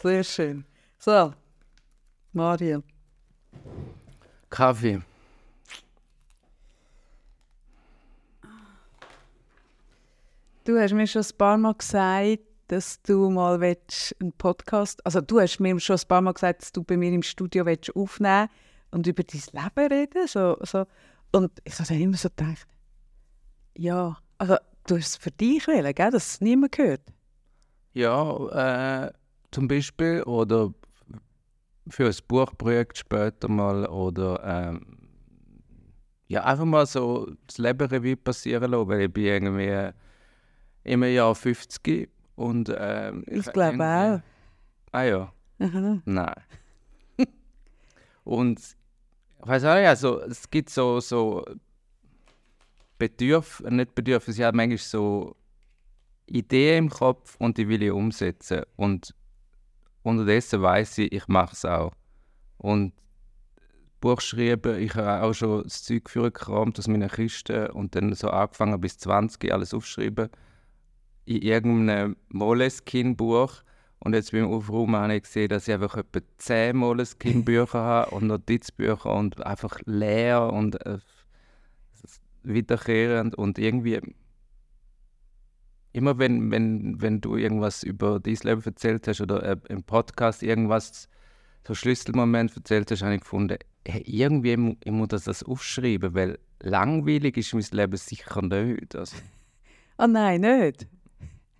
Sehr schön. So, Mario. Kaffee. Du hast mir schon ein paar Mal gesagt, dass du mal einen Podcast, also du hast mir schon ein paar Mal gesagt, dass du bei mir im Studio aufnehmen und über dein Leben reden so, so. Und ich habe immer so gedacht, ja, also du hast es für dich wählen, gell, dass es niemand hört. Ja, äh, zum Beispiel oder für ein Buchprojekt später mal oder ähm, ja, einfach mal so das Leben Revue passieren lassen, weil ich bin irgendwie im Jahr 50 und ähm, ich, glaube auch. Ah ja. Nein. und ich weiß auch nicht, also es gibt so, so Bedürf, nicht Bedürfnisse, ich habe manchmal so Ideen im Kopf und die will ich umsetzen. Und unterdessen weiß ich, ich mache es auch. Und Buch schreiben, ich habe auch schon das Zeug für gekramt aus meinen Kisten und dann so angefangen bis 20 alles aufschreiben in irgendeinem Moleskin-Buch. Und jetzt beim Aufräumen habe ich gesehen, dass ich einfach etwa 10 Moleskin-Bücher habe und Notizbücher und einfach leer und äh, wiederkehrend und irgendwie immer wenn, wenn, wenn du irgendwas über dein Leben erzählt hast oder äh, im Podcast irgendwas, so Schlüsselmoment erzählt hast, habe ich gefunden, hey, irgendwie ich muss das aufschreiben, weil langweilig ist mein Leben sicher nicht. Also. Oh nein, nicht?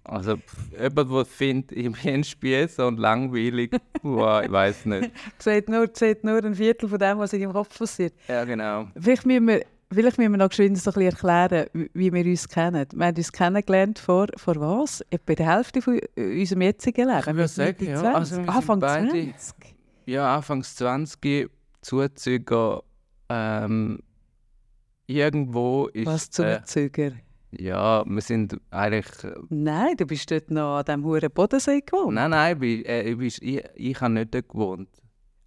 Also jemand, der findet, ich bin ein Spießer und langweilig, wow, ich weiß nicht. sieht nur, sieht nur ein Viertel von dem, was in im Kopf passiert. Ja, genau. Vielleicht müssen wir, vielleicht müssen wir noch geschwind so ein bisschen erklären, wie wir uns kennen. Wir haben uns kennengelernt vor, vor was? Etwa der Hälfte von unserem jetzigen Leben. Ich würde sagen, ja. Also Anfang beide, 20? Ja, Anfangs 20, Zuzüger, ähm, irgendwo ist... Was Zuzüger? Äh, ja, wir sind eigentlich... Äh, nein, du bist dort noch an diesem hohen Bodensee gewohnt. Nein, nein, ich, äh, ich, ich, ich habe nicht dort gewohnt.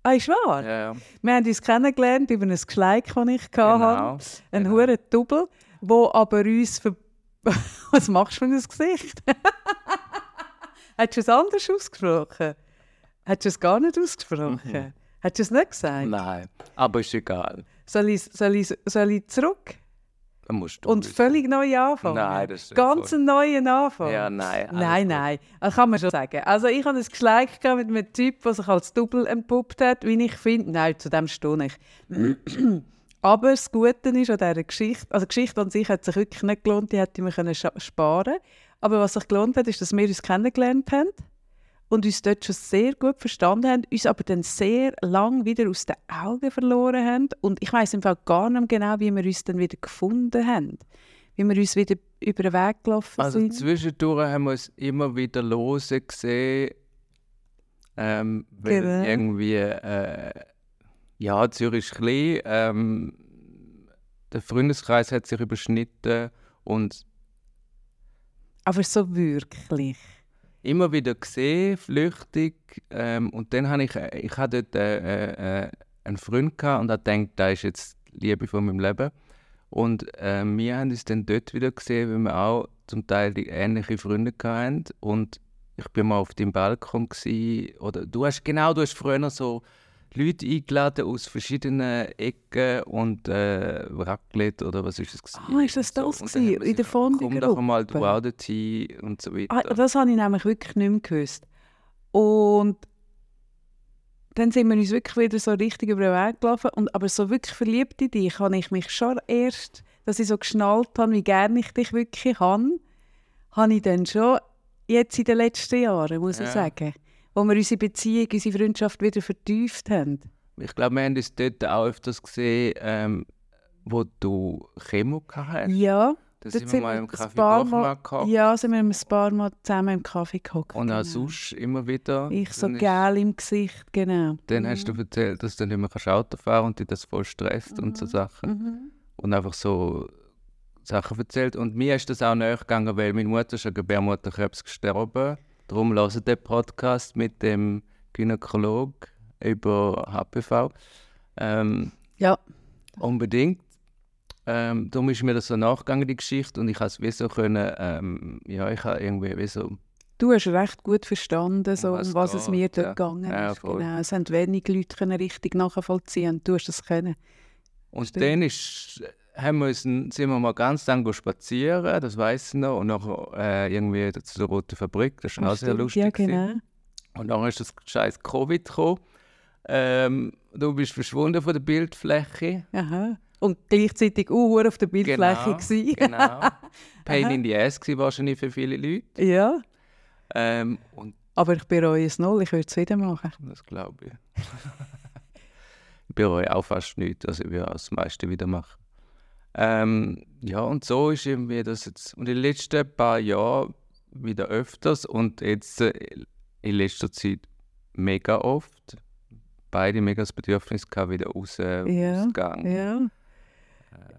Ah, ist wahr? Ja, Wir haben uns kennengelernt über ein Geschleik, das ich genau, hatte. Ein genau. hoher Double, wo aber uns... Ver Was machst du für ein Gesicht? Hättest du es anders ausgesprochen? Hättest du es gar nicht ausgesprochen? Mhm. Hättest du es nicht gesagt? Nein, aber ist egal. Soll ich, soll ich, soll ich zurück? Musst du und völlig neu anfangen. Nein, das ist Ganz einen neuen Anfang. Ja, nein. Nein, nein. Das kann man schon sagen. Also ich habe ein Geschleik mit einem Typ, der sich als Double entpuppt hat, wie ich finde. Nein, zu dem stehe ich. Aber das Gute ist an dieser Geschichte, also die Geschichte an sich hat sich wirklich nicht gelohnt, die hätte man können sparen Aber was sich gelohnt hat, ist, dass wir uns kennengelernt haben und uns dort schon sehr gut verstanden haben, uns aber dann sehr lang wieder aus den Augen verloren haben. Und ich weiß im Fall gar nicht genau, wie wir uns dann wieder gefunden haben. Wie wir uns wieder über den Weg gelaufen also sind. Also zwischendurch haben wir uns immer wieder lose gesehen. Ähm, weil genau. irgendwie, äh, ja, Zürich ist klein. Ähm, der Freundeskreis hat sich überschnitten und aber so wirklich immer wieder gesehen, flüchtig. Ähm, und dann habe ich, äh, ich hatte dort äh, äh, einen Freund gehabt und habe gedacht, da ist jetzt die Liebe von meinem Leben. Und äh, wir haben uns dann dort wieder gesehen, weil wir auch zum Teil ähnliche Freunde hatten. Und ich bin mal auf dem Balkon gewesen, oder du hast genau, du hast früher so Leute eingeladen aus verschiedenen Ecken und äh, Raclette oder was ist es? Ah, ist das das so, gewesen? in der Fondegruppe? Komm doch mal, du auch dorthin und so weiter. Ah, das habe ich nämlich wirklich nicht mehr gewusst. Und dann sind wir uns wirklich wieder so richtig über den Weg gelaufen. Und, aber so wirklich verliebt in dich habe ich mich schon erst, dass ich so geschnallt habe, wie gerne ich dich wirklich habe, habe ich dann schon jetzt in den letzten Jahren, muss ich ja. sagen wo wir unsere Beziehung, unsere Freundschaft wieder vertieft haben. Ich glaube, wir haben uns dort auch öfters gesehen, ähm, wo du Chemo hast. Ja. Da sind wir mal im Kaffee mal, Ja, sind wir ein paar Mal zusammen im Kaffee gehockt. Und auch genau. sonst immer wieder. Ich so gel im Gesicht, genau. Dann mhm. hast du erzählt, dass du nicht mehr Auto fahren und dich das voll stresst mhm. und so mhm. Sachen. Mhm. Und einfach so Sachen erzählt. Und mir ist das auch nachgegangen, weil meine Mutter ist an Gebärmutterkrebs gestorben Darum hören den Podcast mit dem Gynäkolog über HPV. Ähm, ja. Unbedingt. Ähm, darum ist mir das so nachgegangen, die Geschichte, und ich habe es wie so können, ähm, ja, ich habe irgendwie wie so Du hast recht gut verstanden, so, Um was was es mir dort ja. gegangen ist. Ja, genau. Es haben wenig Leute können richtig nachvollziehen du hast das können. Und Stimmt. dann ist, haben wir uns, sind wir mal ganz lang spazieren, das weiß ich noch, und nachher äh, irgendwie zu der Roten Fabrik, das war auch sehr lustig. Ja, gewesen. genau. Und dann ist das scheiß Covid gekommen. Ähm, du bist verschwunden von der Bildfläche. Aha. Und gleichzeitig auch auf der Bildfläche Genau, genau. Pain Aha. in the ass war wahrscheinlich für viele Leute. ja, Ähm, aber ich bereue es null, ich würde es wieder machen. das glaube ich. ich bereue auch fast nichts, also ich würde das meiste wieder machen. Ähm, ja, und so ist irgendwie das jetzt. Und in den letzten paar Jahren wieder öfters und jetzt äh, in letzter Zeit mega oft. Beide mega das Bedürfnis gehabt, wieder raus, Ja, rausgegangen. Ja.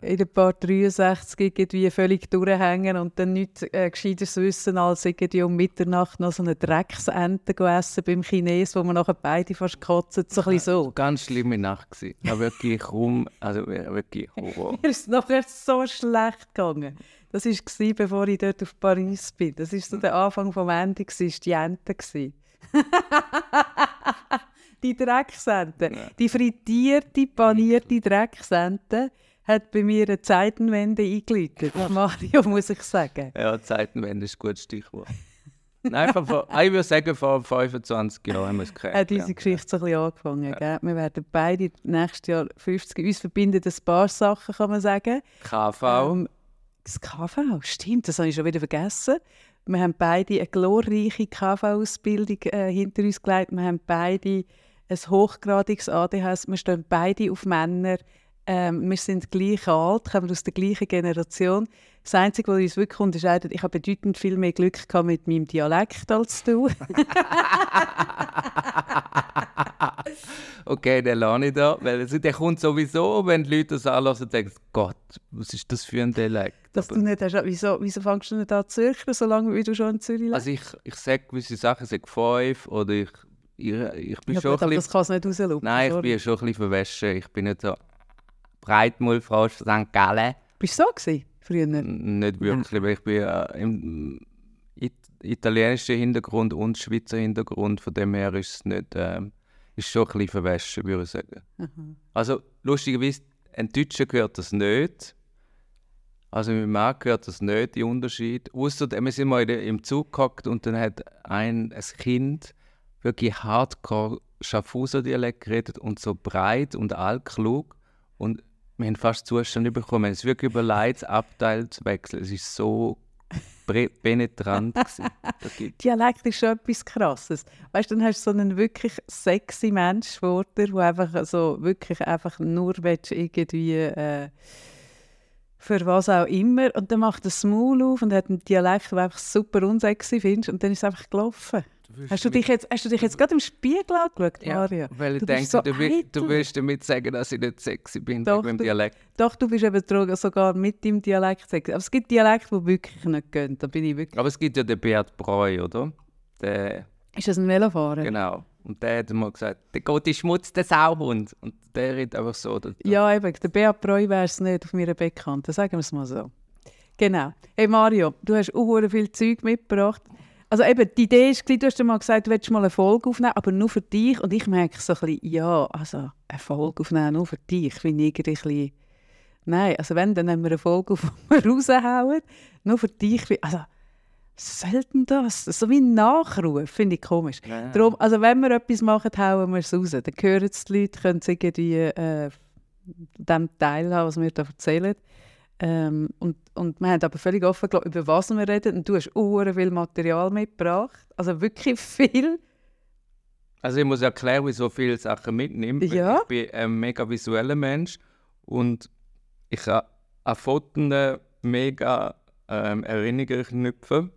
In ein paar 63 irgendwie völlig durchhängen und dann nichts äh, Gescheites wissen, als irgendwie um Mitternacht noch so eine Drecksente essen beim Chines, wo man nachher beide fast kotzen. So ein bisschen so. Ganz schlimme Nacht gewesen. Ja, wirklich rum, also wirklich Horror. Mir ist es nachher so schlecht gegangen. Das war, bevor ich dort auf Paris bin. Das war so der Anfang vom Ende, gewesen, ist die Ente. die Drecksente. Die frittierte, panierte Drecksente hat bei mir eine Zeitenwende eingeläutet. Mario, muss ich sagen. Ja, Zeitenwende ist ein gutes Stichwort. Nein, vor, ich würde sagen, vor 25 Jahren haben wir es Hat gekriegt. diese Geschichte so ein bisschen angefangen. Gell? Wir werden beide nächstes Jahr 50. Uns verbinden ein paar Sachen, kann man sagen. KV, Ähm, das KV, stimmt, das habe ich schon wieder vergessen. Wir haben beide eine glorreiche KV-Ausbildung äh, hinter uns gelegt. Wir haben beide ein hochgradiges ADHS. Wir stehen beide auf Männer. Ähm, wir sind gleich alt, kommen aus der gleichen Generation. Das Einzige, was uns wirklich unterscheidet, ich habe bedeutend viel mehr Glück gehabt mit meinem Dialekt als du. okay, den lasse ich da, weil der kommt sowieso, wenn die Leute das anhören, denken sie, Gott, was ist das für ein Dialekt? Dass Aber- du nicht hast, wieso, wieso fängst du nicht an zu zürchen, solange wie du schon in Zürich lebst? Also ich, ich sage gewisse Sachen, ich sage fünf oder ich, ich, ich bin ja, schon gut, ein bisschen, das kann es nicht rauslaufen. nein, ich sorry. bin schon ein bisschen verwäschen. Ich bin nicht so Breitmullfrau aus St. Gallen. Bist du so gewesen, früher? Nicht wirklich, weil ich bin äh, im it italienischen Hintergrund und Schweizer Hintergrund, von dem her ist es nicht, ähm, ist schon ein bisschen verwäschen, würde ich sagen. Aha. Also lustigerweise, ein Deutscher gehört das nicht. Also mein Mann gehört das nicht, die Unterschied. Ausser, wir sind mal der, im Zug gehockt und dann hat ein, ein Kind wirklich hardcore Schaffhauser-Dialekt geredet und so breit und altklug. Und wir haben fast Zustand bekommen. Es wirklich über Leid abteilt zu wechseln. Es ist so penetrant. Das Dialekt ist schon etwas Krasses. Weißt dann hast du so einen wirklich sexy Mensch vor dir, der einfach so wirklich einfach nur irgendwie äh, für was auch immer und dann macht er das Maul auf und hat einen Dialekt, den du einfach super unsexy findest und dann ist es einfach gelaufen. Hast du dich jetzt, hast du dich jetzt gerade im Spiegel angeschaut, ja, Mario? weil ich Du denke, so du, du willst damit sagen, dass ich nicht sexy bin Doch, meinem du- Dialekt. Doch, du bist eben sogar mit deinem Dialekt sexy. Aber es gibt Dialekte, die wirklich nicht gehen. Da bin ich wirklich... Aber es gibt ja den Beat Breu, oder? Der, Ist das ein Velofahrer? genau. Und der hat mal gesagt, der in Schmutz, der Sauhund. Und der redet einfach so. Der, Ja, eben, der Beat Breu wäre es nicht auf mir bekannt, sagen wir es mal so. Genau. Hey Mario, du hast auch viel Zeug mitgebracht. Also eben, die Idee war, du hast mal gesagt, du willst mal eine Folge aufnehmen, aber nur für dich. Und ich merke so ein bisschen, ja, also eine Folge aufnehmen nur für dich, finde ich irgendwie ein bisschen... Nein, also wenn, dann nehmen wir eine Folge auf, die wir raushauen. Nur für dich. Also, denn das? So wie ein Nachruf, finde ich komisch. Ja. Darum, also wenn wir etwas machen, hauen wir es raus. Dann hören es die Leute, können sie irgendwie äh, dem teilhaben, was wir da erzählen. Ähm, und, und wir haben aber völlig offen gelassen, über was wir reden. Und du hast auch viel Material mitgebracht. Also wirklich viel. Also ich muss erklären, wie so viele Sachen mitnimmt. Ja. Ich bin ein mega visueller Mensch und ich habe an Fotos mega ähm, Erinnerungen knüpfen.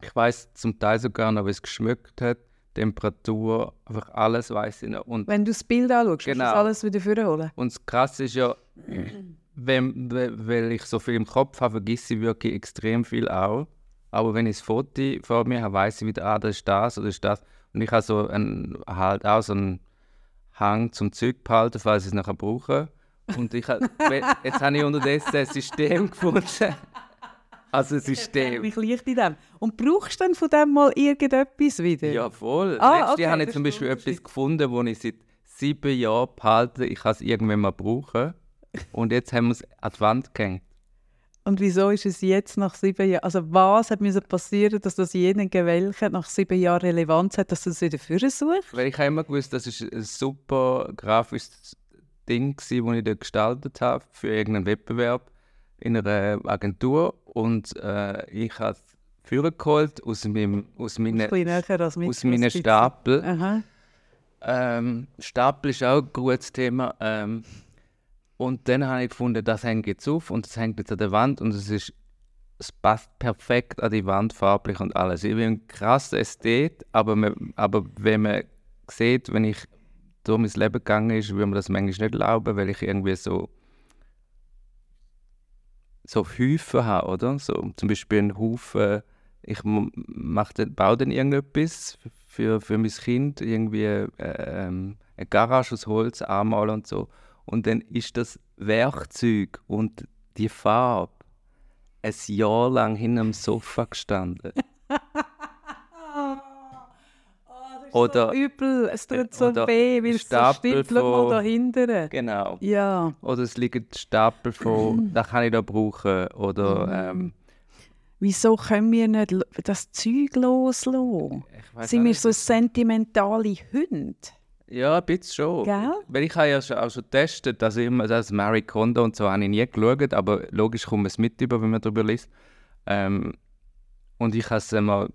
Ich weiß zum Teil sogar noch, wie es geschmeckt hat, Temperatur, einfach alles weiß ich noch. Und, Wenn du das Bild anschaust, du Genau. das alles wieder vorholen. und das Krasse ist ja, wenn, we- weil ich so viel im Kopf habe, vergesse ich wirklich extrem viel auch. Aber wenn ich das Foto vor mir habe, weiß ich wieder, ah, das ist das oder das ist das. Und ich habe so ein, halt auch so einen Hang zum Zeug behalten, falls ich es nachher brauche. Und ich hab, we- jetzt habe ich unterdessen ein System gefunden, Also ein Ich System. mich leicht in dem. Und brauchst du dann von dem mal irgendetwas wieder? Ja, voll. Ah, Letztes okay, Jahr habe ich zum Beispiel etwas gefunden, das ich seit sieben Jahren behalte. Ich kann es irgendwann mal brauchen. Und jetzt haben wir es an die Wand gehängt. Und wieso ist es jetzt nach sieben Jahren? Also was hat müssen passieren, dass das jenen welche nach sieben Jahren Relevanz hat, dass du es wieder vorsuchst? Weil ich habe immer gewusst, das ist ein super grafisches Ding gewesen, das ich dort gestaltet habe für irgendeinen Wettbewerb in einer Agentur. Und äh, ich habe es vorgeholt aus, meinem, aus mit. aus meinen Stapel. Ähm, Stapel ist auch ein gutes Thema. Ähm, und dann habe ich gefunden, das hängt jetzt auf und das hängt jetzt an der Wand und es ist es passt perfekt an die Wand, farblich und alles. Ich bin ein krasser Ästhet, aber, man, aber wenn man sieht, wenn ich durch mein Leben gegangen ist, würde man das manchmal nicht glauben, weil ich irgendwie so so Häufen habe, oder? So, zum Beispiel einen Haufen, ich m- mach dann, baue dann irgendetwas für, für mein Kind, irgendwie äh, ähm, eine Garage aus Holz anmalen und so. Und dann ist das Werkzeug und die Farbe ein Jahr lang hinter dem Sofa gestanden. Oder- so übel, es tut so weh, weil es so mal von- dahinter. Genau. Ja. Oder es liegen Stapel von, das kann ich da brauchen. Oder ähm, Wieso können wir nicht das Zeug loslassen? Sind wir so sentimentale Hunde? Ja, ein bisschen schon. Gell? Weil ich habe ja schon, auch schon getestet, dass immer das Marie Kondo und so habe ich nie geschaut, aber logisch kommt es mit über, wenn man darüber liest. Ähm, und ich habe es einmal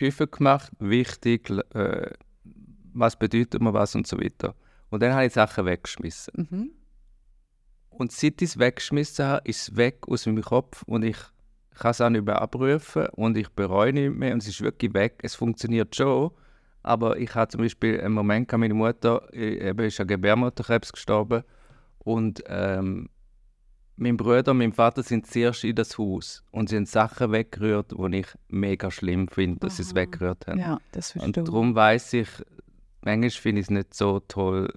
häufig gemacht, wichtig, äh, was bedeutet mir was und so weiter. Und dann habe ich Sachen weggeschmissen. Mhm. Und seit ich es weggeschmissen habe, ist es weg aus meinem Kopf und ich kann es auch nicht mehr abrufen und ich bereue nicht mehr und es ist wirklich weg. Es funktioniert schon, aber ich hatte zum Beispiel einen Moment, gehabt, meine Mutter äh, eben ist an Gebärmutterkrebs gestorben und ähm, mein Bruder und mein Vater sind zuerst in das Haus und sie haben Sachen weggerührt, die ich mega schlimm finde, dass sie es weggerührt haben. Ja, das Und verstehe ich. darum weiß ich, manchmal finde ich es nicht so toll,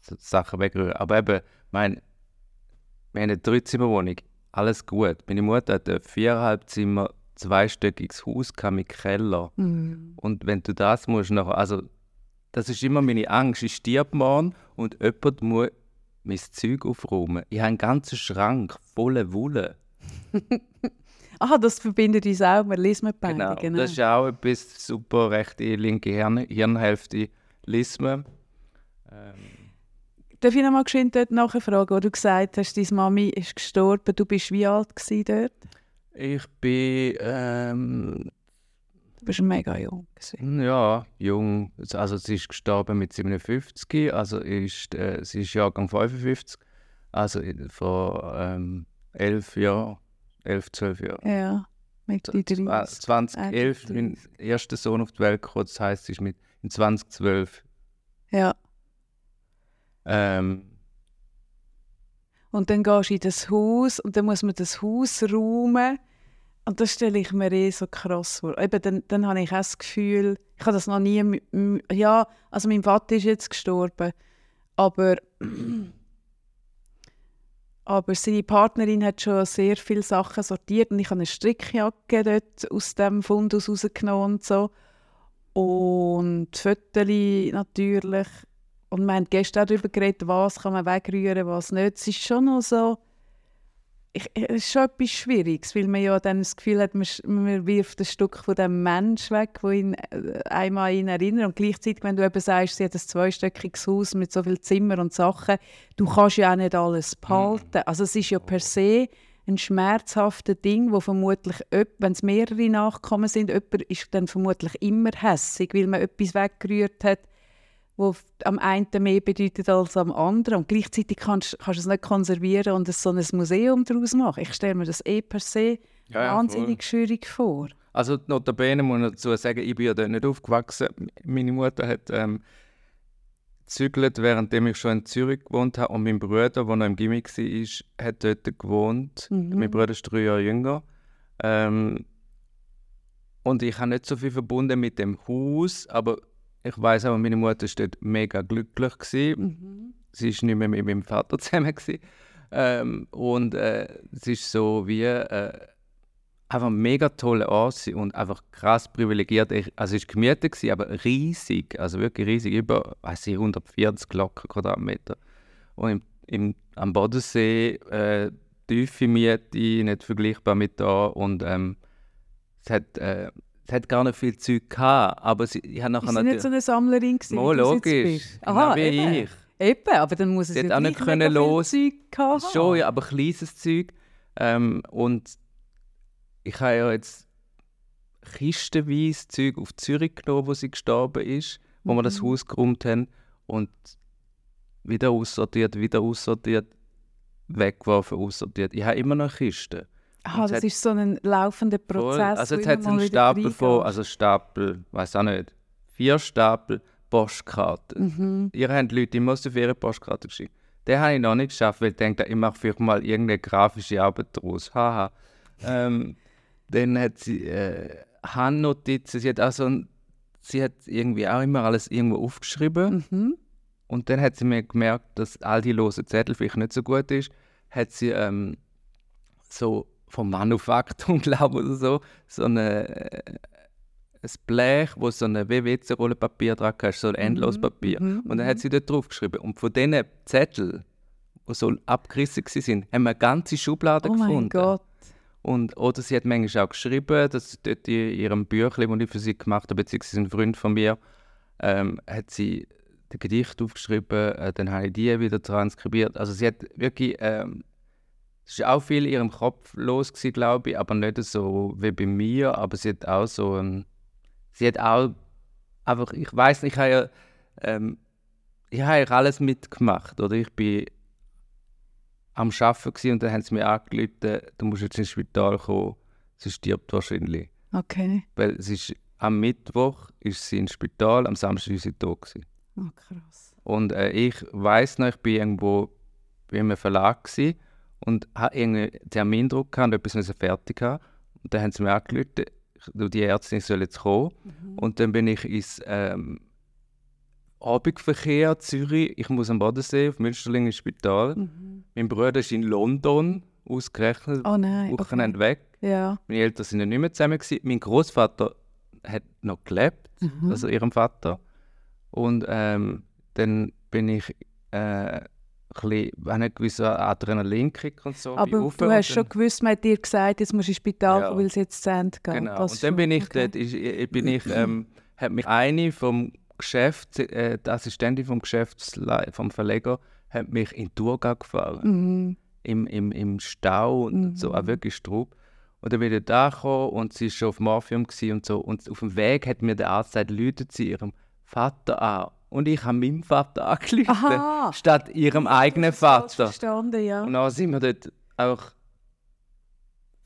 Sachen wegrühren. Aber eben, mein, wir haben eine Dreizimmerwohnung, alles gut. Meine Mutter hat ein viereinhalb Zimmer, zweistöckiges Haus gehabt mit Keller. Mhm. Und wenn du das musst, nachher, also das ist immer meine Angst. Ich stirb morgen und jemand muss mein Zeug aufräumen. Ich habe einen ganzen Schrank voller Wolle. Aha, das verbindet uns auch, wir lesen mit beiden. Genau. Genau. Das ist auch etwas super rechte linke Hirn Hirnhälfte Lismen. Ähm, Darf ich noch mal geschwind dort nachfragen, wo du gesagt hast, deine Mami ist gestorben, du bist wie alt dort? Ich bin ähm, Du bist mega jung. Gewesen. ja jung. Also sie ist gestorben mit 57, also ist, äh, sie ist Jahrgang 55, also vor ähm, elf Jahren, elf, zwölf Jahren. Ja, mit die Zwa- 30. 2011 ist mein erster Sohn auf die Welt gekommen, das heisst, sie ist mit in 2012. Ja. Ähm, Und dann gehst du in das Haus und dann muss man das Haus räumen. Und das stelle ich mir eh so krass vor. Eben, dann, dann habe ich auch das Gefühl, ich habe das noch nie... Ja, also mein Vater ist jetzt gestorben, aber... Aber seine Partnerin hat schon sehr viele Sachen sortiert und ich habe eine Strickjacke dort aus dem Fundus rausgenommen und so. Und Fotos natürlich. Und wir haben gestern auch darüber geredet, was kann man wegrühren, was nicht. Es ist schon noch so, ich, es ist schon etwas Schwieriges, weil man ja dann das Gefühl hat, man, man wirft ein Stück von dem Mensch weg, wo ihn äh, einmal ihn erinnert. Und gleichzeitig, wenn du eben sagst, sie hat ein zweistöckiges Haus mit so vielen Zimmern und Sachen, du kannst ja auch nicht alles behalten. Also es ist ja per se ein schmerzhaftes Ding, wo vermutlich, wenn es mehrere Nachkommen sind, jemand ist dann vermutlich immer hässig, weil man etwas weggerührt hat, wo am einen mehr bedeutet als am anderen. Und gleichzeitig kannst, kannst du es nicht konservieren und es so ein Museum daraus machen. Ich stelle mir das eh per se Ja, wahnsinnig schwierig vor. Also notabene muss ich dazu sagen, ich bin ja dort nicht aufgewachsen. Meine Mutter hat ähm, gezügelt, währenddem ich schon in Zürich gewohnt habe und mein Bruder, der noch im Gimmick war, hat dort gewohnt. Mhm. Mein Bruder ist drei Jahre jünger. Ähm, und ich habe nicht so viel verbunden mit dem Haus, aber ich weiß auch, meine Mutter war dort mega glücklich. Mhm. Sie war nicht mehr mit meinem Vater zusammen. Gewesen. Ähm, und äh, es ist so wie, äh, einfach ein mega toller Ort und einfach krass privilegiert. Ich, also es war gewesen, aber riesig, also wirklich riesig, über, weiß ich, 140 locker Quadratmeter. Und im, im, am Bodensee äh, tiefe Miete, nicht vergleichbar mit da und ähm, es hat, äh, hat gar nicht viel Zeug gehabt, aber sie, ich habe nachher Ist sie nicht so eine Sammlerin gewesen? Jetzt logisch, Aha, wie eben. ich. Eben, aber dann muss es Sie ja auch nicht können los- Zeug gehabt haben. Schon, ja, aber kleines Zeug. Ähm, und ich habe ja jetzt kistenweise Zeug auf Zürich genommen, wo sie gestorben ist, wo wir das Mhm. Haus geräumt haben und wieder aussortiert, wieder aussortiert, weggeworfen, aussortiert. Ich habe immer noch Kisten. Es das hat- ist so ein laufender Voll. Prozess. Also wo jetzt hat es einen Stapel von, also Stapel, weiß auch nicht, vier Stapel Postkarten. Mhm. Ihr habt Leute immer aus der Ferienpostkarte geschickt. Den habe ich noch nicht geschafft, weil ich denke, ich mache vielleicht mal irgendeine grafische Arbeit daraus. Haha. ähm, dann hat sie äh, Handnotizen. Sie hat auch so ein, sie hat irgendwie auch immer alles irgendwo aufgeschrieben. Mhm. Und dann hat sie mir gemerkt, dass all die losen Zettel vielleicht nicht so gut ist. Hat sie ähm, so vom Manufaktum, glaube ich, oder so, so eine, äh, ein Blech, wo so eine WWC-Rollenpapier dran hast, so ein Endlospapier. mhm, Und dann hat sie dort drauf geschrieben. Und von diesen Zetteln, die so abgerissen waren, haben wir eine ganze Schublade Oh gefunden. mein Gott. Und, oder sie hat manchmal auch geschrieben, dass dort in ihrem Büchlein, das ich für sie gemacht habe, beziehungsweise ein Freund von mir, ähm, hat sie ein Gedicht aufgeschrieben, äh, dann habe ich die wieder transkribiert. Also sie hat wirklich, ähm, es war auch viel in ihrem Kopf los, gewesen, glaube ich, aber nicht so wie bei mir, aber sie hat auch so, ähm, sie hat auch einfach, ich weiß nicht, ich habe ja, ähm, ich habe ja alles mitgemacht, oder ich bin am Arbeiten und dann haben sie mir angerufen, du musst jetzt ins Spital kommen, sie stirbt wahrscheinlich. Okay. Weil es ist, am Mittwoch ist sie ins Spital, am Samstag ist sie tot. Gewesen. Oh, krass. Und äh, ich weiß noch, ich bin irgendwo bei einem Verlag gewesen und hatte irgendwie einen Termindruck gehabt und etwas müssen fertig haben. Und dann haben sie mir angerufen, du, die Ärztin soll jetzt kommen. Und dann bin ich ins ähm, Abendverkehr Zürich, ich muss am Bodensee, auf Münsterling ins Spital. Mhm. Mein Bruder ist in London, ausgerechnet, Oh nein. Wochenende Okay. weg. Ja. Meine Eltern sind ja nicht mehr zusammen. Gewesen. Mein Großvater hat noch gelebt, Mhm. also ihrem Vater. Und ähm, dann bin ich äh, bisschen, wenn ich gewisse Adrenalinkick und so. Aber rauf du hast schon gewusst, man hat dir gesagt, jetzt musst du ins Spital Ja. weil es jetzt zu Ende geht. Genau. Das Und dann bin ich okay. dort, ich, ich, bin ich, ähm, hat mich eine vom Geschäft, äh, die Assistentin vom Geschäftslei vom Verleger, hat mich in Thurgau gefahren. Mhm. Im, im, im Stau und so, auch Mhm. wirklich Strub. Und dann bin ich da gekommen und sie war schon auf Morphium und so. Und auf dem Weg hat mir der Arzt gesagt, läutet sie ihrem Vater an. Und ich habe meinem Vater angerufen, statt ihrem eigenen Vater. Verstanden, ja. Und dann sind wir dort auch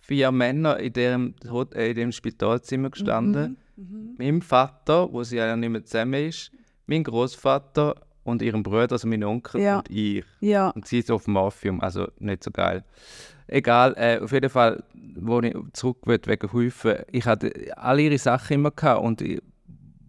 vier Männer in dem, äh, in dem Spitalzimmer gestanden. Mhm. Meinem Vater, wo sie ja nicht mehr zusammen ist, mein Großvater und ihrem Bruder, also mein Onkel Ja. und ich. Ja. Und sie ist auf Morphium, also nicht so geil. Egal, äh, auf jeden Fall, wo ich zurück will, wegen Häufen, ich hatte alle ihre Sachen immer gehabt und ich,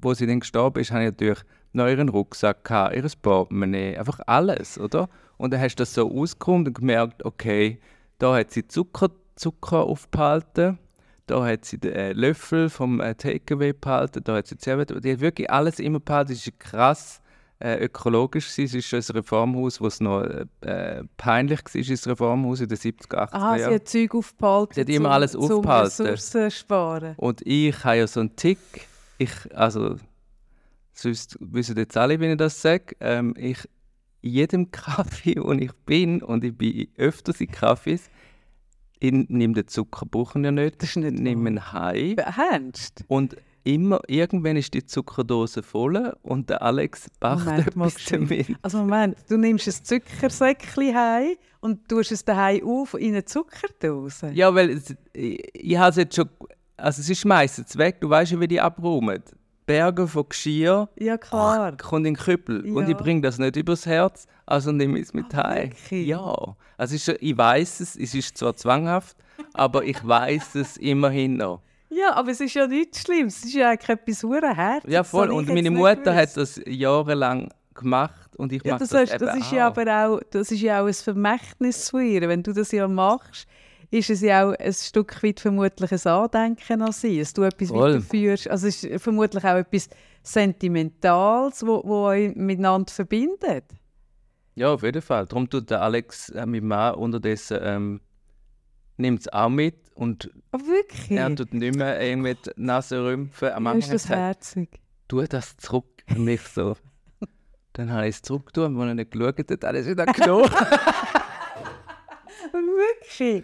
wo sie dann gestorben ist, habe ich natürlich noch ihren Rucksack gehabt, ihr Portemonnaie, einfach alles, oder? Und dann hast du das so ausgeräumt und gemerkt, okay, da hat sie Zucker, Zucker aufgehalten, da hat sie den äh, Löffel vom äh, Takeaway behalten, da hat sie Zerwette, die hat wirklich alles immer behalten, das ist krass äh, ökologisch gewesen. Es ist schon ein Reformhaus, wo es noch äh, äh, peinlich war, ist ein Reformhaus in den 70er, 80er Aha, sie Jahren. hat Zeug aufgehalten. Sie hat immer zum- alles zum aufgehalten. Ressourcen sparen. Und ich habe ja so einen Tick, ich, also, sonst wissen jetzt alle, wie ich das sage, ähm, ich, in jedem Kaffee, wo ich bin, und ich bin öfters in Kaffees, ich nehme den Zucker, brauchen ja nicht, Das ist nicht nehme einen Hai Ernst? und immer, irgendwann ist die Zuckerdose voll und der Alex macht Moment etwas damit. Also Moment, du nimmst ein Zuckersäckchen heim und tust es daheim auf in eine Zuckerdose? Ja, weil es, ich, ich habe es jetzt schon, also sie schmeißen es weg, du weißt ja, wie die abräumen. Berge von Geschirr Ja, klar. kommt in den Küppel und ich Ja. bringe das nicht übers Herz, also nehme ich es mit Ah, heim. Ja, also ist, ich weiß es, es ist zwar zwanghaft, aber ich weiß es immerhin noch. Ja, aber es ist ja nichts Schlimmes. Es ist ja eigentlich etwas Herziges. Ja, voll. Und meine Mutter hat das jahrelang gemacht und ich Ja, mache das, das, heißt, das ist auch. ja aber auch, das ist ja auch ein Vermächtnis zu ihr, wenn du das ja machst. Ist es ja auch ein Stück weit vermutlich ein Andenken an sie, dass du etwas Voll. weiterführst. Also es ist vermutlich auch etwas Sentimentales, wo, wo euch miteinander verbindet. Ja, auf jeden Fall. Darum tut der Alex, äh, mein Mann, unterdessen ähm, nimmt es auch mit und Oh, wirklich? er tut nicht mehr irgendwie die Nase rümpfen. Am ja, ist das herzig. tu das zurück. Und ich so. Dann habe ich es zurückgetan, als er nicht geschaut hat, hat er es wieder genommen. Wirklich?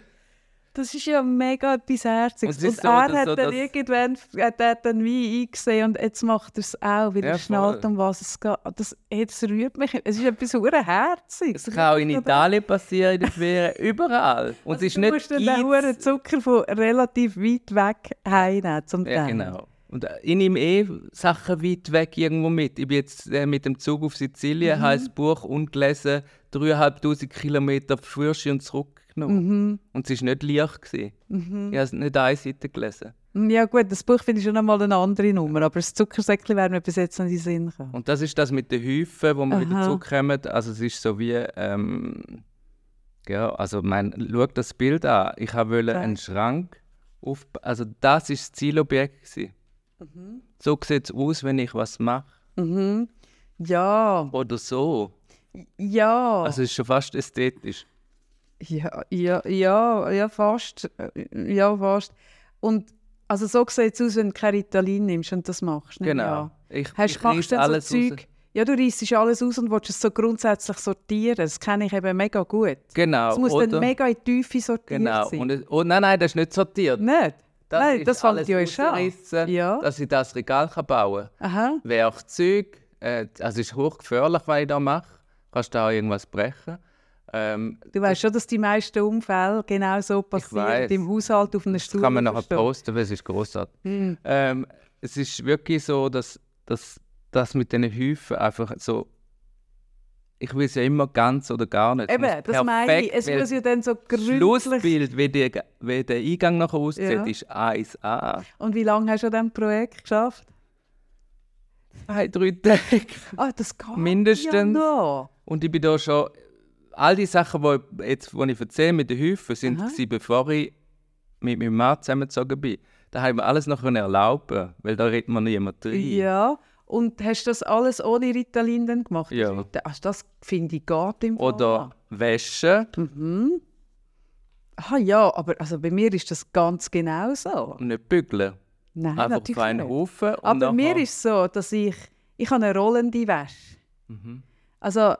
Das ist ja mega etwas Herziges. Und Und, so, er hat so dann irgendwann hat er dann wie eingesehen und jetzt macht er es auch, weil Ja, er schnallt, um was es geht. Das, das rührt mich. Es ist etwas hure Herziges. Es kann auch in Italien passieren, in den Ferien, überall. Und es ist du nicht musst dann den Zucker von relativ weit weg heimnehmen, zum. Ja, genau. Und äh, ich nehme eh Sachen weit weg irgendwo mit. Ich bin jetzt äh, mit dem Zug auf Sizilien, Mhm. habe das Buch ungelesen, 3'500 Kilometer Fürst und zurückgenommen. Mhm. Und es war nicht leicht. Gewesen. Ich habe nicht eine Seite gelesen. Ja gut, das Buch finde ich schon einmal eine andere Nummer, aber das Zuckersäckchen wäre mir bis jetzt noch in den Sinn gekommen. Und das ist das mit den Häufen, wo wir wieder zurückkommen. Also es ist so wie... Ähm, ja, also mein, schau das Bild an. Ich wollte Ja. einen Schrank auf... Also das war das Zielobjekt. gewesen. So sieht es aus, wenn ich was mache. Mhm. Ja, Oder so. ja. Also es ist schon fast ästhetisch. Ja, ja, ja, ja, fast. Ja, fast. Und also so sieht es aus, wenn du kein Ritalin nimmst und das machst. nicht? Genau. Ja. Ich, Hast, ich machst du dann alles so raus. Zeug? Ja, du reißt alles aus und willst es so grundsätzlich sortieren. Das kenne ich eben mega gut. Genau. Es muss oder? dann mega in die Tiefe sortiert genau. sein. Es, oh, nein, nein, das ist nicht sortiert. Nicht? Das Nein, das fällt ja rausgerissen, Ja. dass ich das Regal kann bauen kann. Aha. Werkzeug, äh, also es ist hochgefährlich, was ich da mache. Kannst da auch irgendwas brechen. Ähm, Du weißt schon, dass die meisten Unfälle genau so passieren weiss. im Haushalt auf einer Stuhl. kann man nachher posten, weil es ist großartig. Hm. Ähm, es ist wirklich so, dass dass das mit diesen Häufen einfach so. Ich will es ja immer ganz oder gar nicht. Eben, das meine ich. Es muss ja dann so Das gründlich... Schlussbild, wie der, wie der Eingang nachher aussieht, Ja. ist 1A. Und wie lange hast du an diesem Projekt geschafft? Zwei, drei Tage. Ah, das geht Mindestens. ja noch. Und ich bin da schon. All die Sachen, die jetzt, die ich erzähle mit den Häufen, sind Aha. gewesen, bevor ich mit meinem Mann zusammengezogen bin. Da habe ich mir alles noch können erlauben, weil da redet man niemand rein. Ja. Und hast du das alles ohne Ritalin dann gemacht? Ja. Also das finde ich geht im Fall. Oder Wäsche Mhm. Ah ja, aber also bei mir ist das ganz genau so. nicht bügeln. Nein, Einfach natürlich auf einen. Haufen. Aber mir nachher- ist es so, dass ich, ich habe eine rollende Wäsche. Mhm. Also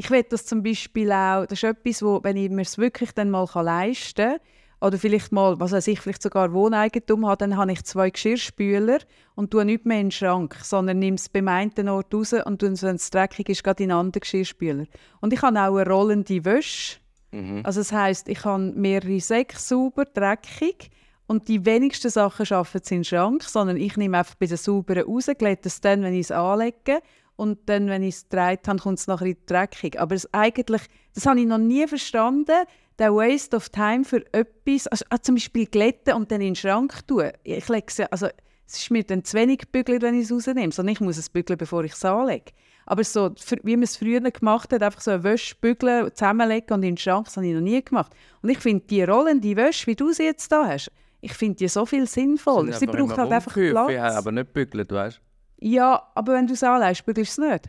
ich will das zum Beispiel auch, das ist etwas, wo, wenn ich mir es wirklich dann mal leisten kann, oder vielleicht mal, was weiß ich, vielleicht sogar Wohneigentum habe, dann habe ich zwei Geschirrspüler und tue nicht mehr in den Schrank, sondern nehme es beim einen Ort raus und tue es, wenn es dreckig ist, gerade in einen anderen Geschirrspüler. Und ich habe auch eine rollende Wäsche. Mhm. Also das heisst, ich habe mehrere Säcke sauber, dreckig und die wenigsten Sachen schaffen es in den Schrank, sondern ich nehme einfach bei den sauberen raus, glätte es dann, wenn ich es anlege und dann, wenn ich es gedreht habe, kommt es nachher in die Dreckig. Aber das eigentlich, das habe ich noch nie verstanden, der Waste of Time für etwas, also ah, zum Beispiel glätten und dann in den Schrank tun. Ich lege es ja, also es ist mir dann zu wenig gebügelt, wenn ich es rausnehme, sondern ich muss es bügeln, bevor ich es anlege. Aber so, wie man es früher gemacht hat, einfach so eine Wäsche bügeln, zusammenlegen und in den Schrank, das habe ich noch nie gemacht. Und ich finde, die rollende Wäsche, wie du sie jetzt da hast, ich finde die so viel sinnvoller. Sie braucht halt einfach. Platz. Habe aber nicht bügelt, weißt du? Ja, aber wenn du es anlegst, bügelst du es nicht.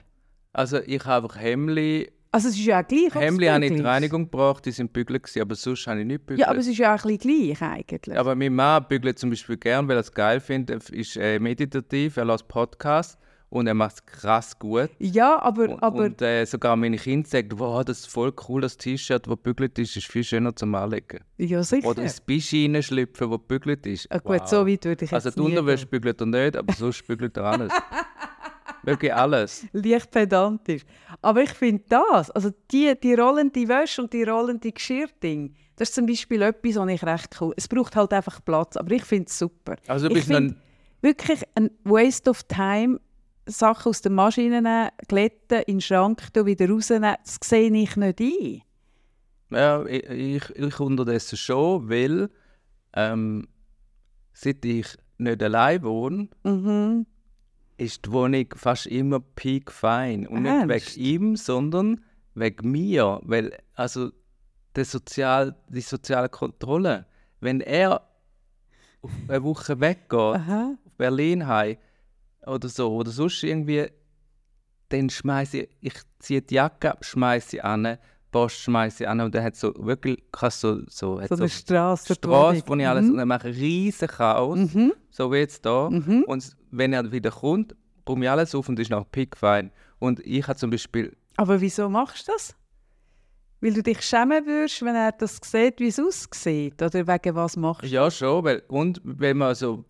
Also ich habe einfach Hemli. Also es ist ja auch gleich. Hemli habe ich in die. Reinigung gebracht, die sind bügelt aber sonst habe ich nicht bügelt. Ja, aber es ist ja auch ein bisschen gleich eigentlich. Aber mein Mann bügelt zum Beispiel gern, weil er es geil findet. Ist äh, meditativ, er lässt Podcasts und er macht es krass gut. Ja, aber, Und, aber und äh, sogar meine Kinder sagen, wow, das ist voll cool, das T-Shirt, das bügelt ist, ist viel schöner zum Anlegen. ja, sicher. Oder ins Bischi reinschlüpfen, das bügelt ist. Ah, gut, Wow. so weit würde ich jetzt Also die Unterwäsche bügelt er nicht, aber sonst bügelt er alles. Wirklich alles. leicht pedantisch. Aber ich finde das, also die, die rollende Wäsche und die rollende Geschirrding, das ist zum Beispiel etwas, was ich recht cool Es braucht halt einfach Platz, aber ich finde es super. Also du ich bist finde dann, wirklich ein Waste of Time, Sachen aus der Maschine nehmen, glätten, in den Schrank tun, wieder rausnehmen, das sehe ich nicht ein. ja, ich, ich, ich unterdessen schon, weil ähm, seit ich nicht allein wohne, Mhm. ist die Wohnung fast immer peak fein. Und nicht Ernst? wegen ihm, sondern wegen mir. Weil, also, der Sozial, die soziale Kontrolle. Wenn er auf eine Woche weggeht, Aha. auf Berlin heim oder so, oder sonst irgendwie, dann schmeiße ich, ich ziehe die Jacke ab, schmeiße sie an, Post schmeiße ich an und dann hat so wirklich, kannst so, so, hat So so eine Straße. Straße, wo ich alles, Mhm. und dann mache ich riesen Chaos, Mhm. so wie jetzt da. Mhm. Und wenn er wieder kommt, räume ich alles auf und ist noch pickfein. Und ich habe zum Beispiel, Aber wieso machst du das? Weil du dich schämen würdest, wenn er das sieht, wie es aussieht? Oder wegen was machst du? ja schon, weil, und wenn man so,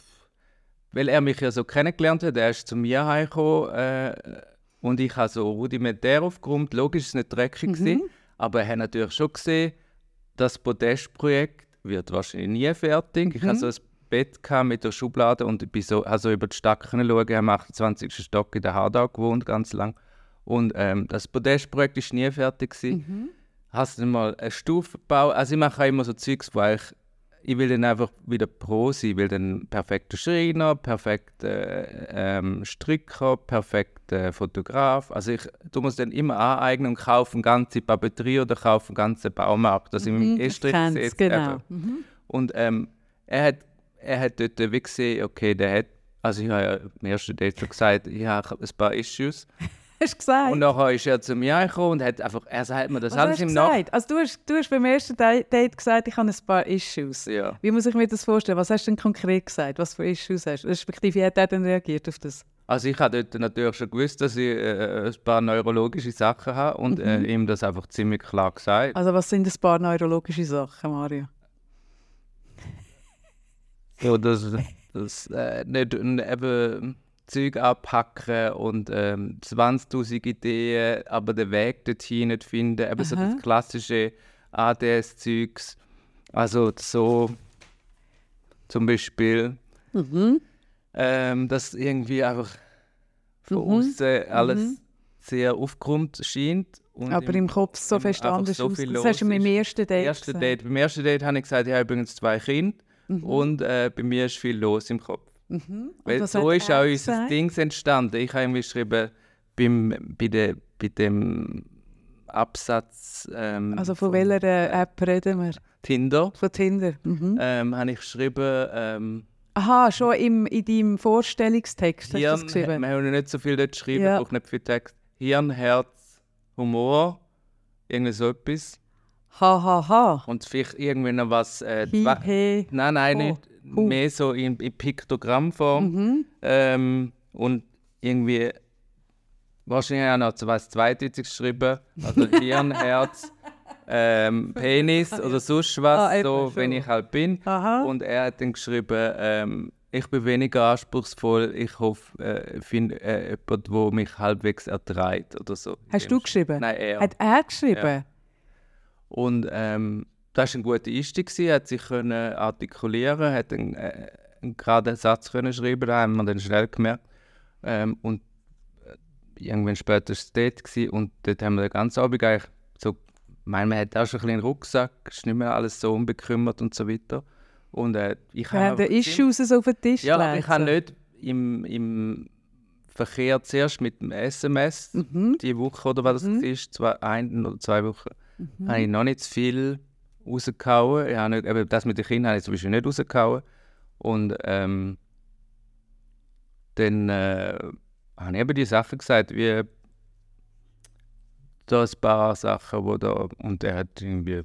weil er mich ja so kennengelernt hat, er ist zu mir heimgekommen äh, und ich habe so rudimentär aufgeräumt, logisch ist es nicht dreckig Mhm. gewesen, aber er hat natürlich schon gesehen, das Podest-Projekt wird wahrscheinlich nie fertig. Ich Mhm. hatte so ein Bett gehabt mit der Schublade und ich bin so, also über die Stadt schauen. Ich habe am 28. Stock in der Hardau gewohnt, ganz lang. Und ähm, das Podest-Projekt ist nie fertig gewesen. Mhm. Hast du mal eine Stufe gebaut? Also ich mache immer so Zeugs, weil ich, ich will dann einfach wieder pro sein. Ich will dann perfekter Schreiner, perfekter ähm, Stricker, perfekter Fotograf. Also ich mir es dann immer aneignen und kaufe eine ganze Papeterie oder kaufe einen ganzen Baumarkt. dass ich Mhm, im ich Estrich sitze. genau. Mhm. Und ähm, er, hat, er hat dort wie gesehen, okay, der hat, also ich habe ja im ersten Date schon gesagt, ich habe ein paar Issues. Hast gesagt? Und nachher ist er zu mir gekommen und hat einfach, er sagt mir das was alles hast im Nach... gesagt? Also du hast, du hast beim ersten Date gesagt, ich habe ein paar Issues. Ja. Wie muss ich mir das vorstellen? Was hast du denn konkret gesagt? Was für Issues hast du? Respektive, wie hat er denn reagiert auf das? Also ich habe dort natürlich schon gewusst, dass ich äh, ein paar neurologische Sachen habe und äh, ihm das einfach ziemlich klar gesagt. Also was sind ein paar neurologische Sachen, Mario? Ja, dass das äh, nicht äh, eben Zeug abhacken und ähm, 20'000 Ideen, aber den Weg dorthin nicht finden. Eben so Aha. das klassische ADS-Zeugs. Also so zum Beispiel, Mhm. ähm, dass irgendwie einfach von Mhm. außen alles Mhm. sehr aufgeräumt scheint. Aber im Kopf so im- fest anders so viel Das hast du im ist. ersten Date erste. Date. Beim ersten Date habe ich gesagt, ich habe übrigens zwei Kinder Mhm. und äh, bei mir ist viel los im Kopf. Mhm. Weil so ist auch unser? Ding entstanden. Ich habe ihm geschrieben, beim, bei, de, bei dem Absatz ähm, Also von welcher äh, App reden wir? Tinder Von Tinder. Mhm. ähm, habe ich geschrieben, ähm, Aha, schon im, in deinem Vorstellungstext hast du das Hirn, geschrieben? wir haben nicht so viel dort geschrieben, Ja. braucht nicht viel Text. Hirn, Herz, Humor, irgendwie so etwas. Ha, ha, ha. Und vielleicht irgendwie noch was... Äh, Hi, he. Nein, nein, Oh, nicht. Hu. Mehr so in, in Piktogrammform. Mhm. Ähm, und irgendwie wahrscheinlich auch noch was Zweideutig geschrieben. Also Hirn, Herz, ähm, Penis oder sonst was, Ah, so, schon. wenn ich halt bin. Aha. Und er hat dann geschrieben, ähm, ich bin weniger anspruchsvoll, ich hoffe, äh, ich finde äh, jemand, der mich halbwegs erträgt oder so. Hast du geschrieben? Nein, er. Hat er geschrieben? Und ähm, das war ein guter Einstieg, gewesen, er hat sich können artikulieren, hat einen, äh, einen geraden Satz können schreiben, das haben wir dann schnell gemerkt. Ähm, und äh, irgendwann später war es dort gewesen, und dort haben wir den ganzen Abend eigentlich so, ich meine, man hat auch schon ein bisschen einen Rucksack, ist nicht mehr alles so unbekümmert und so weiter. Und äh, ich Wir haben einfach den Issues so auf den Tisch Ja, aber ich habe nicht im, im Verkehr zuerst mit dem SMS, Mhm. die Woche oder was Mhm. das ist, zwei, ein oder zwei Wochen, Mhm. habe ich noch nicht zu viel rausgehauen. Ich habe nicht, eben das mit den Kindern habe ich zum Beispiel nicht rausgehauen. Und ähm, dann äh, habe ich eben die Sachen gesagt, wie da ein paar Sachen, wo da, und er hat irgendwie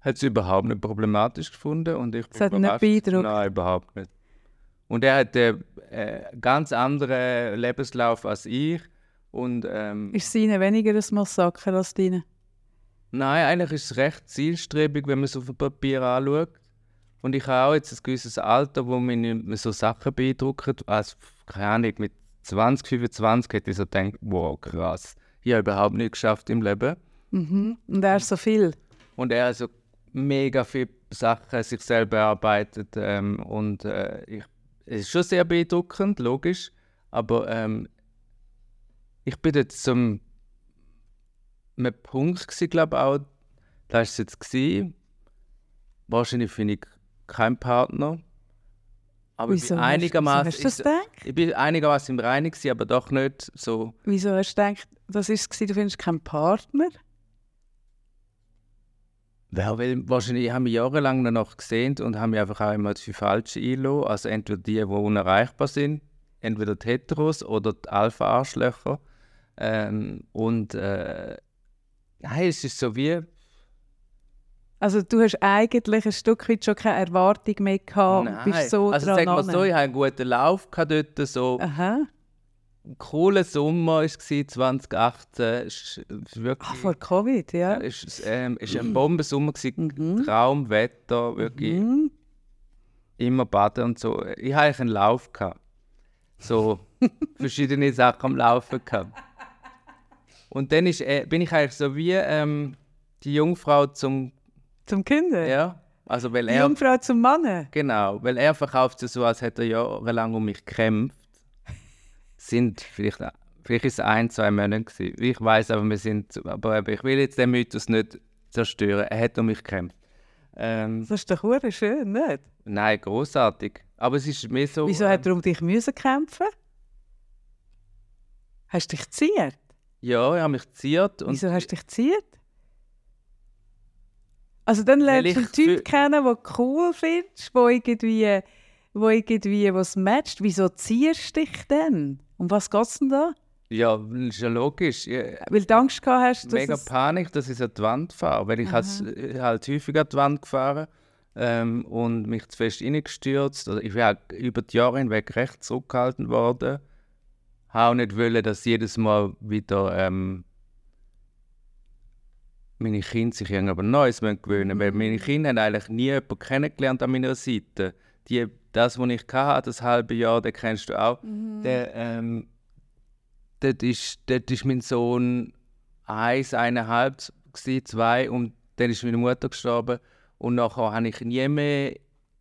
hat es überhaupt nicht problematisch gefunden und ich Das hat nicht beeindruckt? Nein, überhaupt nicht. Und er hat einen äh, ganz anderen Lebenslauf als ich und ähm, Ist seine weniger ein Massaker als deine? Nein, eigentlich ist es recht zielstrebig, wenn man es auf dem Papier anschaut. Und ich habe auch jetzt ein gewisses Alter, wo mich nicht mehr so Sachen beeindrucken. Also, keine Ahnung, mit 20, 25 hätte ich so gedacht, wow, krass. Ich habe überhaupt nicht geschafft im Leben. Mhm. Und er so viel? Und er hat so mega viele Sachen sich selber erarbeitet. Ähm, und äh, ich, es ist schon sehr beeindruckend, logisch. Aber ähm, ich bin dort zum einem Punkt glaube auch. Da war es jetzt gsi. Wahrscheinlich finde ich keinen Partner. Aber ich Wieso bin hast- einigermaßen. hast du das ich, gedacht? ich bin einigermaßen im Reinen gsi, aber doch nicht so. Wieso hast du gedacht, das ist es, gewesen, du findest keinen Partner? Ja, weil wahrscheinlich ich habe mich jahrelang danach gesehen und habe mich einfach auch immer für falsche einlassen. Also entweder die, die unerreichbar sind, entweder die Heteros oder die Alpha-Arschlöcher. Ähm, und äh, nein, es ist so wie, Also du hast eigentlich ein Stück weit schon keine Erwartung mehr gehabt. nein. Bist so also sag mal so, ich hatte einen guten Lauf gehabt dort, so Aha. ein cooler Sommer war es 2018. Es ist wirklich... Ah, vor Covid, Ja, es ist, ähm, ist ein Bombensommer, Mhm. Traumwetter, wirklich Mhm. immer baden und so. Ich hatte eigentlich einen Lauf. Gehabt. So verschiedene Sachen am Laufen. Gehabt. Und dann ist, äh, bin ich eigentlich so wie ähm, die Jungfrau zum. Zum Kinder? Ja, also weil Die er. Jungfrau zum Mann? Genau, weil er verkauft es so, als hätte er jahrelang um mich gekämpft. Sind vielleicht, vielleicht ist es ein, zwei Monate gewesen. Ich weiß, aber wir sind, aber ich will jetzt den Mythos nicht zerstören. Er hat um mich gekämpft. Ähm, Das ist doch hure schön, nicht? nein, großartig. Aber es ist mehr so. Wieso äh, hat er um dich müssen kämpfen? Hast du dich geziert? Ja, ich habe mich geziert und Wieso hast du dich geziert? Also dann lernst du einen Typ kennen, den du cool findest, wo irgendwie, wo irgendwie was matcht. Wieso ziehst du dich denn? Um was geht es denn da? ja, das ist ja logisch. Weil du Angst gehabt hast, dass mega. Panik, dass ich an die Wand fahre, weil ich äh, halt häufig an die Wand gefahren ähm, und mich zu fest reingestürzt. Oder ich bin über die Jahre hinweg recht zurückgehalten worden. Auch nicht wollen, dass jedes Mal wieder ähm, meine Kinder sich irgendwas Neues gewöhnen müssen. Weil meine Kinder haben eigentlich nie jemanden kennengelernt an meiner Seite. Die, das, was ich hatte, das halbe Jahr, den kennst du auch. Der, ähm, dort, ist, dort ist mein Sohn eins, eineinhalb, zwei und dann ist meine Mutter gestorben. Und nachher habe ich nie mehr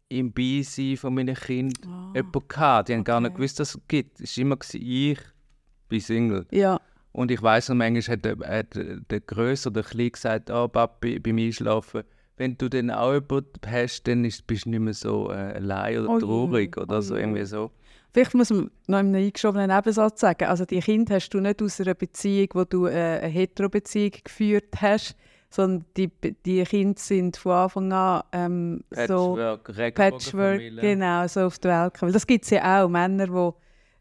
im Beisein von meinen Kindern jemanden gehabt. Die haben gar nicht okay. gewusst, dass es gibt. Es war immer, ich bin Single. Ja, Und ich weiss noch, manchmal hat der, hat der Größere oder der Kleine gesagt, «Ah, Papi, beim Einschlafen, wenn du dann auch jemanden hast, dann ist, bist du nicht mehr so äh, allein oder Oh traurig oder oh so, irgendwie so.» vielleicht muss man noch in einem eingeschobenen Nebensatz sagen, also die Kinder hast du nicht aus einer Beziehung, wo du äh, eine Hetero-Beziehung geführt hast, sondern die, die Kinder sind von Anfang an ähm, so... Patchwork, Patchwork, Regenbogenfamilie. genau, so auf die Welt kommen. Das gibt es ja auch, Männer, die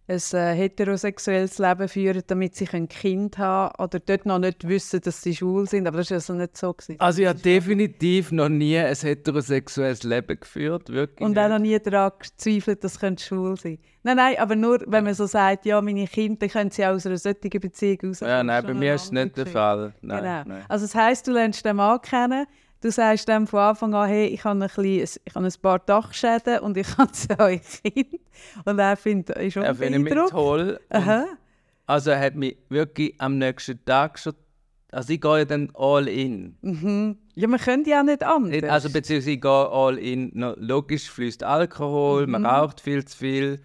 ein äh, heterosexuelles Leben führen, damit sie ein Kind haben oder dort noch nicht wissen, dass sie schwul sind, aber das war also nicht so. Gewesen. Also ich habe definitiv noch nie ein heterosexuelles Leben geführt, wirklich Und auch noch nie daran gezweifelt, dass sie schwul sein Nein, nein, aber nur, wenn man so sagt, ja, meine Kinder, können sie aus einer solchen Beziehung raus. Ja, nein, bei mir ist es nicht der. Fall. Nein, genau. nein. Also das heisst, du lernst den Mann kennen, du sagst dem von Anfang an, hey, ich habe ein, bisschen, ich habe ein paar Dachschäden und ich habe zwei Kinder. Und er findet, ist schon Er findet mich toll. Also er hat mich wirklich am nächsten Tag schon... Also ich gehe dann all in. Mhm. Ja, man könnte ja nicht anders. Also beziehungsweise ich gehe all in. Logisch fließt Alkohol, man raucht viel zu viel.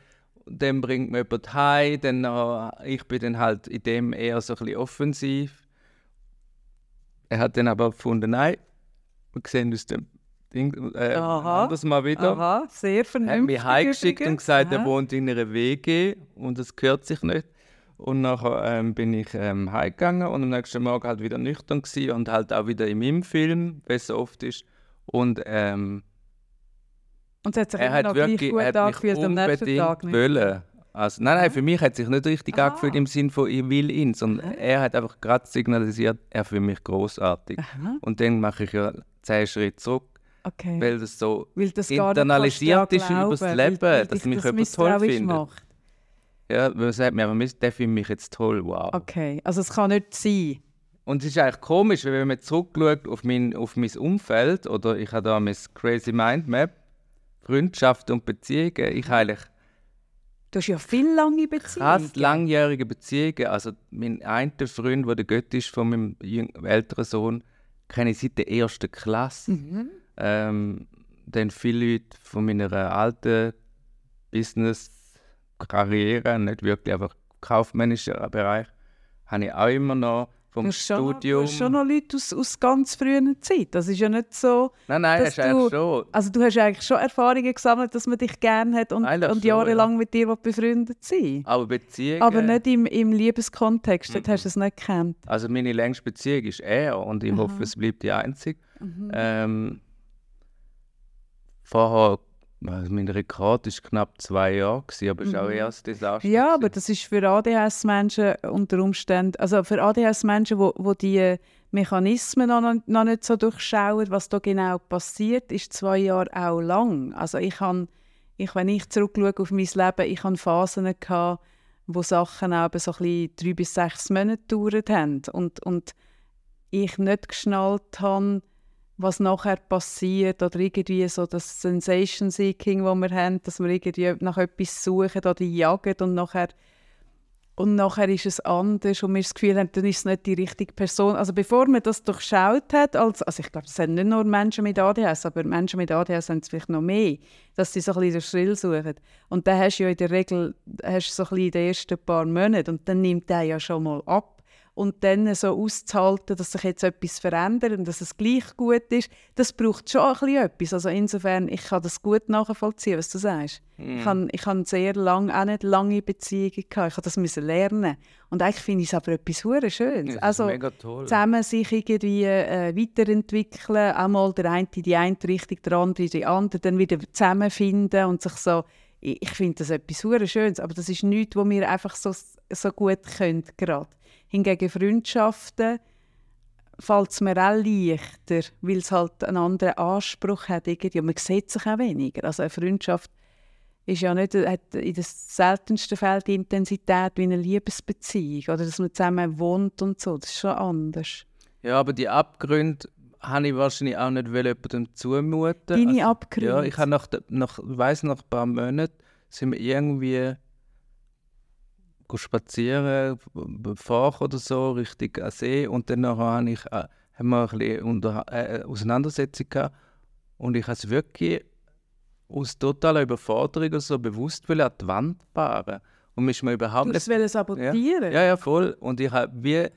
Dann bringt man jemanden heim. Dann, noch- ich bin dann halt in dem eher so ein bisschen offensiv. Er hat dann aber gefunden, nein, wir sehen uns dem Ding äh, Aha. anders mal wieder. Aha, sehr Er hat vernünftig. mich heimgeschickt und gesagt, er Aha. wohnt in einer WG und das gehört sich nicht. Und nachher ähm, bin ich ähm, heimgegangen und am nächsten Morgen halt wieder nüchtern gewesen und halt auch wieder in meinem Film, wie es so oft ist. Und ähm, Und hat sich er hat wirklich gut er hat mich unbedingt Tag. Nicht? wollen. Also, nein, nein, für mich hat sich nicht richtig Ah. angefühlt im Sinne von ich will ihn, sondern er hat einfach gerade signalisiert, er findet mich großartig. Aha, Und dann mache ich ja zehn Schritte zurück, okay. weil das so Weil das internalisiert ist übers glauben, Leben, weil- weil dass mich das jemand toll findet. Macht. Ja, man sagt mir, aber der findet mich jetzt toll, wow. Okay, also es kann nicht sein. Und es ist eigentlich komisch, weil wenn man zurückschaut auf mein, auf mein Umfeld, oder ich habe da mein Crazy Mind Map, Freundschaft und Beziehungen, ich eigentlich Du hast ja viel lange Beziehungen. krass langjährige Beziehungen. Also mein einer Freund, der der Götti ist von meinem älteren Sohn, kenne ich seit der ersten Klasse. Mhm. Ähm, dann viele Leute von meiner alten Business-Karriere, nicht wirklich, aber kaufmännischer Bereich, habe ich auch immer noch vom Du hast schon, noch, du Studium. hast schon noch Leute aus, aus ganz früher Zeit. Das ist ja nicht so. nein, nein, das eigentlich du- schon. Also du hast eigentlich schon Erfahrungen gesammelt, dass man dich gerne hat und, Eigentlich und jahrelang mit dir befreundet sein. Aber Beziehungen. Aber nicht im, im Liebeskontext. Dort Mhm. hast du es nicht gekannt. Also meine längste Beziehung ist er und ich hoffe, es bleibt die einzige. Mhm. Ähm, vorher, also mein Rekord war knapp zwei Jahre, aber es war auch Mhm. erst Desaster. Ja, aber gewesen. das ist für ADHS-Menschen unter Umständen, also für ADHS-Menschen, wo, wo die Mechanismen noch, noch- nicht so durchschauen, was da genau passiert, ist zwei Jahre auch lang. Also ich habe, ich, wenn ich zurückschaue auf mein Leben, ich hatte Phasen, gehabt, wo Sachen auch so ein bisschen drei bis sechs Monate gedauert haben und, und ich nicht geschnallt habe, was nachher passiert oder irgendwie so das Sensation Seeking, das wir haben, dass wir irgendwie nach etwas suchen oder jagen und nachher und nachher ist es anders und wir das Gefühl haben, dann ist es nicht die richtige Person. Also bevor man das durchschaut hat, als, also ich glaube, es sind nicht nur Menschen mit ADHS, aber Menschen mit ADHS haben es vielleicht noch mehr, dass sie so ein bisschen den Schrill suchen. Und dann hast du ja in der Regel hast so ein bisschen in den ersten paar Monaten und dann nimmt der ja schon mal ab. Und dann so auszuhalten, dass sich jetzt etwas verändert und dass es gleich gut ist, das braucht schon ein bisschen etwas. Also insofern, ich kann das gut nachvollziehen, was du sagst. Ich habe ich habe sehr lang, auch nicht lange Beziehungen gehabt. Ich habe das müssen lernen. Und eigentlich finde ich es aber etwas hure Schönes. Das Also zusammen sich irgendwie äh, weiterentwickeln, einmal der eine in die eine Richtung, der andere in die andere, dann wieder zusammenfinden und sich so, ich, ich finde das etwas hure Schönes, aber das ist nichts, was wir einfach so, so gut können gerade. Hingegen Freundschaften fällt es mir auch leichter, weil es halt einen anderen Anspruch hat irgendwie. und man sieht sich auch weniger. Also eine Freundschaft ist ja nicht, hat in den seltensten Fällen die Intensität wie eine Liebesbeziehung oder dass man zusammen wohnt und so. Das ist schon anders. Ja, aber die Abgründe habe ich wahrscheinlich auch nicht jemandem zumuten. Deine Also, Abgründe? Ja, ich habe nach, nach, ich weiss, nach ein paar Monaten sind wir irgendwie spazieren, b- Fach oder so, Richtung an See. Und dann habe ich, äh, haben wir ein bisschen unter, äh, Auseinandersetzung gehabt. Und ich habe es wirklich aus totaler Überforderung so bewusst wollen an die Wand fahren. Und ist mir überhaupt Du nicht willst sabotieren? ja, ja, voll. Und ich habe wie.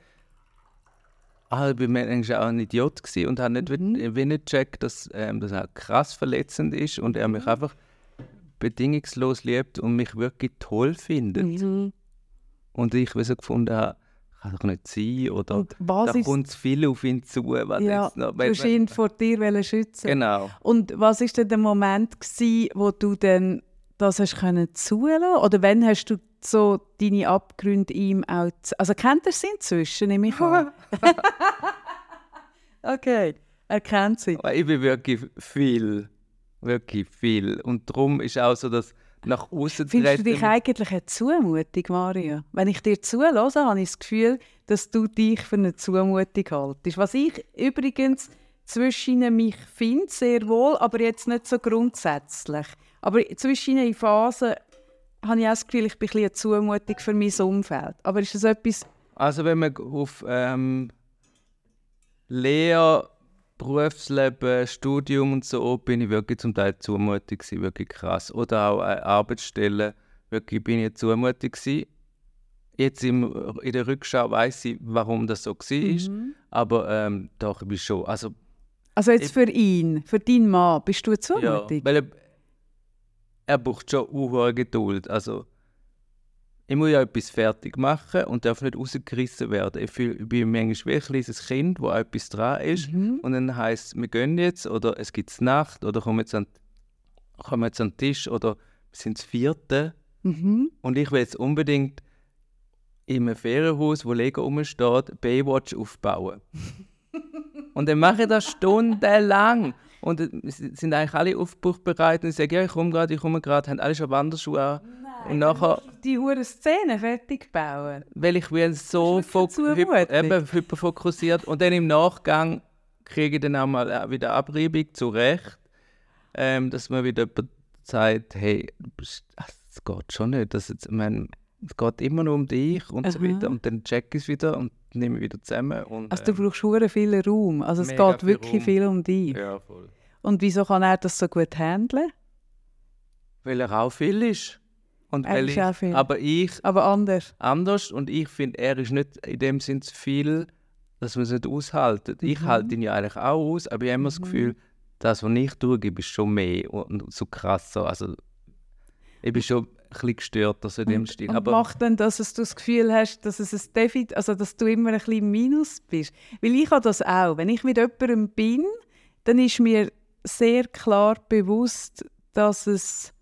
Ah, ich bin eigentlich auch ein Idiot gewesen und habe nicht, Mhm. wie nicht gecheckt, dass ähm, das auch krass verletzend ist und er mich Mhm. einfach bedingungslos liebt und mich wirklich toll findet. Mhm. Und ich wie so gefunden habe, kann doch nicht sein oder da kommt zu viel auf ihn zu. Was Ja, jetzt noch, du hast ihn vor dir schützen. Genau. Und was ist denn der Moment gsi, wo du dann das hast können zulassen? Oder wann hast du so deine Abgründe ihm auch... z- Also kennt er sie inzwischen, nehme ich an? okay, er kennt sie. Ich bin wirklich viel. Wirklich viel. Und darum ist auch so, dass nach außen Findest du dich eigentlich eine Zumutung, Maria? Wenn ich dir zulasse, habe ich das Gefühl, dass du dich für eine Zumutung haltest. Was ich übrigens zwischen mich finde, sehr wohl, aber jetzt nicht so grundsätzlich. Aber zwischen in Phasen habe ich auch das Gefühl, ich bin ein bisschen eine Zumutung für mein Umfeld. Aber ist das etwas... Also wenn man auf ähm, Lehre, Berufsleben, Studium und so, bin ich wirklich zum Teil zumutig gewesen, wirklich krass. Oder auch äh, Arbeitsstellen, wirklich bin ich zumutig gewesen. Jetzt im, in der Rückschau weiß ich, warum das so war. Aber ähm, doch, ich bin schon, also Also jetzt Ich- für ihn, für deinen Mann, bist du eine ja, weil er, er braucht schon hohe Geduld. Also, ich muss ja etwas fertig machen und darf nicht rausgerissen werden. Ich, fühl, ich bin manchmal wie ein kleines Kind, wo etwas dran ist. Mhm. Und dann heisst es, wir gehen jetzt oder es gibt Nacht oder kommen jetzt, an, kommen jetzt an den Tisch oder wir sind das Vierte. Mhm. Und ich will jetzt unbedingt in einem Ferienhaus, wo Lego rumsteht, Baywatch aufbauen. und dann mache ich das stundenlang. Und äh, sie sind eigentlich alle aufbruchbereit und ich sage, ja, ich komme gerade, ich komme gerade, haben alle schon Wanderschuhe an. und nachher, Die hure Szene fertig bauen. weil ich will so hyperfokussiert und dann im Nachgang kriege ich dann auch mal wieder Abreibung zurecht, ähm, dass man wieder jemand sagt, hey, es geht schon nicht, das jetzt, ich meine, es geht immer nur um dich und so Aha. weiter und dann check ich es wieder und nehme wieder zusammen und Also du ähm, brauchst hure viel Raum. Also es geht viel wirklich Raum. viel um dich. ja voll, Und wieso kann er das so gut handeln? weil er auch viel ist und Er weil ist ich, auch viel. aber ich Aber anders. anders und ich finde, er ist nicht in dem Sinn zu viel, dass man es nicht aushalten. Ich Mhm. halte ihn ja eigentlich auch aus, aber ich habe immer das Gefühl, das, was ich tue, ist schon mehr und so krass so. Also, ich bin schon ein bisschen gestört also in dem Stil. Und Aber macht dann, dass du das Gefühl hast, dass es ein Defizit, also dass du immer ein bisschen Minus bist? Weil ich habe das auch. Wenn ich mit jemandem bin, dann ist mir sehr klar bewusst, dass es,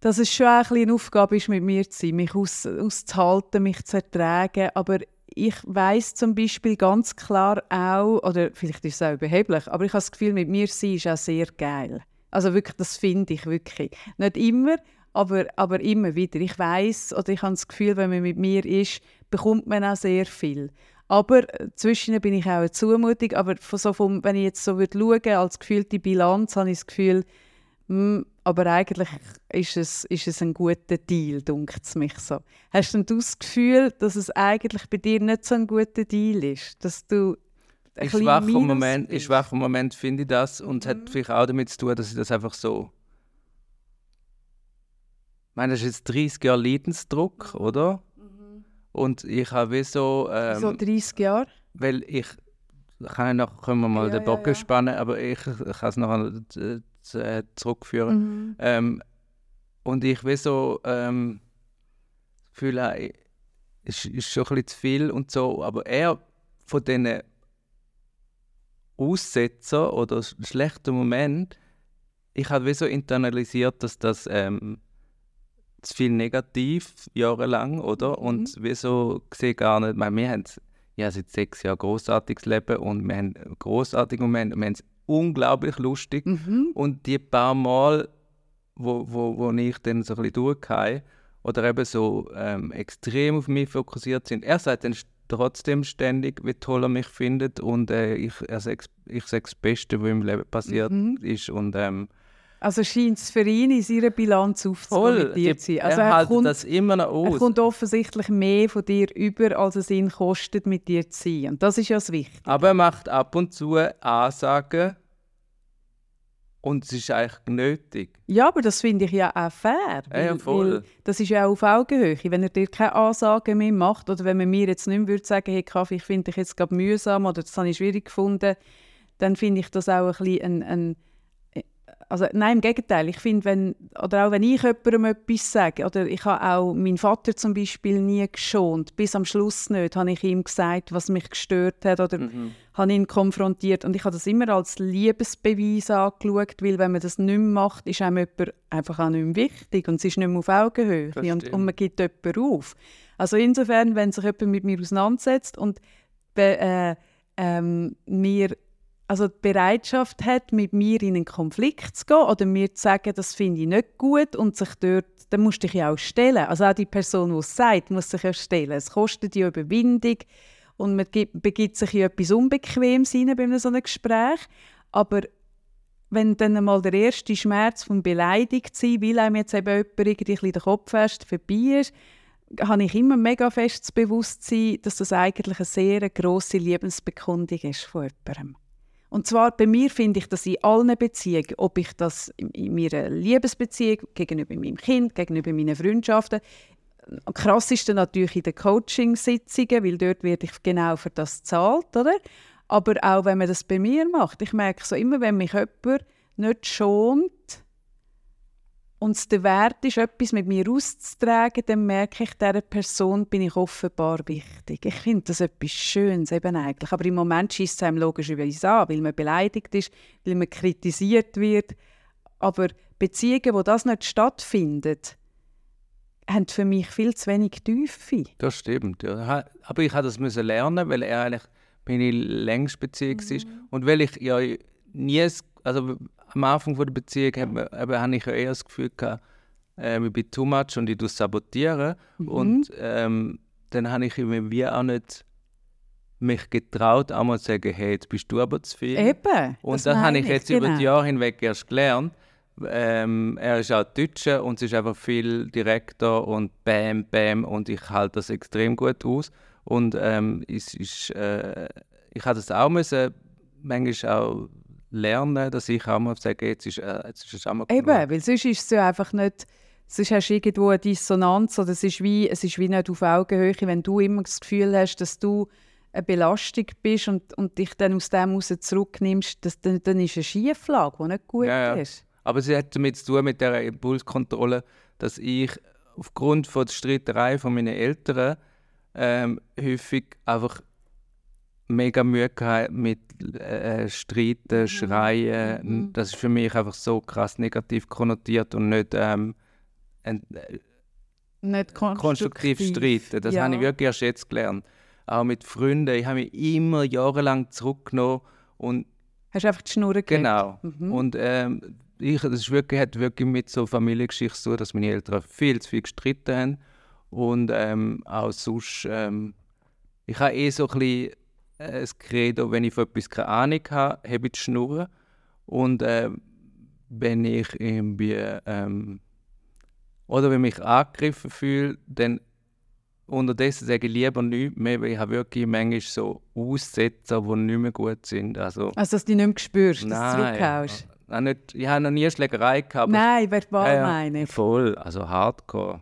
dass es schon ein eine Aufgabe ist, mit mir zu sein, mich aus, auszuhalten, mich zu ertragen. Aber ich weiß zum Beispiel ganz klar auch, oder vielleicht ist es auch überheblich, aber ich habe das Gefühl, mit mir sein ist auch sehr geil. Also wirklich, das finde ich wirklich. Nicht immer, aber, aber immer wieder. Ich weiß oder ich habe das Gefühl, wenn man mit mir ist, bekommt man auch sehr viel. Aber zwischen bin ich auch eine Zumutung. Aber von so vom, wenn ich jetzt so würde schauen, als gefühlte Bilanz, habe ich das Gefühl, mh, hm, aber eigentlich ist es, ist es ein guter Deal, dunkt es mich so. Hast du das Gefühl, dass es eigentlich bei dir nicht so ein guter deal ist? Dass du in schwachen Moment, in schwachen Moment finde ich das und es mhm. hat vielleicht auch damit zu tun, dass ich das einfach so ich meine, das ist jetzt 30 Jahre Leidensdruck, oder? Und ich habe so... Ähm, so 30 Jahre? Weil ich... Kann noch, können wir mal ja, den Bogen ja, ja. spannen, aber ich, kann es noch äh, zurückführen. Mhm. Ähm, und ich will so... Ähm, fühle, es ist schon ein bisschen zu viel und so, aber eher von diesen Aussetzer oder schlechten Momenten, ich habe so internalisiert, dass das ähm, zu viel negativ jahrelang, oder? Mhm. Und wieso sehe gar nicht, weil wir haben ja seit sechs Jahren großartiges Leben und wir haben großartige Momente, wir haben es unglaublich lustig mhm. und die paar Mal, wo, wo, wo ich dann so ein bisschen durchgehe oder eben so ähm, extrem auf mich fokussiert sind, er sagt dann trotzdem ständig, wie toll er mich findet und äh, ich, er sagt, ich sage das Beste, was im Leben passiert mhm. ist und ähm, also scheint es für ihn in seiner Bilanz aufzukommentiert zu sein. Also er, er kommt, das immer noch aus. Er kommt offensichtlich mehr von dir über, als es ihn kostet, mit dir zu sein. Und das ist ja das Wichtige. Aber er macht ab und zu Ansagen und es ist eigentlich nötig. Ja, aber das finde ich ja auch fair. Ja, ja voll. das ist ja auch auf Augenhöhe. Wenn er dir keine Ansagen mehr macht oder wenn man mir jetzt nicht mehr würde sagen hey Kaffee, ich finde dich jetzt gerade mühsam oder das habe ich schwierig gefunden, dann finde ich das auch ein bisschen ein, ein also nein, im Gegenteil. Ich finde, wenn, oder auch wenn ich jemandem etwas sage, oder ich habe auch meinen Vater zum Beispiel nie geschont, bis am Schluss nicht, habe ich ihm gesagt, was mich gestört hat, oder mhm. habe ihn konfrontiert. Und ich habe das immer als Liebesbeweis angeschaut, weil wenn man das nicht mehr macht, ist einem jemand einfach auch nicht mehr wichtig und es ist nicht mehr auf Augenhöhe und, und, man gibt jemanden auf. Also insofern, wenn sich jemand mit mir auseinandersetzt und äh, ähm, mir also die Bereitschaft hat, mit mir in einen Konflikt zu gehen oder mir zu sagen, das finde ich nicht gut und sich dort, dann musst du dich ja auch stellen. Also auch die Person, die es sagt, muss sich ja stellen. Es kostet die Überwindung und man gibt, begibt sich in etwas Unbequemes hinein bei einem so einem Gespräch. Aber wenn dann einmal der erste Schmerz von beleidigt sein, weil einem jetzt eben jemand irgendwie den Kopf fest vorbei ist, habe ich immer mega fest das Bewusstsein, dass das eigentlich eine sehr grosse Liebensbekundung ist von jemandem. Und zwar bei mir finde ich das in allen Beziehungen, ob ich das in meiner Liebesbeziehung, gegenüber meinem Kind, gegenüber meinen Freundschaften, am krassesten natürlich in den Coaching-Sitzungen, weil dort werde ich genau für das zahlt, oder? Aber auch wenn man das bei mir macht, ich merke so immer, wenn mich jemand nicht schont, und es der Wert ist, etwas mit mir auszutragen, dann merke ich, dieser Person bin ich offenbar wichtig. Ich finde das etwas Schönes eben eigentlich. Aber im Moment schießt es einem logischerweise an, weil man beleidigt ist, weil man kritisiert wird. Aber Beziehungen, wo das nicht stattfindet, haben für mich viel zu wenig Tiefe. Das stimmt. Ja. Aber ich musste das lernen, weil er eigentlich meine längste Beziehung mhm. ist. Und weil ich ja nie, also am Anfang der Beziehung habe, habe ich eher das Gefühl gehabt, äh, ich bin too much und ich tue sabotieren. Mhm. Und ähm, dann habe ich mir wie auch nicht mich getraut, einmal zu sagen, hey, jetzt bist du aber zu viel. Eben. Und das, das habe ich jetzt genau. über die Jahre hinweg erst gelernt. Ähm, er ist auch Deutscher und es ist einfach viel direkter und bam, bam und ich halte das extrem gut aus. Und ähm, es ist, äh, ich habe das auch müssen, manchmal auch lernen, dass ich auch mal sage, jetzt ist, äh, jetzt ist es einmal genug. Eben, weil sonst ist es ja einfach nicht, sonst hast du irgendwo eine Dissonanz oder es ist, wie, es ist wie nicht auf Augenhöhe, wenn du immer das Gefühl hast, dass du eine Belastung bist und, und dich dann aus dem heraus zurücknimmst, das, dann, dann ist eine Schieflage, die nicht gut ja, ja. ist. Aber es hat damit zu tun mit der Impulskontrolle, dass ich aufgrund von der Streiterei von meinen Eltern ähm, häufig einfach mega Mühe gehabt mit äh, Streiten, Mhm. Schreien. Mhm. Das ist für mich einfach so krass negativ konnotiert und nicht ähm, ein, äh, Nicht konstruktiv. konstruktiv streiten. Das Ja. habe ich wirklich erst jetzt gelernt. Auch mit Freunden. Ich habe mich immer jahrelang zurückgenommen und Hast du einfach die Schnur gelegt? genau. Mhm. Und ähm, ich, das ist wirklich, hat wirklich mit so Familiengeschichte zu tun, dass meine Eltern viel zu viel gestritten haben. Und ähm, auch sonst, ähm, ich habe eh so ein bisschen äh, ein Credo, wenn ich von etwas keine Ahnung habe, habe ich die Schnur. Und ähm, wenn ich irgendwie, ähm, oder wenn ich mich angegriffen fühle, dann unterdessen sage ich lieber nichts mehr, weil ich habe wirklich manchmal so Aussetzer, die nicht mehr gut sind. Also, Also, dass du dich nicht mehr spürst, dass du Nein. zurückhaust? Nein, nicht, ich habe noch nie eine Schlägerei gehabt. Nein, verbal Ja, ja. meine ich. Voll, also Hardcore.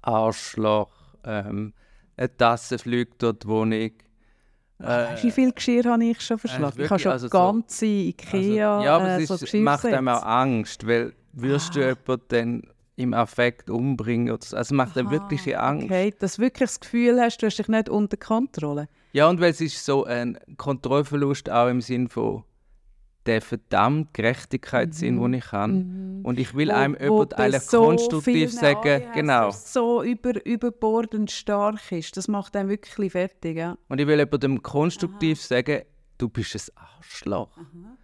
Arschloch, ähm, eine Tasse fliegt dort die Wohnung. Äh, Wie viel Geschirr habe ich schon verschlagen? ich habe wirklich, schon also so- ganze Ikea also, ja, aber äh, es so ist, macht einem auch. Angst, weil wirst du Ah. jemanden dann im Affekt umbringen so. Also es macht einem Aha, wirkliche Angst. Okay, dass du wirklich das Gefühl hast, du hast dich nicht unter Kontrolle. Ja, und weil es ist so ein Kontrollverlust auch im Sinn von der verdammt Gerechtigkeitssinn, den ich habe. Und ich will Mhm. Wo- einem jemand eigentlich so konstruktiv sagen, ADHS genau. so über, überbordend stark ist. Das macht einen wirklich fertig. Ja. Und ich will jemandem konstruktiv sagen, du bist ein Arschloch.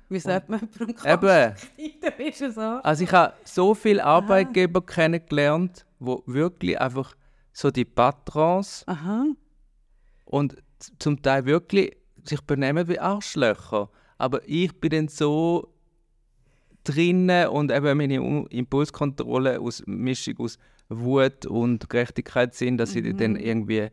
Wie sagt man beim Eben. Du bist es auch. Also ich habe so viele Arbeitgeber kennengelernt, wo wirklich einfach so die Patrons Aha. und zum Teil wirklich sich benehmen wie Arschlöcher. Aber ich bin dann so drinnen und eben meine Impulskontrolle aus Mischung aus Wut und Gerechtigkeit sind, dass ich dann irgendwie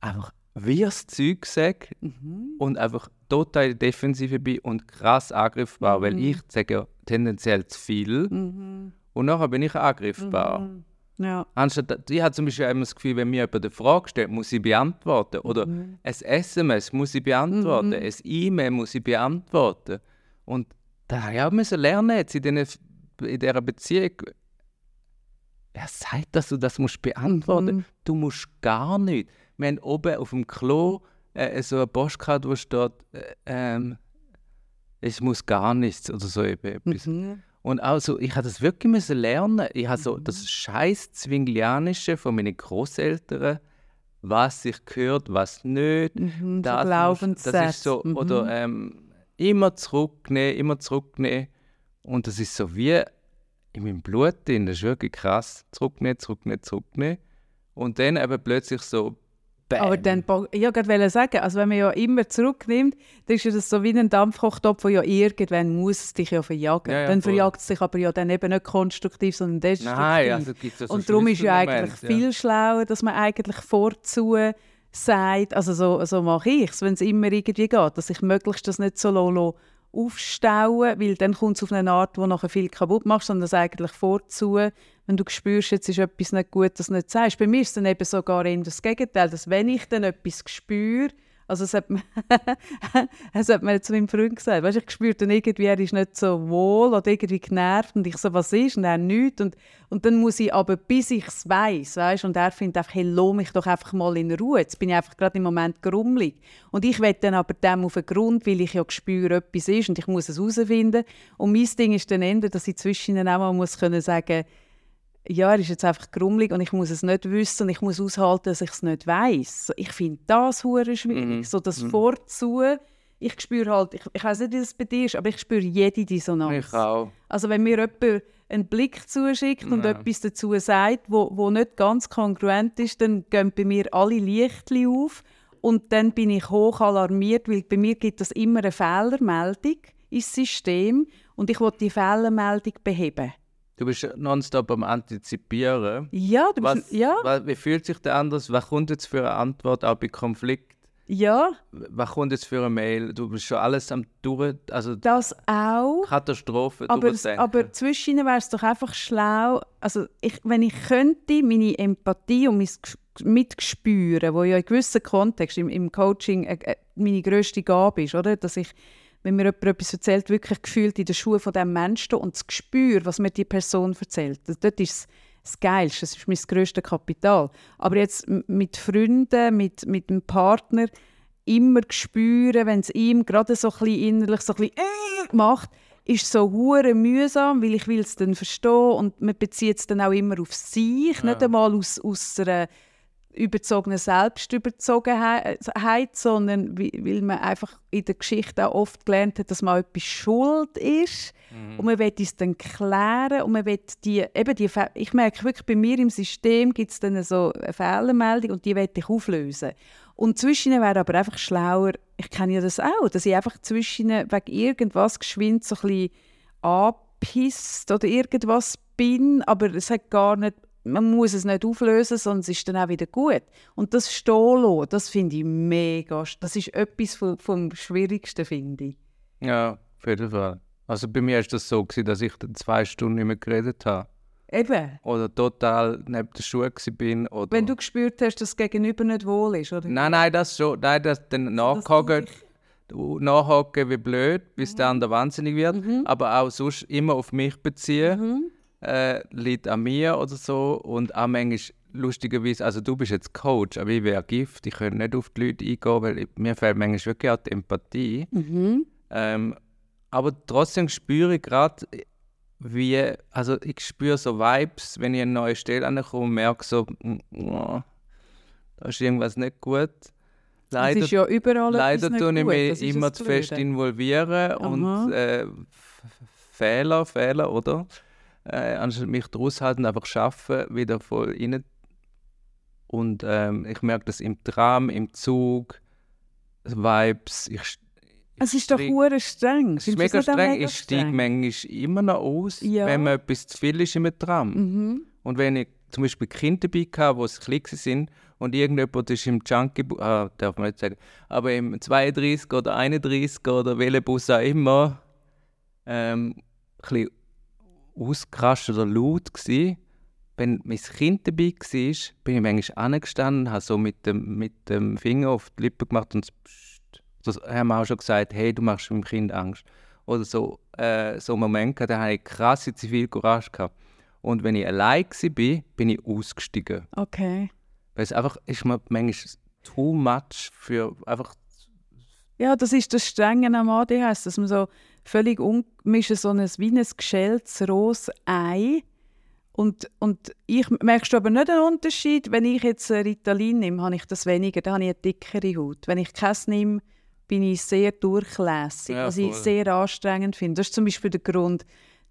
einfach wirres Zeug sage Mhm. und einfach total Defensive bin und krass angriffbar, weil ich sage ja tendenziell zu viel Mhm. und nachher bin ich angriffbar. Mhm. Ja. Anstatt, ich habe zum Beispiel immer das Gefühl, wenn mir jemand eine Frage stellt, muss ich beantworten. Oder Mhm. ein SMS muss ich beantworten. Ein E-Mail muss ich beantworten. Und da habe ich auch müssen lernen jetzt in, diesen, in dieser Beziehung. Wer sagt, dass du das musst beantworten Mhm. Du musst gar nicht. Wir haben oben auf dem Klo äh, so eine Postkarte, wo steht, äh, ähm, es muss gar nichts oder so eben etwas. Mhm. Und also, ich habe das wirklich müssen lernen. Ich habe so das scheiß Zwinglianische von meinen Großeltern, was sich gehört, was nicht. Mhm. Das, Glaubenssätze. das ist so, Mhm. oder ähm, immer zurücknehmen, immer zurücknehmen. Und das ist so wie in meinem Blut drin. Das ist wirklich krass. Zurücknehmen, zurücknehmen, zurücknehmen. Und dann eben plötzlich so, bam. Aber dann, bo- ich wollte gerade sagen, also wenn man ja immer zurücknimmt, dann ist ja das so wie ein Dampfkochtopf, wo ja irgendwann muss es dich ja verjagen. Ja, ja, dann voll. verjagt es dich aber ja dann eben nicht konstruktiv, sondern destruktiv. Nein, also gibt es so Und darum ist ja eigentlich viel schlauer, dass man eigentlich vorzu sagt, also so, so mache ich es, wenn es immer irgendwie geht, dass ich möglichst das nicht so lo- aufstauen, weil dann kommt es auf eine Art, wo nachher viel kaputt macht, sondern das eigentlich vorzu, wenn du spürst, jetzt ist etwas nicht gut, das nicht sagst. Bei mir ist es dann eben sogar eher das Gegenteil, dass wenn ich dann etwas spüre, also es hat, hat mir zu meinem Freund gesagt, weißt, ich spüre dann irgendwie, er ist nicht so wohl oder irgendwie genervt und ich so, was ist? Und er nichts. Und, und dann muss ich aber, bis ich es weiss, und er findet einfach, hey, mich doch einfach mal in Ruhe. Jetzt bin ich einfach gerade im Moment grummelig. Und ich will dann aber dem auf den Grund, weil ich ja spüre, etwas ist und ich muss es herausfinden. Und mein Ding ist dann Ende, dass ich zwischen auch mal muss können sagen ja, er ist jetzt einfach grummelig und ich muss es nicht wissen und ich muss aushalten, dass ich es nicht weiß. Ich finde das hure schwierig. Mhm. So das Vorzu, ich spüre halt, ich, ich weiß nicht, wie das bei dir ist, aber ich spüre jede Dissonanz. Ich auch. Also wenn mir jemand einen Blick zuschickt und Ja. etwas dazu sagt, wo, wo nicht ganz kongruent ist, dann gehen bei mir alle Lichtli auf und dann bin ich hoch alarmiert, weil bei mir gibt es immer eine Fehlermeldung ins System und ich will die Fehlermeldung beheben. Du bist nonstop am Antizipieren. Ja, du bist, Was, ja, was, wie fühlt sich der anders? Was kommt jetzt für eine Antwort, auch bei Konflikt? ja, Was kommt jetzt für eine Mail? Du bist schon alles am durch, also das auch. Katastrophe Aber, aber zwischen ihnen wäre es doch einfach schlau, also ich, wenn ich könnte, meine Empathie und mein Ges- Mitgespüren, wo ja in gewissen Kontext im, im Coaching äh, äh, meine grösste Gabe ist, oder? dass ich, wenn mir jemand etwas erzählt, wirklich gefühlt in den Schuhen von diesem Menschen und das Gespür, was mir die Person erzählt. Das, dort ist das Geilste, das ist mein grösstes Kapital. Aber jetzt mit Freunden, mit, mit einem Partner, immer spüren, wenn es ihm gerade so ein bisschen innerlich so ein bisschen äh, macht, ist so hure mühsam, weil ich will es dann verstehen und man bezieht es dann auch immer auf sich, ja. nicht einmal aus, aus einer überzogenen Selbstüberzogenheit, sondern weil man einfach in der Geschichte auch oft gelernt hat, dass man etwas schuld ist mhm. und man will es dann klären und man will die, eben die, ich merke wirklich, bei mir im System gibt es dann so eine Fehlermeldung und die will ich auflösen. Und zwischen wäre aber einfach schlauer, ich kenne ja das auch, dass ich einfach zwischen wegen irgendwas geschwind so ein bisschen anpisst oder irgendwas bin, aber es hat gar nicht man muss es nicht auflösen, es ist dann auch wieder gut. Und das lassen, das finde ich mega, das ist etwas vom, vom Schwierigsten, finde ich. Ja, auf jeden Fall. Also bei mir war das so, gewesen, dass ich dann zwei Stunden nicht mehr geredet habe. Eben. Oder total neben der Schuhe bin. Oder Wenn du gespürt hast, dass das Gegenüber nicht wohl ist, oder? Nein, nein, das schon. Nein, das dann nachhaken, nachhaken wie blöd, bis mhm. der andere wahnsinnig wird. Mhm. Aber auch sonst immer auf mich beziehen. Mhm äh, liegt an mir oder so. Und auch manchmal lustigerweise, also du bist jetzt Coach, aber ich wäre Gift, ich könnte nicht auf die Leute eingehen, weil ich, mir fehlt manchmal wirklich auch die Empathie. Mhm. Ähm, aber trotzdem spüre ich gerade, wie, also ich spüre so Vibes, wenn ich an eine neue Stelle ankomme und merke so, oh, da ist irgendwas nicht gut. Leider, ja überall leider tue ich mich immer zu fest involvieren Aha. und äh, Fehler, Fehler, oder? Äh, anstatt mich daraus halten, einfach schaffen, wieder voll rein. Und ähm, ich merke das im Tram, im Zug, Vibes. Ich, ich es ist doch hure streng. Es ist mega streng. Mega ich steige manchmal immer noch aus, ja. wenn man etwas zu viel ist im Tram. Mhm. Und wenn ich zum Beispiel Kinder dabei hatte, die klein sind und irgendjemand ist im Junkie, ah, darf man nicht sagen, aber im 32 oder 31 oder welchen Bus auch immer, ähm, ein bisschen ausgerastet oder laut. Gewesen. Wenn mein Kind dabei war, bin ich manchmal angestanden, habe so mit dem, mit dem Finger auf die Lippe gemacht und das haben wir auch schon gesagt, hey, du machst meinem Kind Angst. Oder so, äh, so Momente, da hatte ich krasse Zivilcourage. Gehabt. Und wenn ich allein war, bin ich ausgestiegen. Okay. Weil es einfach ist mir manchmal too much für einfach... Ja, das ist das Strenge am ADHS, dass man so völlig ungemischt, so ein, wie ein geschältes rohes Ei. Und, und ich merkst du aber nicht einen Unterschied, wenn ich jetzt Ritalin nehme, habe ich das weniger, dann habe ich eine dickere Haut. Wenn ich keins nehme, bin ich sehr durchlässig, ja, was ich sehr anstrengend finde. Das ist zum Beispiel der Grund,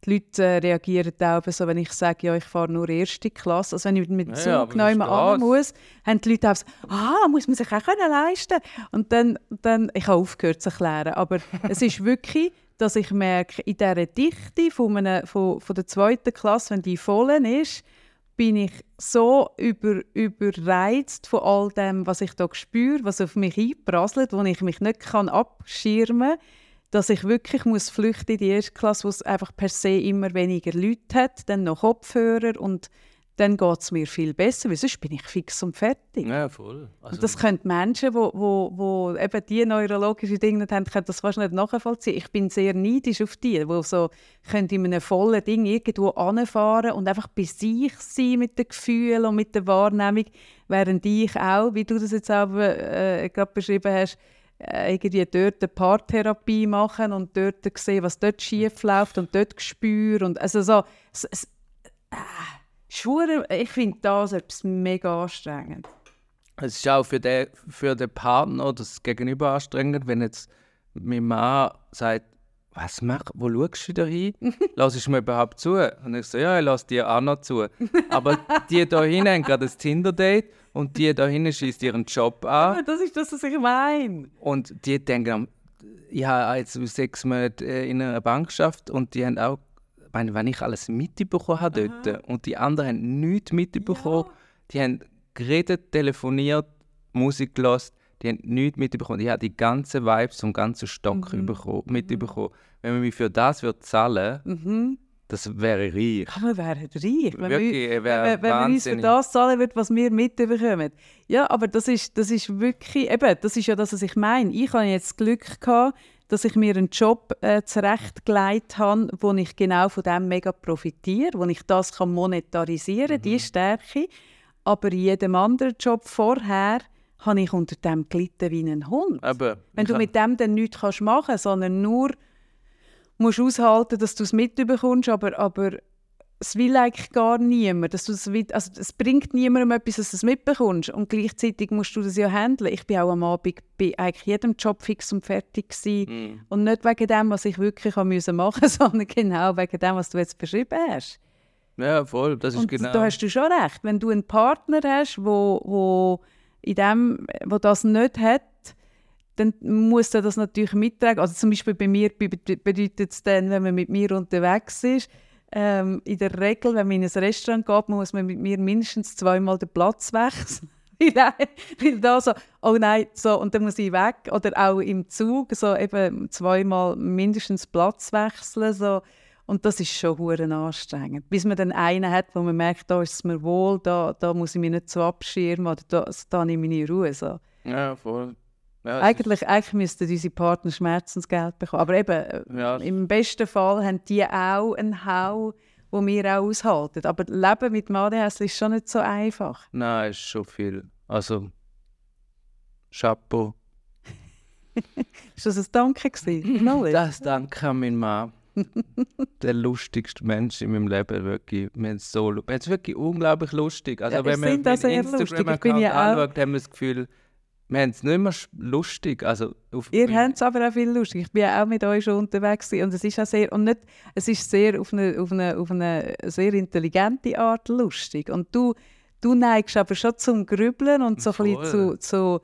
die Leute äh, reagieren auch so, wenn ich sage, ja, ich fahre nur erste Klasse. Also wenn ich mit dem Zug ja, neu an muss, haben die Leute auch so, ah, muss man sich auch können leisten Und dann, dann ich habe aufgehört zu erklären, aber es ist wirklich dass ich merke, in dieser Dichte von, einem, von, von der zweiten Klasse, wenn die voll ist, bin ich so über, überreizt von all dem, was ich da spüre, was auf mich einprasselt, wo ich mich nicht kann abschirmen kann, dass ich wirklich muss flüchten in die erste Klasse, wo es einfach per se immer weniger Leute hat, dann noch Kopfhörer und dann geht es mir viel besser, weil sonst bin ich fix und fertig. Ja, voll. Also, das können Menschen, die wo, wo, wo eben die neurologischen Dinge nicht haben, können das fast nicht nachvollziehen. Ich bin sehr neidisch auf die, die so können in einem vollen Ding irgendwo anfahren und einfach bei sich sein mit den Gefühlen und mit der Wahrnehmung, während ich auch, wie du das jetzt auch äh, gerade beschrieben hast, äh, irgendwie dort eine Paartherapie machen und dort sehen, was dort schief läuft und dort spüren und also so, es, es, äh, Schwuren, ich finde das etwas mega anstrengend. Es ist auch für den, für den Partner das Gegenüber anstrengend, wenn jetzt mein Mann sagt, was mach, wo schaust du da hin? Lass ich mir überhaupt zu? Und ich so, ja, ich lasse dir auch noch zu. Aber die da hinten haben gerade ein Tinder-Date und die da hinten schießt ihren Job an. Das ist das, was ich meine. Und die denken, ich habe jetzt sechs Monate äh, in einer Bank geschafft und die haben auch meine, wenn ich alles mitbekommen habe dort Aha. und die anderen haben nichts mitbekommen, ja. die haben geredet, telefoniert, Musik gehört, die haben nichts mitbekommen. Ich habe die ganzen Vibes vom ganzen Stock mhm. bekommen, mitbekommen. Wenn man mich für das würde zahlen mhm. das wäre reich. Ja, wir wären reich. Wenn, wirklich, wir, wenn, wenn man uns für das zahlen würde, was wir mitbekommen. Ja, aber das ist, das ist wirklich, eben, das ist ja das, was ich meine. Ich habe jetzt Glück gehabt, dass ich mir einen Job äh, zurechtgelegt habe, wo ich genau von dem mega profitiere, wo ich das kann monetarisieren kann, mhm. diese Stärke. Aber in jedem anderen Job vorher habe ich unter dem gelitten wie ein Hund. Aber Wenn du mit dem dann nichts kannst machen kannst, sondern nur musst aushalten, dass du es mitbekommst, aber, aber es will eigentlich gar niemand. Dass du es, will, also es bringt niemandem etwas, dass du es mitbekommst. Und gleichzeitig musst du das ja handeln. Ich bin auch am Abend bei eigentlich jedem Job fix und fertig gewesen. Mm. Und nicht wegen dem, was ich wirklich machen sondern genau wegen dem, was du jetzt beschrieben hast. Ja, voll, das ist Und genau. da hast du schon recht. Wenn du einen Partner hast, wo, wo, in dem, wo das nicht hat, dann muss er das natürlich mittragen. Also zum Beispiel bei mir be- be- bedeutet es dann, wenn man mit mir unterwegs ist, ähm, in der Regel, wenn man in ein Restaurant geht, muss man mit mir mindestens zweimal den Platz wechseln. Weil da so, oh nein, so, und dann muss ich weg. Oder auch im Zug, so eben zweimal mindestens Platz wechseln. So. Und das ist schon hure anstrengend. Bis man dann einen hat, wo man merkt, da ist es mir wohl, da, da muss ich mich nicht so abschirmen oder da, da nehme ich Ruhe. So. Ja, voll. Ja, es Eigentlich, eigentlich müssten unsere Partner Schmerzensgeld bekommen. Aber eben, äh, ja, im besten Fall haben die auch einen Hau, den wir auch aushalten. Aber Leben mit dem ADHS ist schon nicht so einfach. nein, ist schon viel. Also, Chapeau. Ist das ein Danke gewesen? Das danke an meinen Mann. der lustigste Mensch in meinem Leben, wirklich. Wir haben es so, wir haben es wirklich unglaublich lustig. Also Ja, wenn man den sehr lustig. Ich bin Instagram-Account ja auch- anschaut, haben wir das Gefühl, wir haben es nicht mehr lustig. Also Ihr habt es aber auch viel lustig. Ich bin ja auch mit euch schon unterwegs und es ist auch sehr und nicht, es ist sehr auf eine, auf eine, auf eine sehr intelligente Art lustig. Und du, du neigst aber schon zum Grübeln und so ein bisschen zu, zu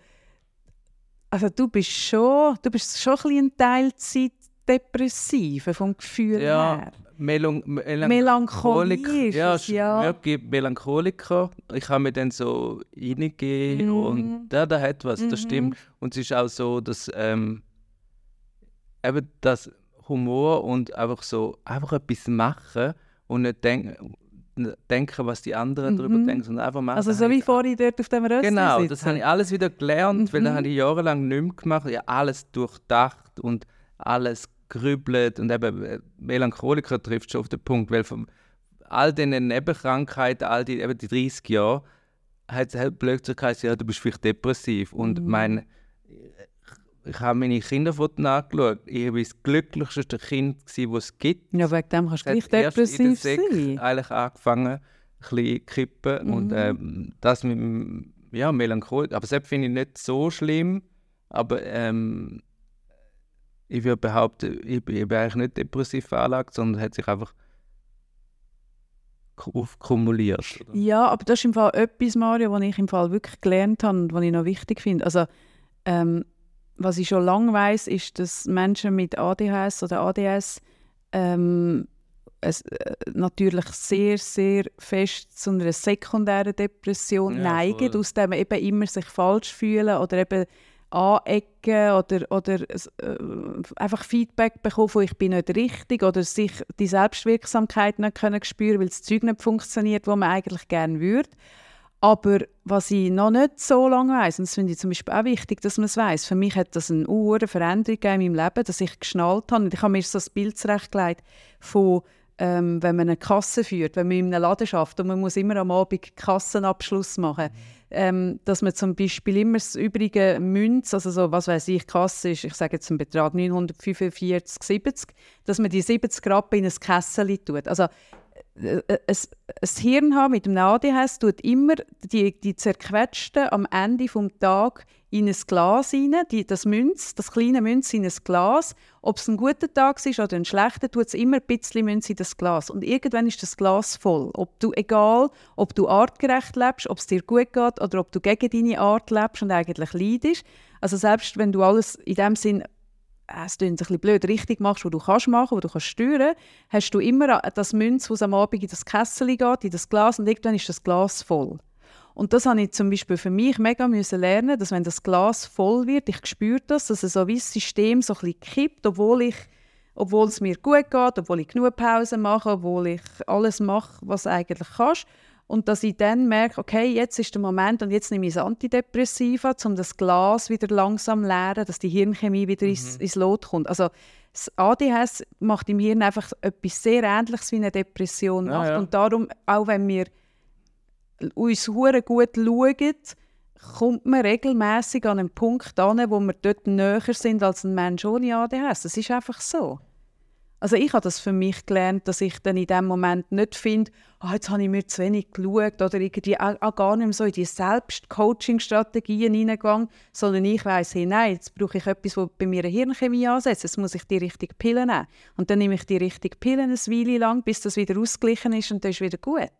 also du bist schon, du bist schon ein bisschen ein Teilzeit depressive vom Gefühl Ja, her. Melon Melancholik- Melancholie ist ja, es, ja. wirklich Melancholiker. Ich habe mir dann so reingegeben Mhm. und ja, da hat was, das Mhm. stimmt. Und es ist auch so, dass ähm, eben das Humor und einfach so einfach etwas machen und nicht denken, denken was die anderen darüber Mhm. denken, sondern einfach machen. Also so wie vorhin dort auf dem Röstchen Genau, sitzen. das habe ich alles wieder gelernt, weil das Mhm. habe ich jahrelang nicht mehr gemacht. Ich habe alles durchdacht und alles grübelt und eben äh, Melancholiker trifft schon auf den Punkt, weil von all diesen Nebenkrankheiten, all die, eben die 30 Jahre, hat es halt plötzlich geheißen, ja, du bist vielleicht depressiv. Und Mhm. mein, ich habe meine Kinderfotos angeschaut. Ich war das glücklichste Kind, gewesen, das es gibt. ja, wegen dem kannst du gleich depressiv sein. eigentlich angefangen, ein bisschen kippen. Und Mhm. ähm, das mit ja, Melancholik. Aber das finde ich nicht so schlimm. Aber ähm, ich würde behaupten, ich bin, ich bin eigentlich nicht depressiv veranlagt, sondern hat sich einfach ku- aufkumuliert. oder? Ja, aber das ist im Fall etwas, Mario, was ich im Fall wirklich gelernt habe und was ich noch wichtig finde. Also, ähm, was ich schon lange weiß, ist, dass Menschen mit ADHS oder ADS ähm, es, äh, natürlich sehr, sehr fest zu einer sekundären Depression Ja, neigen, voll. aus dem eben immer sich falsch fühlen oder eben anecken oder, oder äh, einfach Feedback bekommen von «ich bin nicht richtig» oder sich die Selbstwirksamkeit nicht können spüren, weil das Zeug nicht funktioniert, was man eigentlich gerne würde. Aber was ich noch nicht so lange weiß, und das finde ich zum Beispiel auch wichtig, dass man es weiß. Für mich hat das eine hohe Veränderung in meinem Leben, dass ich geschnallt habe. Und ich habe mir so ein Bild zurechtgelegt von, ähm, wenn man eine Kasse führt, wenn man in einem Laden schafft und man muss immer am Abend Kassenabschluss machen. Ähm, dass man zum Beispiel immer das übrige Münz, also so, was weiß ich, Kasse ist, ich sage jetzt einen Betrag 945,70, dass man die 70 Rappen in ein Kessel tut. Also äh, ein, ein Hirn haben mit einem ADHS tut immer die, die zerquetschten am Ende des Tages in ein Glas rein, die, das Münz, das kleine Münz in ein Glas. Ob es ein guter Tag ist oder ein schlechter, tut es immer ein bisschen Münz in das Glas. Und irgendwann ist das Glas voll. Ob du, egal, ob du artgerecht lebst, ob es dir gut geht oder ob du gegen deine Art lebst und eigentlich leidest. Also selbst wenn du alles in dem Sinn äh, es ein bisschen blöd, richtig machst, was du kannst machen, was du kannst steuern, hast du immer das Münz, das am Abend in das Kessel geht, in das Glas und irgendwann ist das Glas voll. Und das habe ich zum Beispiel für mich mega müssen lernen, dass wenn das Glas voll wird, ich spüre das, dass es so wie das System so ein bisschen kippt, obwohl ich obwohl es mir gut geht, obwohl ich genug Pausen mache, obwohl ich alles mache, was eigentlich kannst. Und dass ich dann merke, okay, jetzt ist der Moment und jetzt nehme ich das Antidepressiva, um das Glas wieder langsam zu leeren, dass die Hirnchemie wieder ins, ins Lot kommt. Also das ADHS macht im Hirn einfach etwas sehr Ähnliches wie eine Depression macht. ja. Und darum, auch wenn wir uns hure gut schauen, kommt man regelmäßig an einen Punkt an, wo wir dort näher sind als ein Mensch ohne ADHS. Das ist einfach so. Also ich habe das für mich gelernt, dass ich dann in dem Moment nicht finde, oh, jetzt habe ich mir zu wenig geschaut oder irgendwie auch, gar nicht mehr so in die Selbst-Coaching-Strategien hineingegangen, sondern ich weiss, hey, nein, jetzt brauche ich etwas, das bei mir eine Hirnchemie ansetzt, jetzt muss ich die richtige Pille nehmen. Und dann nehme ich die richtige Pille eine Weile lang, bis das wieder ausgeglichen ist und dann ist wieder gut.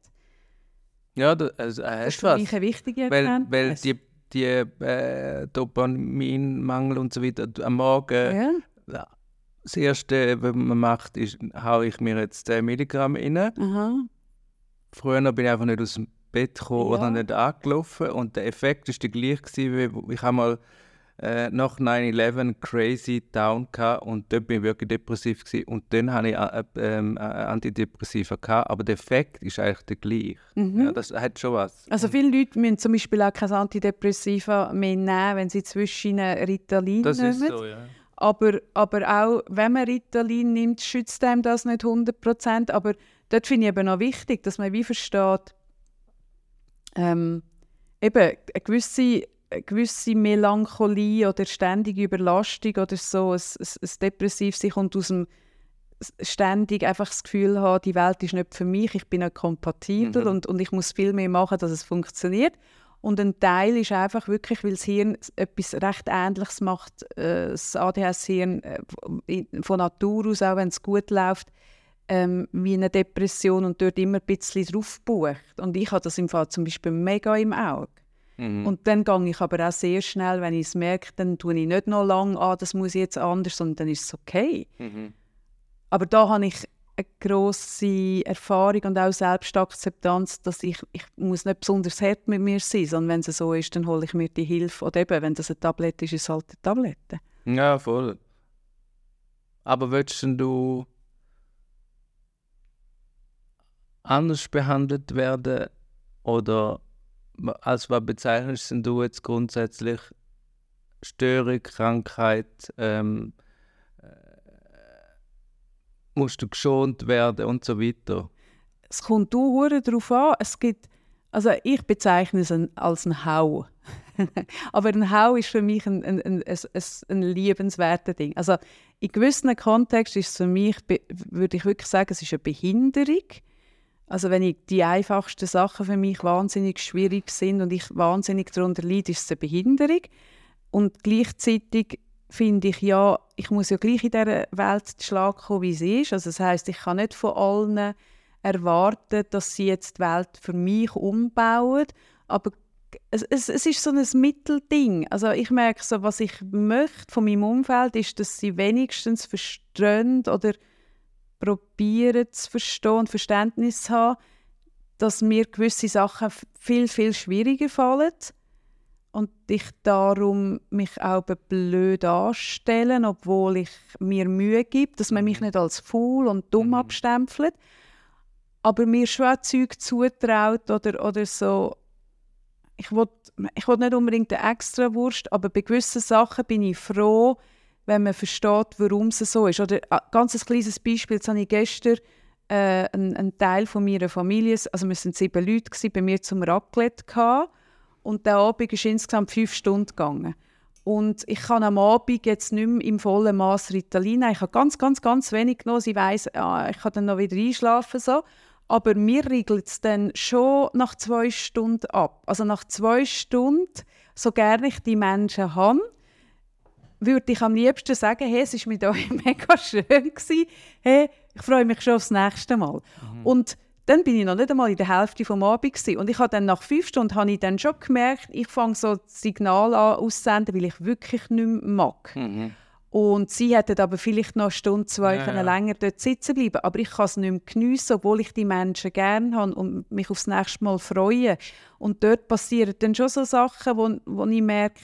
Ja, du, also, äh, das ist für mich eine wichtige Weil, weil die, die äh, Dopaminmangel und so weiter am Morgen... Ja das Erste, was man macht, ist, haue ich mir jetzt 10 Milligramm rein. Aha. Früher bin ich einfach nicht aus dem Bett gekommen ja. oder nicht angelaufen und der Effekt war der gleiche. Wie, ich habe mal äh, nach 9-11 Crazy Down gehabt und dort bin ich wirklich depressiv gewesen. und dann hatte ich äh, ähm, äh, Antidepressiva gehabt, aber der Effekt ist eigentlich der gleiche. Mhm. Ja, das hat schon was. Also viele Leute müssen zum Beispiel auch kein Antidepressiva mehr nehmen, wenn sie zwischen Ritalin das nehmen. Das ist so, ja. Aber, aber auch, wenn man Ritalin nimmt, schützt einem das nicht 100%. Aber dort finde ich eben noch wichtig, dass man wie versteht, ähm, eben eine gewisse, gewisse Melancholie oder ständige Überlastung oder so, ein, ein, ein depressiv sich und aus dem ständig einfach das Gefühl haben, die Welt ist nicht für mich, ich bin nicht kompatibel mhm. und, und ich muss viel mehr machen, dass es funktioniert. Und ein Teil ist einfach wirklich, weil das Hirn etwas recht Ähnliches macht, äh, das ADHS-Hirn äh, von Natur aus, auch wenn es gut läuft, ähm, wie eine Depression und dort immer ein bisschen drauf bucht. Und ich habe das im Fall zum Beispiel mega im Auge. Mhm. Und dann gehe ich aber auch sehr schnell, wenn ich es merke, dann tue ich nicht noch lange an, das muss jetzt anders, sondern dann ist es okay. Mhm. Aber da habe ich eine grosse Erfahrung und auch Selbstakzeptanz, dass ich, ich muss nicht besonders hart mit mir sein, sondern wenn es so ist, dann hole ich mir die Hilfe. Oder eben, wenn das eine Tablette ist, ist es halt eine Tablette. Ja, voll. Aber würdest du anders behandelt werden oder als was bezeichnest du jetzt grundsätzlich Störung, Krankheit, ähm, musst du geschont werden und so weiter. Es kommt auch darauf an. Es gibt, also ich bezeichne es als ein Hau. Aber ein Hau ist für mich ein, ein, ein, ein, ein liebenswertes Ding. Also in gewissen Kontexten ist für mich, würde ich wirklich sagen, es ist eine Behinderung. Also wenn ich die einfachsten Sachen für mich wahnsinnig schwierig sind und ich wahnsinnig darunter leide, ist es eine Behinderung. Und gleichzeitig finde ich, ja, ich muss ja gleich in dieser Welt zu Schlag kommen, wie sie ist. Also das heißt, ich kann nicht von allen erwarten, dass sie jetzt die Welt für mich umbauen, aber es, es, es ist so ein Mittelding. Also ich merke so, was ich möchte von meinem Umfeld, ist, dass sie wenigstens verstehen oder probieren zu verstehen und Verständnis zu haben, dass mir gewisse Sachen viel, viel schwieriger fallen und ich darum mich auch blöd anstellen, obwohl ich mir Mühe gebe, dass man mich mhm. nicht als faul und dumm mhm. abstempelt, aber mir schon auch Zeug zutraut oder, oder so. Ich will, ich will nicht unbedingt eine extra Wurst, aber bei gewissen Sachen bin ich froh, wenn man versteht, warum es so ist. Oder ein ganz ein kleines Beispiel, jetzt habe ich gestern äh, einen, einen Teil von meiner Familie, also wir waren sieben Leute, bei mir zum Raclette gehabt und der Abend ist insgesamt fünf Stunden gegangen. Und ich kann am Abend jetzt nicht mehr im vollen Maß Ritalin. Ich habe ganz, ganz, ganz wenig genommen. Sie weiss, ah, ich kann dann noch wieder einschlafen. So. Aber mir regelt es dann schon nach zwei Stunden ab. Also nach zwei Stunden, so gerne ich die Menschen habe, würde ich am liebsten sagen, hey, es war mit euch mega schön. Gewesen. Hey, ich freue mich schon aufs nächste Mal. Mhm. Und dann bin ich noch nicht einmal in der Hälfte vom Abend gewesen. und ich habe dann nach fünf Stunden habe ich dann schon gemerkt, ich fange so das Signal an auszusenden, weil ich wirklich nicht mehr mag. Mhm. Und sie hätten aber vielleicht noch eine Stunde, zwei ja, ja. länger dort sitzen bleiben. Aber ich kann es nicht mehr geniessen, obwohl ich die Menschen gerne habe und mich aufs nächste Mal freue. Und dort passieren dann schon so Sachen, wo, wo ich merke,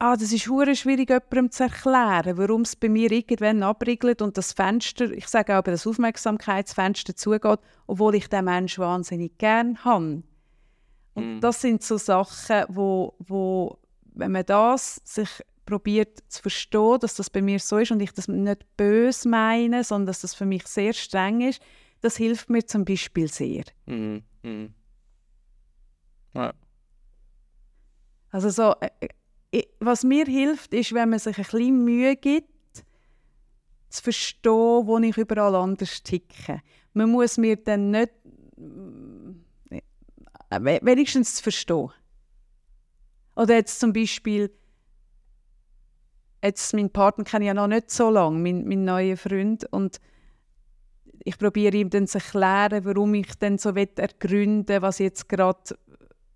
ah, das ist hure schwierig, jemandem zu erklären, warum es bei mir irgendwann abriegelt und das Fenster, ich sage auch, das Aufmerksamkeitsfenster zugeht, obwohl ich den Menschen wahnsinnig gern habe. Und mm. das sind so Sachen, wo, wo, wenn man das sich probiert zu verstehen, dass das bei mir so ist und ich das nicht böse meine, sondern dass das für mich sehr streng ist, das hilft mir zum Beispiel sehr. Mm. Mm. Ja. Also so, äh, äh, was mir hilft, ist, wenn man sich ein bisschen Mühe gibt, zu verstehen, wo ich überall anders ticke. Man muss mir dann nicht äh, wenigstens zu verstehen. Oder jetzt zum Beispiel, jetzt meinen Partner kenne ich ja noch nicht so lange, mein, mein neuer Freund, und ich probiere ihm dann zu erklären, warum ich dann so ergründen was jetzt gerade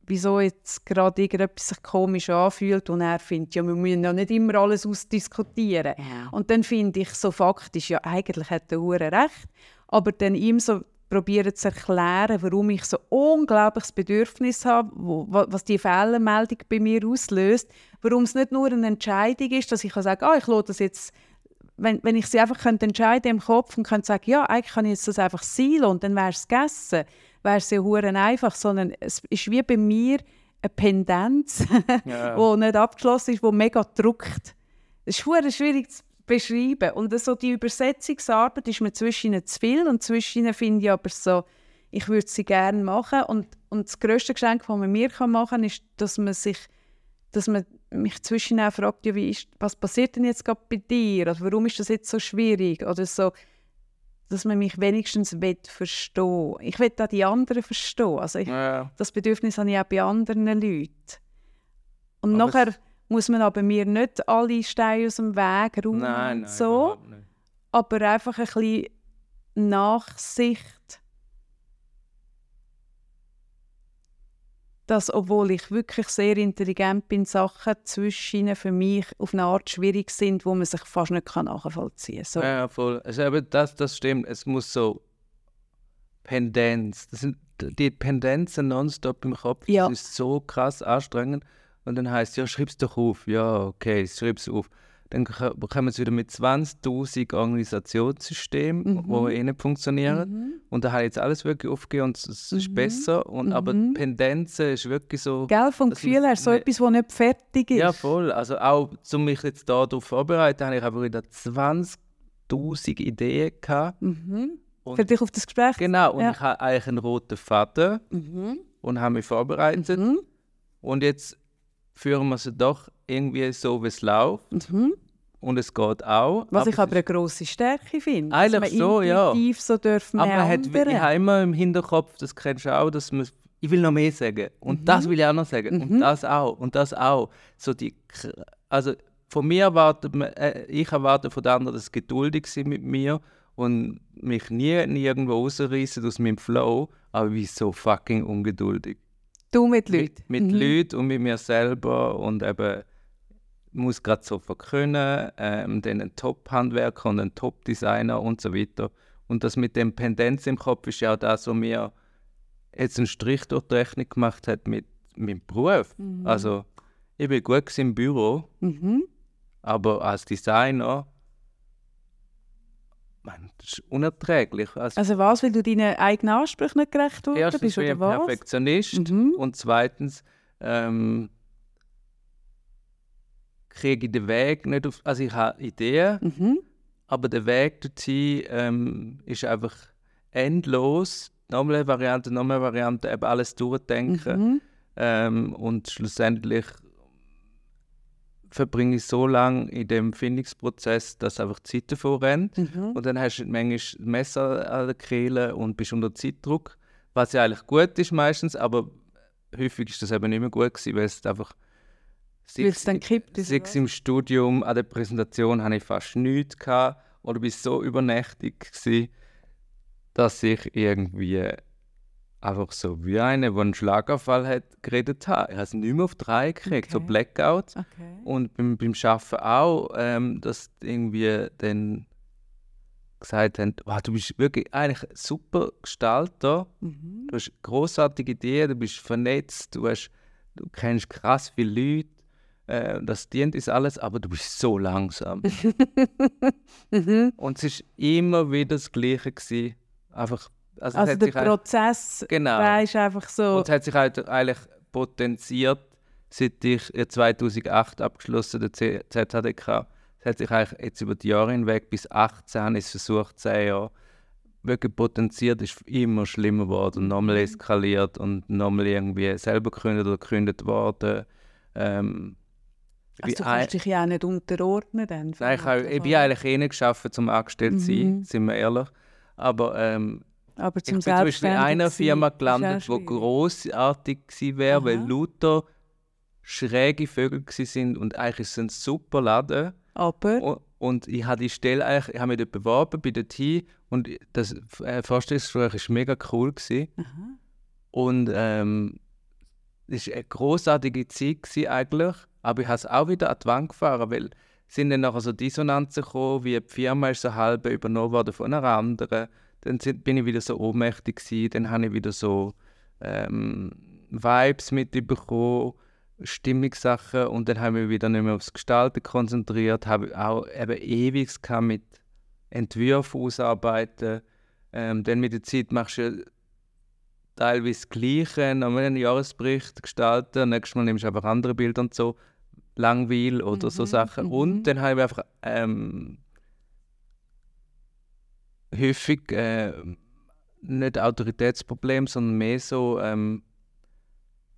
wieso jetzt gerade irgendetwas sich komisch anfühlt und er findet, ja, wir müssen ja nicht immer alles ausdiskutieren. Ja. Und dann finde ich so faktisch, ja, eigentlich hat der Hure recht, aber dann ihm so probieren zu erklären, warum ich so unglaubliches Bedürfnis habe, wo, was die Fehlermeldung bei mir auslöst, warum es nicht nur eine Entscheidung ist, dass ich kann sagen, ah, ich lasse das jetzt, wenn, wenn ich sie einfach könnte entscheiden im Kopf und könnte sagen, ja, eigentlich kann ich jetzt das einfach sein und dann wäre es gegessen, wäre es ja huren einfach, sondern es ist wie bei mir eine Pendenz, die ja. nicht abgeschlossen ist, die mega druckt. Es ist schwierig zu beschreiben. Und so die Übersetzungsarbeit ist mir zwischen ihnen zu viel und zwischen ihnen finde ich aber so, ich würde sie gerne machen. Und, und das grösste Geschenk, das man mir machen kann, ist, dass man sich dass man mich zwischen auch fragt, ja, wie ist, was passiert denn jetzt gerade bei dir? Also warum ist das jetzt so schwierig? Oder so, dass man mich wenigstens verstehen Ich will auch die anderen verstehen. Also ich, ja. Das Bedürfnis habe ich auch bei anderen Leuten. Und aber nachher muss man aber mir nicht alle Steine aus dem Weg räumen nein, nein, so, aber einfach ein bisschen Nachsicht, dass, obwohl ich wirklich sehr intelligent bin, Sachen zwischen für mich auf eine Art schwierig sind, wo man sich fast nicht nachvollziehen kann. So. Ja, voll. Also, aber das, das stimmt. Es muss so Pendenz. Das sind die Pendenzen nonstop im Kopf. Ja. Das ist so krass anstrengend. Und dann heißt ja, schreib es doch auf. Ja, okay, schreib es auf. Dann kommen sie wieder mit 20.000 Organisationssystemen, mhm. die eh nicht funktionieren. Mhm. Und da habe ich jetzt alles wirklich aufgegeben und es ist mhm. besser. Und, Aber die Pendenzen ist wirklich so... Gell, vom Gefühl her, so etwas, das nicht fertig ist. Ja, voll. Also auch, um mich jetzt darauf vorzubereiten, habe ich aber wieder 20.000 Ideen gehabt. Mhm. Für dich auf das Gespräch? Genau, und ja. ich habe eigentlich einen roten Faden mhm. und habe mich vorbereitet. Mhm. Und jetzt führen wir sie doch irgendwie so, wie es läuft. Mhm. Und es geht auch. Was ich aber eine grosse Stärke finde. Eigentlich so, ja. so dürfen Aber man hat, ich habe immer im Hinterkopf, das kennst du auch, dass man ich will noch mehr sagen und mhm. das will ich auch noch sagen mhm. und das auch und das auch. So die, also von mir erwartet man, äh, ich erwarte von den anderen, dass sie geduldig sind mit mir und mich nie, nie irgendwo rausreißen aus meinem Flow, aber ich bin so fucking ungeduldig. Du mit Leuten? Mit, mit mhm. Leuten und mit mir selber und eben muss gerade so verkönnen, ähm, dann ein Top-Handwerker und ein Top-Designer und so weiter. Und das mit dem Pendenz im Kopf ist ja auch das, was mir jetzt einen Strich durch die Rechnung gemacht hat mit meinem Beruf. Mhm. Also ich bin gut im Büro, mhm. aber als Designer man, das ist unerträglich. Also, also was, weil du deinen eigenen Ansprüchen nicht gerecht worden erstens bist, bin ich ein Perfektionist mhm. und zweitens ähm, kriege ich den Weg nicht auf... Also ich habe Ideen, mhm. aber der Weg dorthin ähm, ist einfach endlos. Nochmal eine Variante, nochmal eine Variante, eben alles durchdenken. Mhm. Ähm, und schlussendlich verbringe ich so lange in dem Findungsprozess, dass einfach die Zeit davor rennt. Mhm. Und dann hast du manchmal ein Messer an der Kehle und bist unter Zeitdruck. Was ja eigentlich gut ist meistens, aber häufig ist das eben nicht mehr gut gewesen, weil es einfach es dann kippt ist, Sechs im Studium, an der Präsentation hatte ich fast nichts gehabt, oder war so übernächtig, gewesen, dass ich irgendwie einfach so wie eine, die einen Schlaganfall hat, geredet habe. Ich habe es nicht mehr auf drei gekriegt, okay. so Blackout. Okay. Und beim, beim Arbeiten auch, ähm, dass irgendwie dann gesagt haben, wow, du bist wirklich eigentlich ein super Gestalter, mhm. du hast großartige Ideen, du bist vernetzt, du, hast, du kennst krass viele Leute, äh, das dient ist alles, aber du bist so langsam. mhm. Und es war immer wieder das Gleiche. Gewesen. Einfach also, also der Prozess genau. ist einfach so... Und es hat sich halt eigentlich potenziert, seit ich 2008 abgeschlossen der ZHDK. Es hat sich eigentlich jetzt über die Jahre hinweg, bis 18 ist versucht, 10 Jahre, wirklich potenziert, ist immer schlimmer geworden und nochmal mhm. eskaliert und nochmal irgendwie selber gegründet oder gegründet worden. Ähm, Also du kannst dich ja auch nicht unterordnen dann. Nein, ich, habe, ich bin eigentlich eh nicht geschaffen, zum angestellt zu sein, Mhm. sind wir ehrlich. Aber ähm, Aber ich bin zum Beispiel in einer Firma gelandet, die grossartig wäre, weil lauter schräge Vögel sind und eigentlich ist es ein super Laden. Aber, Und, und ich habe die Stelle eigentlich, ich habe mich dort beworben, bin dort hin und das äh, Vorstellungsgespräch war mega cool. Gewesen. aha, Und ähm, es war eine großartige Zeit gewesen eigentlich, aber ich habe es auch wieder an die Wand gefahren, weil sind dann nachher so Dissonanzen gekommen, wie die Firma ist so halb übernommen worden von einer anderen. Dann sind, bin ich wieder so ohnmächtig gewesen, dann habe ich wieder so ähm, Vibes mitbekommen, Stimmungssachen und dann habe ich mich wieder nicht mehr aufs Gestalten konzentriert, habe auch eben ewig mit Entwürfen ausarbeiten. Ähm, dann mit der Zeit machst du teilweise das Gleiche, nochmal einen Jahresbericht gestalten, nächstes Mal nimmst du einfach andere Bilder und so, Langweil oder so Mhm, Sachen. mhm. Und dann habe ich einfach ähm, häufig äh, nicht Autoritätsproblem, sondern mehr so ähm,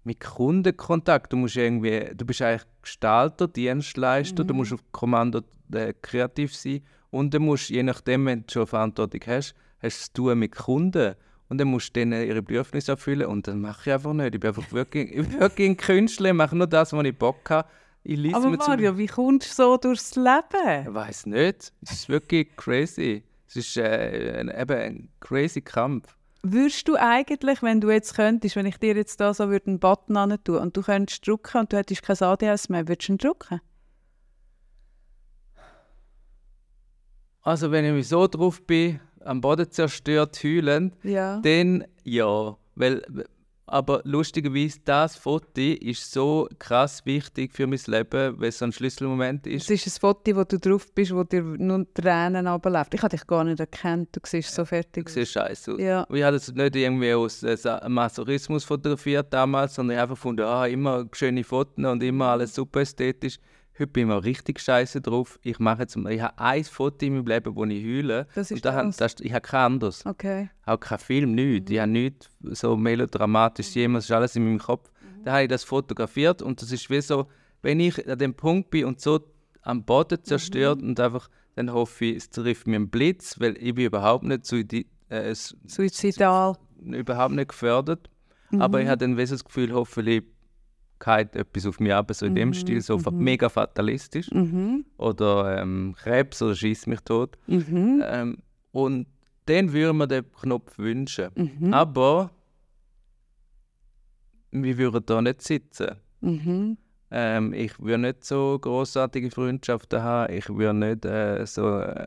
mit Kundenkontakt. Du musst irgendwie, du bist eigentlich Gestalter, Dienstleister, du Mhm. musst auf Kommando äh, kreativ sein und du musst, je nachdem, wenn du schon Verantwortung hast, hast du es zu tun mit Kunden. Und dann musst du denen ihre Bedürfnisse erfüllen und das mache ich einfach nicht. Ich bin einfach wirklich, wirklich ein Künstler, ich mache nur das, was ich Bock habe. Ich lese aber mir zum Mario, wie kommst du so durchs Leben? ich weiß nicht. Es ist wirklich crazy. Es ist äh, ein, eben ein crazy Kampf. Würdest du eigentlich, wenn du jetzt könntest, wenn ich dir jetzt da so würde einen Button an tun und du könntest drücken und du hättest kein ADS mehr, würdest du ihn drücken? Also wenn ich mich so drauf bin, am Boden zerstört, heulend, Ja. dann ja. Weil, aber lustigerweise, das Foto ist so krass wichtig für mein Leben, weil es so ein Schlüsselmoment Es ist. ist ein Foto, wo du drauf bist, wo dir nur Tränen runterlaufen. Ich habe dich gar nicht erkannt, du siehst so fertig Das aus. sieht scheiße aus. Ja. Ich habe das nicht irgendwie aus äh, Masochismus fotografiert damals, sondern ich habe einfach gefunden, ah, immer schöne Fotos und immer alles super ästhetisch. Heute bin ich mal richtig scheiße drauf. Ich mache jetzt mal, ich habe ein Foto in meinem Leben, wo ich heule. Das ist und da, das. ich habe kein anderes. Okay. Auch kein Film, nichts. Mhm. Ich habe nichts so melodramatisch jemals, es ist alles in meinem Kopf. Mhm. Da habe ich das fotografiert und das ist wie so, wenn ich an dem Punkt bin und so am Boden zerstört Mhm. und einfach, dann hoffe ich, es trifft mir einen Blitz, weil ich bin überhaupt nicht so, äh, Suizidal. überhaupt nicht gefördert. Aber Mhm. ich habe dann das Gefühl, hoffentlich etwas auf mich ab, so in dem Stil, so fa- mega fatalistisch. Mhm. Oder ähm, Krebs oder schießt mich tot. Mhm. Ähm, und dann würde man den Knopf wünschen. Mhm. Aber wir würden da nicht sitzen. Mhm. Ähm, ich würde nicht so großartige Freundschaften haben. Ich würde nicht äh, so äh,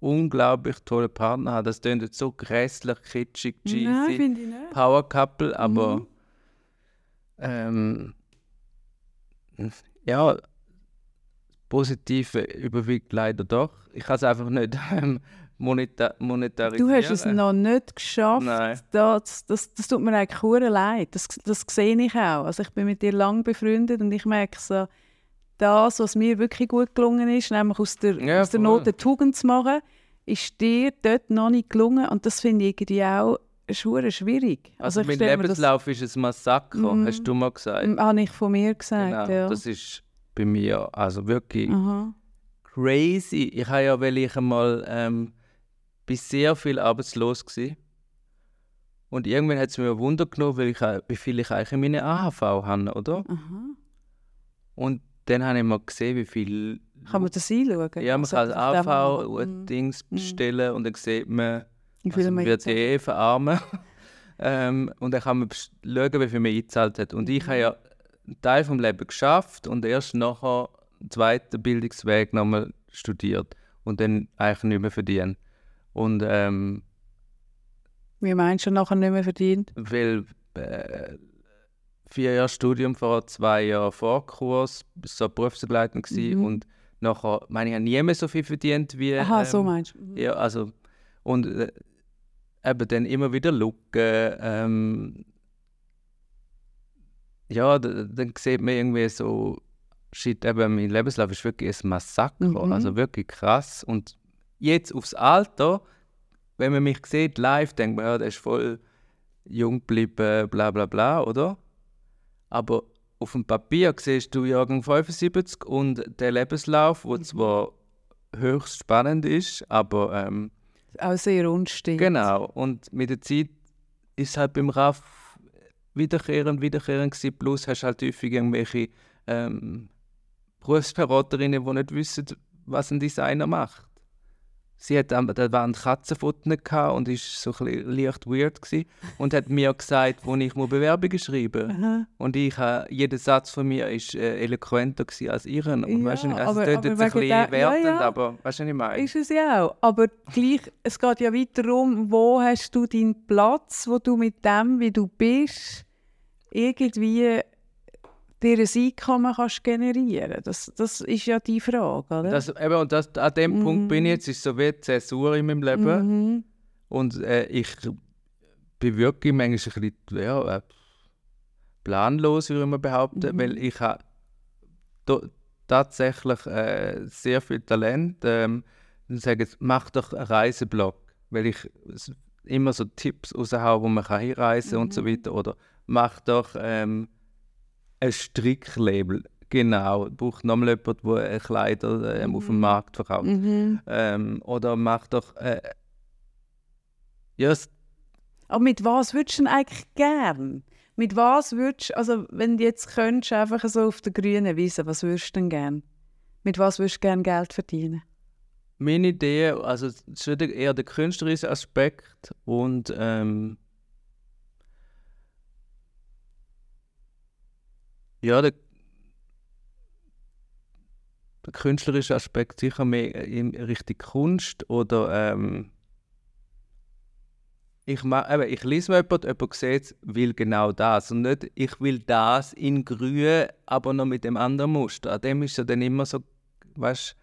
unglaublich tolle Partner haben. Das klingt jetzt so grässlich, kitschig, Nein, cheesy. finde ich nicht. Power Couple, aber Mhm. Ähm, ja, Positive überwiegt leider doch. Ich kann es einfach nicht ähm, moneta monetarisieren. Du hast es noch nicht geschafft. Nein. Das, das, das tut mir eigentlich hure leid. Das, das sehe ich auch. Also ich bin mit dir lang befreundet und ich merke so, das, was mir wirklich gut gelungen ist, nämlich aus der, Ja, aus der. Not eine Tugend zu machen, ist dir dort noch nicht gelungen. Und das finde ich irgendwie auch hure schwierig. Also, ich mein mir das- Lebenslauf ist ein Massaker, Mhm. hast du mal gesagt. Habe ich von mir gesagt, Genau, ja. das ist bei mir also wirklich Aha. crazy. Ich habe ja, weil ich einmal ähm, bin sehr viel arbeitslos gsi und irgendwann hat es mir ein Wunder genommen, weil ich, wie viel ich eigentlich in meiner AHV habe, oder? Aha. Und dann habe ich mal gesehen, wie viel Kann man das einschauen? ja, man Also, kann auf dem Mal. Mm. AV-Dings bestellen und dann sieht man, Viel also man wird jetzt- eh verarmen. ähm, und dann kann man schauen, wie viel man eingezahlt hat. Und Mhm. ich habe ja einen Teil vom Leben geschafft und erst nachher einen zweiten Bildungsweg nochmal studiert und dann eigentlich nicht mehr verdient. Und ähm, Wie meinst du nachher nicht mehr verdient? weil äh, vier Jahre Studium vor zwei Jahren Vorkurs, so berufsbegleitend Mhm. und nachher, meine ich, habe nie mehr so viel verdient wie Aha, so ähm, meinst du. Mhm. Ja, also und äh, eben dann immer wieder Lücken. Ähm, ja, dann sieht man irgendwie so, shit, eben mein Lebenslauf ist wirklich ein Massaker, Mhm. also wirklich krass. Und jetzt aufs Alter, wenn man mich sieht live, denkt man, ja, der ist voll jung geblieben, bla bla bla, oder? Aber auf dem Papier siehst du Jahrgang 75 und der Lebenslauf, wo zwar höchst spannend ist, aber ähm, Auch sehr unstet. genau. Und mit der Zeit ist halt beim RAF wiederkehrend, wiederkehrend gewesen. Plus hast du halt häufig irgendwelche ähm, Berufsberaterinnen, die nicht wissen, was ein Designer macht. Sie hat am- da waren Katzenfotos gehabt und ist so ein bisschen leicht weird gewesen und hat mir gesagt, wo ich muss Bewerbungen schreiben Aha. und ich ha, jeder Satz von mir ist äh, eloquenter gewesen als ihren und Ja, du, also aber- aber jetzt ein bisschen der- ja, wertend, ja. aber weißt du, was ich meine? Ist es ja auch. Aber gleich, es geht ja weiter darum, wo hast du deinen Platz, wo du mit dem, wie du bist, irgendwie dir ein Einkommen kannst generieren das, das ist ja die Frage, oder? Das, eben, und das, an dem Punkt bin ich jetzt, ist so wie Zäsur in meinem Leben. Mhm. Und äh, ich bin wirklich manchmal ein bisschen ja, äh, planlos, würde man behaupten, Mhm. weil ich habe tatsächlich äh, sehr viel Talent. Ähm, dann sage ich, mach doch einen Reiseblog, weil ich immer so Tipps raushaue, wo man kann hinreisen und so weiter. Oder mach doch ähm, ein Stricklabel. Genau, braucht nochmal jemand, der Kleider ähm, auf dem Markt verkauft. Mhm. Ähm, oder mach doch äh, ja, Aber mit was würdest du denn eigentlich gern? Mit was würdest du, also wenn du jetzt könntest, einfach so auf der grünen Wiese, was würdest du denn gern? Mit was würdest du gern Geld verdienen? meine Idee, also es ist eher der künstlerische Aspekt und ähm, ja, der, der künstlerische Aspekt sicher mehr in Richtung Kunst oder ähm, ich, eben, ich lese mal jemand, jemand sieht es, will genau das und nicht, ich will das in grün, aber noch mit dem anderen Muster. An dem ist ja dann immer so, weißt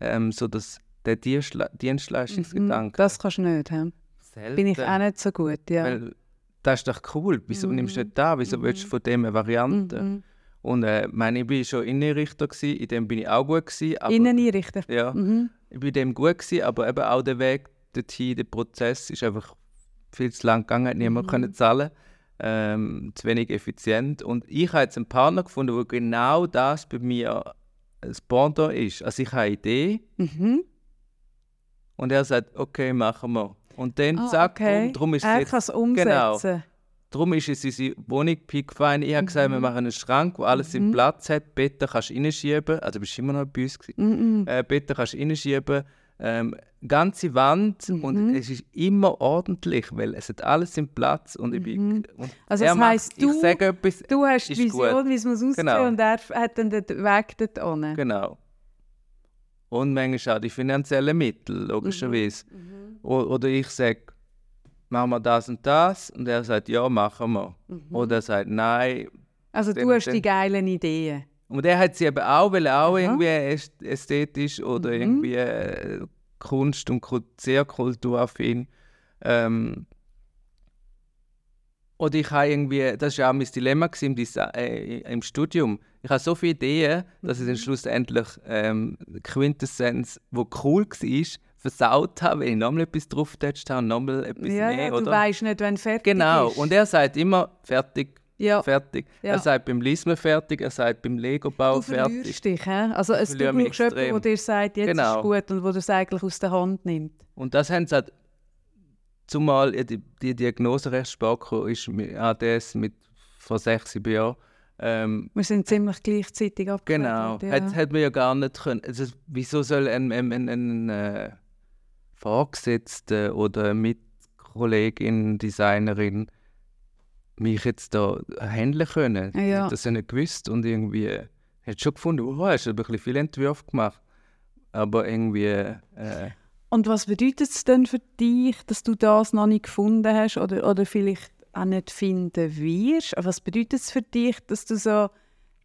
ähm, so das, der Dienstle Dienstleistungsgedanke. Das kannst du nicht, hä? Selten. Bin ich auch nicht so gut, ja. Weil das ist doch cool. Wieso nimmst du nicht da? Wieso willst du von dem eine Variante? Mhm. Und äh, meine, ich war schon Innenrichter, gewesen, in dem bin ich auch gut. Gewesen, aber, Innen einrichten. Ja, Mhm. ich bin in dem gut, gewesen, aber eben auch der Weg dorthin, der Prozess ist einfach viel zu lang gegangen, hat niemand können zahlen. Ähm, zu wenig effizient. Und ich habe jetzt einen Partner gefunden, wo genau das bei mir ein Pendant ist. Also ich habe eine Idee Mhm. und er sagt, okay, machen wir. Und dann Ah, zack, okay. drum, drum ist es er jetzt kann es umsetzen. Darum ist es unsere Wohnung pickfein. Ich habe gesagt, wir machen einen Schrank, wo alles seinen Platz hat. Betten kannst du reinschieben. Also, du bist immer noch bei uns. Gewesen. Mhm. Äh, Betten kannst du reinschieben. Ähm, ganze Wand Mhm. und es ist immer ordentlich, weil es hat alles seinen Platz und ich bin... Und Also das heisst, ich du- etwas, Du hast die Vision, wie es muss aussehen Genau. und er hat dann den Weg dort. Genau. Und manchmal auch die finanziellen Mittel, logischerweise. Mhm. Oder ich sage, machen wir das und das und er sagt, ja, machen wir. Oder er sagt, nein, Also du hast die geilen Ideen. Und er hat sie eben auch, weil er auch Aha. irgendwie äst- ästhetisch oder Mhm. irgendwie äh, Kunst und sehr kulturaffin. Ähm, oder ich habe irgendwie, das war auch mein Dilemma im, äh, im Studium. Ich habe so viele Ideen, dass ich dann schlussendlich ähm, Quintessenz, die cool war, versaut habe, weil ich nochmal etwas draufgetatscht habe und nochmal etwas Ja, mehr, ja, du oder? weißt nicht, wenn fertig Genau, ist. und er sagt immer, fertig, ja, fertig. Ja. Er sagt beim Lismen fertig, er sagt beim Lego-Bau du fertig. verlierst dich. He? Also es, du mich brauchst jemanden, der dir sagt, jetzt Genau. ist gut und der das eigentlich aus der Hand nimmt. Und das haben sie halt, zumal ja die, die Diagnose recht spät ist, mit ADS mit vor sechs, sieben Jahren. Ähm, Wir sind ziemlich gleichzeitig genau, abgemeldet. hat, hat man ja gar nicht können. Also, wieso soll ein, ein, ein, ein Vorgesetzter oder Mitkollegin, Designerin mich jetzt da handeln können? Ja. Ich hab das ja nicht gewusst und irgendwie, ich hätte schon gefunden, oh, hast du ein bisschen viele Entwürfe gemacht. Aber irgendwie, äh, Und was bedeutet es denn für dich, dass du das noch nicht gefunden hast oder, oder vielleicht auch nicht finden wirst? Was bedeutet es für dich, dass du so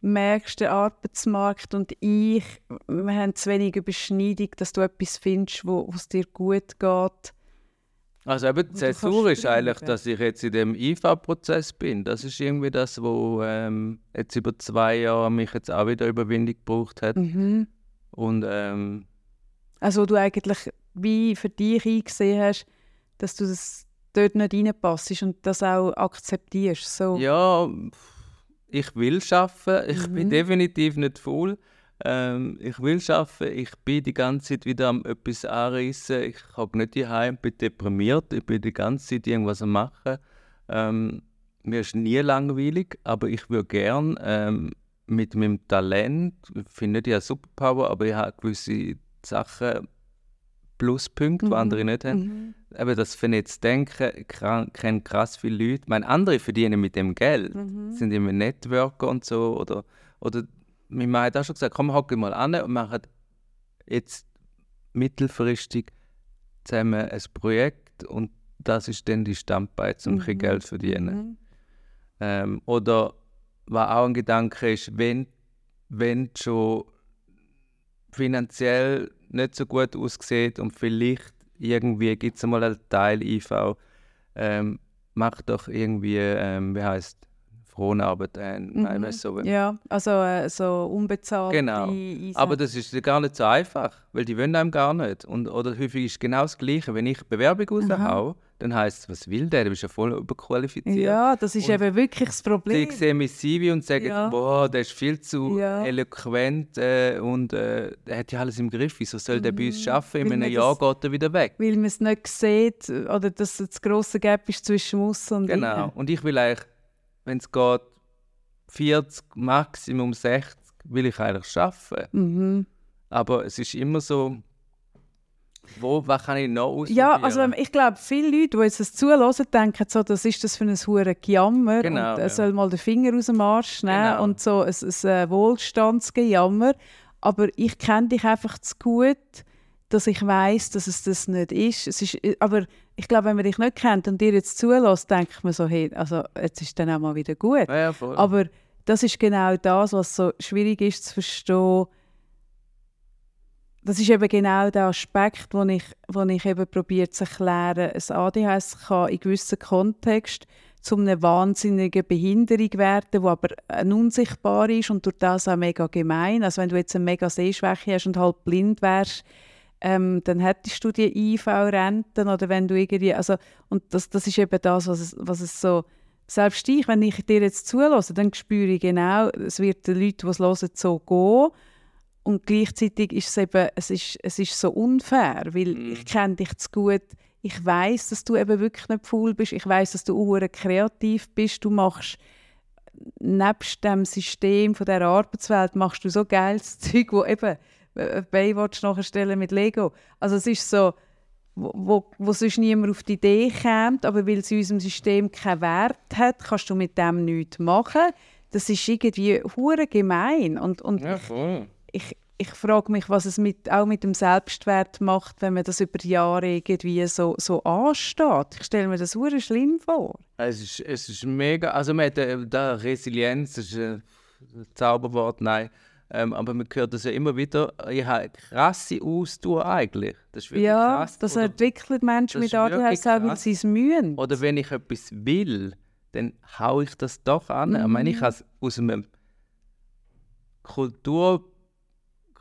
merkst, der Arbeitsmarkt und ich, wir haben zu wenig Überschneidung, dass du etwas findest, wo es dir gut geht? Also eben die Zäsur ist eigentlich, dass ich jetzt in dem IFA-Prozess bin. Das ist irgendwie das, wo ähm, jetzt über zwei Jahre mich jetzt auch wieder Überwindung gebraucht hat. Mhm. Und ähm, Also du eigentlich wie für dich eingesehen hast, dass du das dort nicht reinpasst und das auch akzeptierst. So. ja, pff, ich will arbeiten. Ich Mhm. bin definitiv nicht faul. Ähm, ich will arbeiten. Ich bin die ganze Zeit wieder am etwas anreißen. Ich hocke nicht daheim, bin deprimiert. Ich bin die ganze Zeit irgendwas am machen. Ähm, mir ist nie langweilig, aber ich würde gern ähm, mit meinem Talent, ich finde nicht, ich habe Superpower, aber ich habe gewisse Sachen, Pluspunkte, die Mhm. andere nicht haben Mhm. eben das vernetzt denken, kennen krass viele Leute. Ich meine, andere verdienen mit dem Geld, Mhm. sind immer Networker und so. Oder, oder mein Mann hat auch schon gesagt, komm, hocken mal an und machen jetzt mittelfristig zusammen ein Projekt und das ist dann die Standbein, um ein Mhm. Geld zu verdienen. Mhm. Ähm, oder was auch ein Gedanke ist, wenn, wenn du schon finanziell nicht so gut aussieht und vielleicht irgendwie gibt es mal einen Teil IV, ähm, mach doch irgendwie, ähm, wie heißt Fronarbeit ein, nein, Mhm. du, so, Ja, also äh, so unbezahlte Genau. Einsätze. aber das ist gar nicht so einfach, weil die wollen einem gar nicht. Und, oder häufig ist genau das Gleiche. Wenn ich Bewerbung raushau, dann heisst es, was will der? Du bist ja voll überqualifiziert. Ja, das ist Und eben wirklich das Problem. Die sehen mein CV und sagen, Ja. boah, der ist viel zu Ja. eloquent äh, und äh, der hat ja alles im Griff. Wieso soll der bei uns arbeiten? In Mhm. Einem Jahr das- geht er wieder weg. Weil man es nicht sieht oder dass das grosse Gap ist zwischen Muss und Genau. Innen. Und ich will eigentlich, wenn es geht, 40, Maximum 60, will ich eigentlich arbeiten. Mhm. Aber es ist immer so, wo, was kann ich noch ausprobieren? Ja, also ich glaube, viele Leute, die jetzt das zulassen, denken so, das ist das für ein hure Gejammer Genau, und er ja. soll mal den Finger aus dem Arsch nehmen Genau. und so ein, ein, äh, Wohlstandsgejammer. Aber ich kenne dich einfach zu gut, dass ich weiß, dass es das nicht ist. Es ist äh, aber ich glaube, wenn man dich nicht kennt und dir jetzt zulässt, denkt man so, hey, also jetzt ist dann auch mal wieder gut. Ja. Aber das ist genau das, was so schwierig ist zu verstehen. Das ist eben genau der Aspekt, den ich, den ich eben probiert zu erklären. Ein ADHS kann in gewissen Kontext zu einer wahnsinnigen Behinderung werden, die aber unsichtbar ist und durch das auch mega gemein. Also wenn du jetzt eine mega Sehschwäche hast und halb blind wärst, ähm, dann hättest du die IV-Renten oder wenn du irgendwie, also und das, das ist eben das, was es, was es so, selbst ich, wenn ich dir jetzt zulasse, dann spüre ich genau, es wird den Leuten, die es hören, so gehen und gleichzeitig ist es eben, es ist, es ist so unfair, weil Mhm. ich kenne dich zu gut, ich weiß, dass du eben wirklich nicht faul bist, ich weiß, dass du hure kreativ bist, du machst nebst dem System von der Arbeitswelt machst du so geiles Zeug, wo eben äh, Baywatch nachher stellen mit Lego. Also es ist so, wo, wo, wo sonst niemand auf die Idee kommt, aber weil es in unserem System keinen Wert hat, kannst du mit dem nichts machen. Das ist irgendwie hure gemein und, und ja, voll. ich, ich frage mich, was es mit, auch mit dem Selbstwert macht, wenn man das über Jahre irgendwie so, so ansteht. Ich stelle mir das hure schlimm vor. Es ist, es ist mega, also man hat äh, da Resilienz, das ist ein Zauberwort, nein. Ähm, aber man hört das ja immer wieder, ich habe eine krasse Ausdauer eigentlich. Das ist wirklich Ja, krass. das Oder, entwickelt Menschen mit ADHS auch, weil sie es mühen. oder wenn ich etwas will, dann hau ich das doch an. Ich meine, Mhm. ich habe es aus einem Kultur,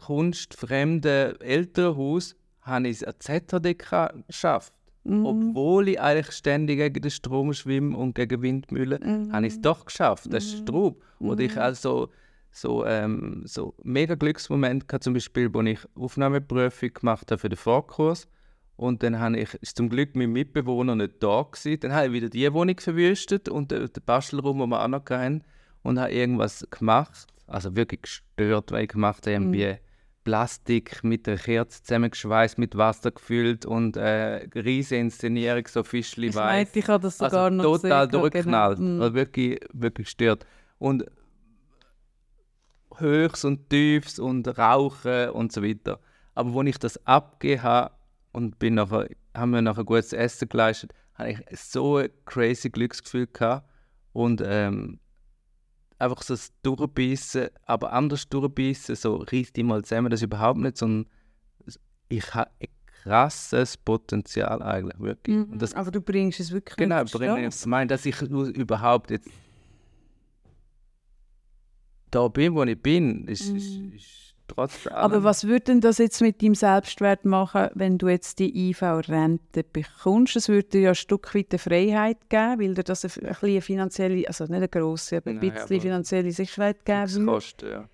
Kunst, fremden Elternhaus, habe ich es ZHDK geschafft. Mhm. Obwohl ich eigentlich ständig gegen den Strom schwimme und gegen Windmühlen, Mhm. habe ich es doch geschafft. Das ist Traum. Oder ich also so, ähm, so mega Glücksmoment gehabt, zum Beispiel, wo ich Aufnahmeprüfung gemacht habe für den Vorkurs. Und dann habe ich, ist zum Glück mein Mitbewohner nicht da gewesen. Dann habe ich wieder die Wohnung verwüstet und den, den Bastelraum, den wir auch noch hatten, und habe irgendwas gemacht. Also wirklich gestört, weil ich gemacht habe, irgendwie Plastik mit einer Kerze zusammengeschweißt, mit Wasser gefüllt und äh, riesige Inszenierung, so Fischli Ich weiß. meinte, ich habe das sogar Also noch total gesehen, durchgeknallt. Genau. Also wirklich, wirklich gestört. Und Höchst und Tiefs und Rauchen und so weiter. Aber als ich das abgegeben habe und bin nachher, haben wir nachher gutes Essen geleistet, habe ich so ein crazy Glücksgefühl gehabt. Und ähm, einfach so das Durchbeissen, aber anders durchbeissen, so reiss die mal zusammen, das ist überhaupt nicht, sondern ich habe ein krasses Potenzial eigentlich, wirklich. Mhm. Das Aber du bringst es wirklich Genau, die bringe ich Straße. ich meine, dass ich überhaupt jetzt da bin, wo ich bin, ist, ist, Mhm. ist trotz allem. Aber was würde denn das jetzt mit deinem Selbstwert machen, wenn du jetzt die IV-Rente bekommst? Es würde dir ja ein Stück weit Freiheit geben, weil dir das ein, bisschen finanzielle, also nicht eine grosse, aber ein Nein, bisschen aber finanzielle Sicherheit geben würde. Kosten, ja.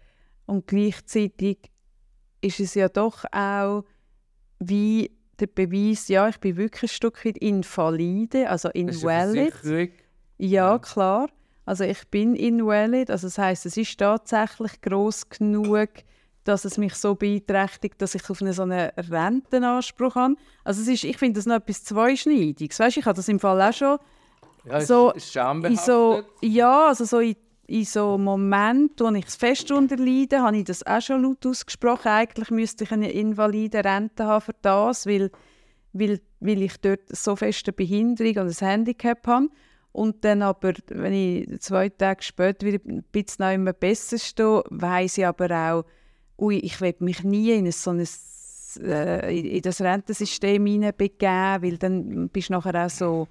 Und gleichzeitig ist es ja doch auch wie der Beweis, ja, ich bin wirklich ein Stück weit invalide, also Das invalid. Ja. klar. Also ich bin invalid, also das heißt, es ist tatsächlich groß genug, dass es mich so beeinträchtigt, dass ich auf einen so einen Rentenanspruch habe. Also es ist, ich finde das noch etwas Zweischneidiges. Weißt, ich habe das im Fall auch schon Ja, So, ist in schambehaftet. so, ja, also so in, in so Momenten, wo ich es fest unterleide, habe ich das auch schon laut ausgesprochen. Eigentlich müsste ich eine invalide Rente haben für das, weil, weil, weil ich dort so feste Behinderung und ein Handicap habe. Und dann aber, wenn ich zwei Tage später wieder ein bisschen noch immer besser stehe, weiss ich aber auch, ui, ich will mich nie in so ein, äh, in- das Rentensystem hineinbegeben, weil dann bist du nachher auch so,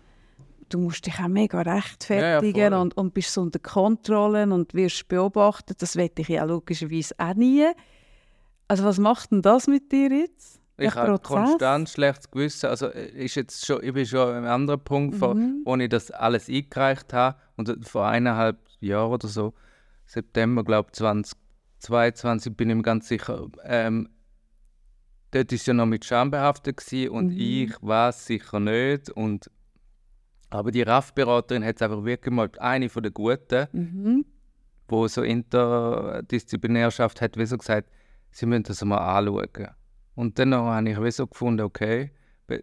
du musst dich auch mega rechtfertigen Ja, ja, und, und bist so unter Kontrolle und wirst beobachtet. Das will ich ja logischerweise auch nie. Also was macht denn das mit dir jetzt? Ich habe konstant schlechtes Gewissen. Also äh, ist jetzt schon, ich bin schon an einem anderen Punkt, Mhm. wo ich das alles eingereicht habe. Und vor eineinhalb Jahren oder so, September, glaube ich, 2022, bin ich mir ganz sicher, ähm, dort war es ja noch mit Scham behaftet gewesen und Mhm. ich weiß sicher nicht. Und, aber die RAF-Beraterin hat es einfach wirklich mal eine von den Guten, Mhm. wo so Interdisziplinärschaft hat, wie so gesagt, sie müssen das mal anschauen. Und dann habe ich wie so gefunden, okay,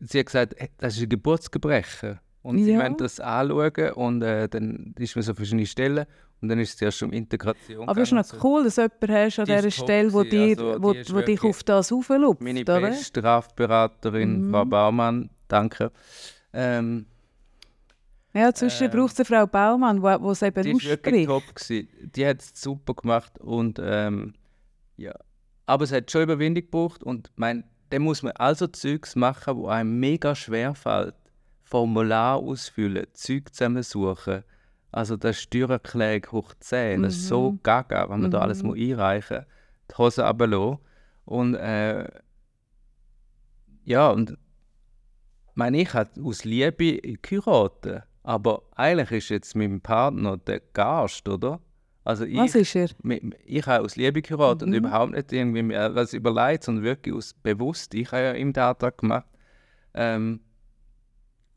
sie hat gesagt, das ist ein Geburtsgebrechen. Und sie Ja. müssen das anschauen und äh, dann ist man so verschiedene Stellen und dann ist es erst um Integration Aber es ist noch cool, dass du jemanden hast an Die dieser top Stelle, wo, dir, also wo, die wo dich auf das auflupft, Meine oder? beste Strafberaterin, Mhm. Frau Baumann, danke. Ähm, Ja, zwischen Ähm, braucht es eine Frau Baumann, die wo es eben die war wirklich ausspricht. top. Gewesen. Die hat es super gemacht und ähm, ja. Aber es hat schon Überwindung gebraucht und mein, dann muss man also Zeugs machen, wo einem mega schwer fällt. Formular ausfüllen, Zeug zusammensuchen. Also das ist Steuererklärung hoch 10. Das ist so gaga, wenn man da alles Mhm. muss einreichen muss. Die Hose runterlassen. Und äh, ja, und meine ich hat aus Liebe geheiratet. Aber eigentlich ist jetzt mein Partner der Gast, oder? Also ich, Was ist er? mi- ich habe aus Liebe geheiratet und Mhm. überhaupt nicht irgendwie mir was überlegt, sondern wirklich aus bewusst. Ich habe ja ihm den Antrag gemacht. Ähm,